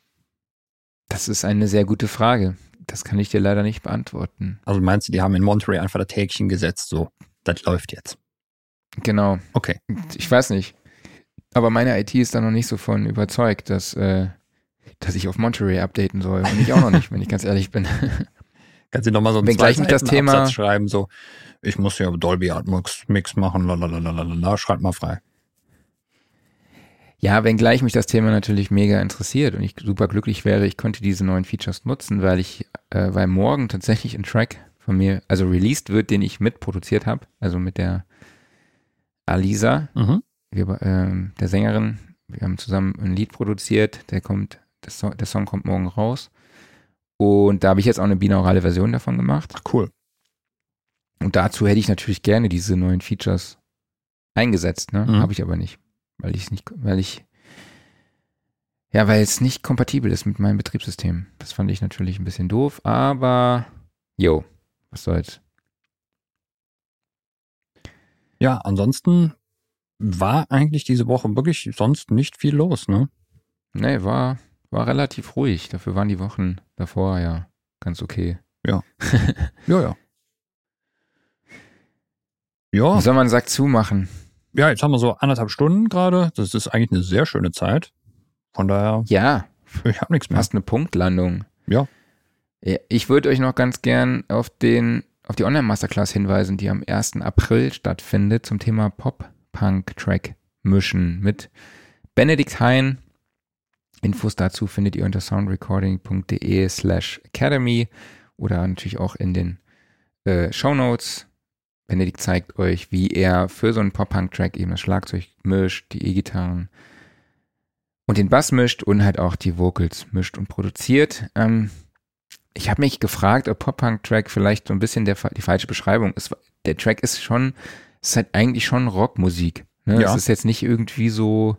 Das ist eine sehr gute Frage. Das kann ich dir leider nicht beantworten. Also meinst du, die haben in Monterey einfach das Häkchen gesetzt, so, das läuft jetzt. Genau. Okay. Ich weiß nicht. Aber meine IT ist da noch nicht so von überzeugt, dass, äh, dass ich auf Monterey updaten soll. Und ich auch noch nicht, wenn ich ganz ehrlich bin. Kannst du noch mal so einen Wenn gleich nicht das Zwei-Seiten- Thema- Absatz schreiben, so, ich muss ja Dolby Atmos Mix machen, lalalala, schreib mal frei. Ja, wenngleich mich das Thema natürlich mega interessiert und ich super glücklich wäre, ich könnte diese neuen Features nutzen, weil ich, äh, weil morgen tatsächlich ein Track von mir, also released wird, den ich mitproduziert habe, also mit der Alisa, Mhm. wir, ähm, der Sängerin. Wir haben zusammen ein Lied produziert, der kommt, der Song, der Song kommt morgen raus. Und da habe ich jetzt auch eine binaurale Version davon gemacht. Ach, cool. Und dazu hätte ich natürlich gerne diese neuen Features eingesetzt, ne? Mhm. Habe ich aber nicht. Weil ich es nicht, weil ich, ja, weil es nicht kompatibel ist mit meinem Betriebssystem. Das fand ich natürlich ein bisschen doof, aber, yo, was soll's. Ja, ansonsten war eigentlich diese Woche wirklich sonst nicht viel los, ne? Nee, war, war relativ ruhig. Dafür waren die Wochen davor ja ganz okay. Ja, ja. Ja, Wie soll man Sack zumachen? ja, jetzt haben wir so anderthalb Stunden gerade. Das ist eigentlich eine sehr schöne Zeit. Von daher, Ja, ich habe nichts mehr. fast eine Punktlandung. Ja. Ja, Ich würde euch noch ganz gern auf den auf die Online-Masterclass hinweisen, die am 1. April stattfindet zum Thema Pop-Punk-Track mischen mit Benedikt Hein. Infos dazu findet ihr unter soundrecording.de slash academy oder natürlich auch in den äh, Shownotes. Benedikt zeigt euch, wie er für so einen Pop-Punk-Track eben das Schlagzeug mischt, die E-Gitarren und den Bass mischt und halt auch die Vocals mischt und produziert. Ähm, ich habe mich gefragt, ob Pop-Punk-Track vielleicht so ein bisschen der, die falsche Beschreibung ist. Der Track ist schon, ist halt eigentlich schon Rockmusik. Ne? Ja. Es ist jetzt nicht irgendwie so,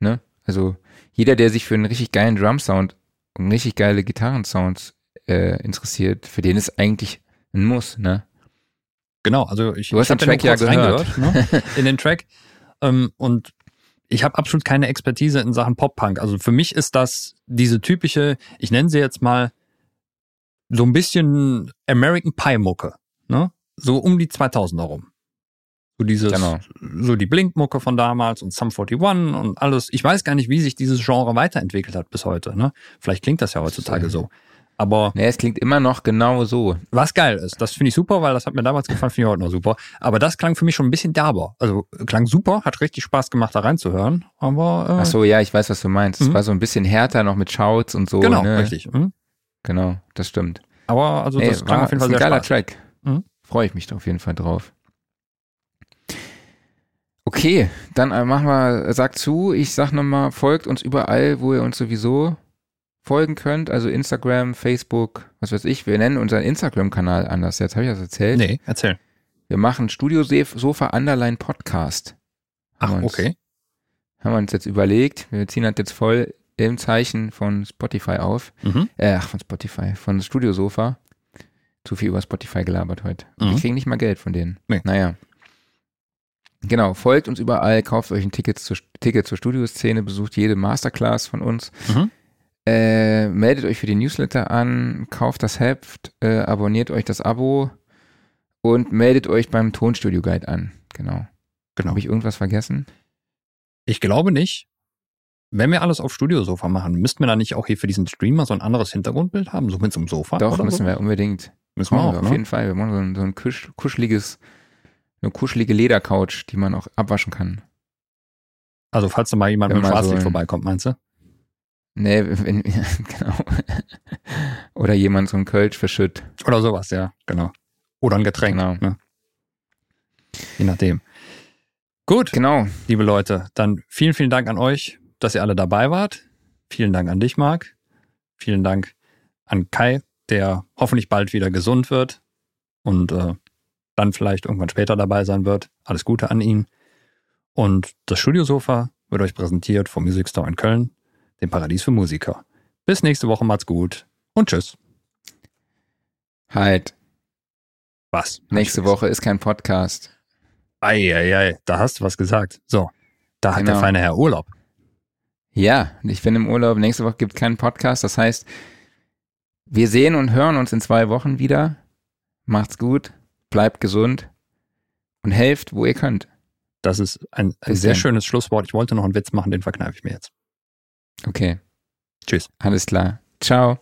ne? Also jeder, der sich für einen richtig geilen Drum-Sound und richtig geile Gitarrensounds äh, interessiert, für den ist eigentlich ein Muss, ne? Genau, also ich, Du hast ich den Track ja gehört. reingehört, ne? in den Track. Ähm, und ich habe absolut keine Expertise in Sachen Pop-Punk. Also für mich ist das diese typische, ich nenne sie jetzt mal so ein bisschen American Pie-Mucke, ne? So um die 2000er rum. So dieses, Genau. so die Blink-Mucke von damals und Sum 41 und alles. Ich weiß gar nicht, wie sich dieses Genre weiterentwickelt hat bis heute, ne? Vielleicht klingt das ja heutzutage so. Aber Nee, es klingt immer noch genau so. was geil ist, das finde ich super, weil das hat mir damals gefallen, finde ich heute noch super. Aber das klang für mich schon ein bisschen derber. Also klang super, hat richtig Spaß gemacht, da reinzuhören. Aber äh, Ach so, ja, ich weiß, was du meinst. Es Mhm. war so ein bisschen härter noch mit Shouts und so. genau, ne? richtig. Mhm. Genau, das stimmt. Aber also das klang war, auf jeden ist Fall ein sehr geiler Spaß. Track. Mhm. Freue ich mich da auf jeden Fall drauf. Okay, dann äh, machen wir, sag zu, ich sag nochmal, folgt uns überall, wo ihr uns sowieso folgen könnt, also Instagram, Facebook, was weiß ich, wir nennen unseren Instagram-Kanal anders, jetzt habe ich das erzählt. Nee, erzähl. Wir machen Studio Sofa Underline Podcast. Ach, Haben uns- okay. Haben wir uns jetzt überlegt, wir ziehen das jetzt voll im Zeichen von Spotify auf. Mhm. Äh, ach, von Spotify, von Studio Sofa. Zu viel über Spotify gelabert heute. Mhm. Wir kriegen nicht mal Geld von denen. Nee. Naja. Genau, folgt uns überall, kauft euch ein Ticket zur, Ticket zur Studioszene, besucht jede Masterclass von uns. Mhm. Äh, meldet euch für die Newsletter an, kauft das Heft, äh, abonniert euch das Abo und meldet euch beim Tonstudio Guide an. Genau. Genau. Habe ich irgendwas vergessen? Ich glaube nicht. Wenn wir alles auf Studiosofa machen, müssten wir da nicht auch hier für diesen Streamer so ein anderes Hintergrundbild haben, so mit so einem Sofa? Doch, müssen so? wir unbedingt. Müssen wir auch, wir auf ne? jeden Fall. Wir machen so ein, so ein kusch, kuscheliges, eine kuschelige Ledercouch, die man auch abwaschen kann. Also falls da mal jemand Wenn mit dem so ein- vorbeikommt, meinst du? Nee, wenn, genau. Oder jemand so ein Kölsch verschütt. Oder sowas, ja, genau. Oder ein Getränk, Genau. ne? Je nachdem. Gut, Genau. liebe Leute, dann vielen, vielen Dank an euch, dass ihr alle dabei wart. Vielen Dank an dich, Marc. Vielen Dank an Kai, der hoffentlich bald wieder gesund wird und äh, dann vielleicht irgendwann später dabei sein wird. Alles Gute an ihn. Und das Studiosofa wird euch präsentiert vom Music Store in Köln, dem Paradies für Musiker. Bis nächste Woche, macht's gut und tschüss. Halt. Was? Nächste Woche ist kein Podcast. Eieiei, da hast du was gesagt. So, da hat Genau. der feine Herr Urlaub. Ja, ich bin im Urlaub. Nächste Woche gibt keinen Podcast. Das heißt, wir sehen und hören uns in zwei Wochen wieder. Macht's gut. Bleibt gesund. Und helft, wo ihr könnt. Das ist ein, ein sehr schönes Schlusswort. Ich wollte noch einen Witz machen, den verkneife ich mir jetzt. Okay. Tschüss. Alles klar. Ciao.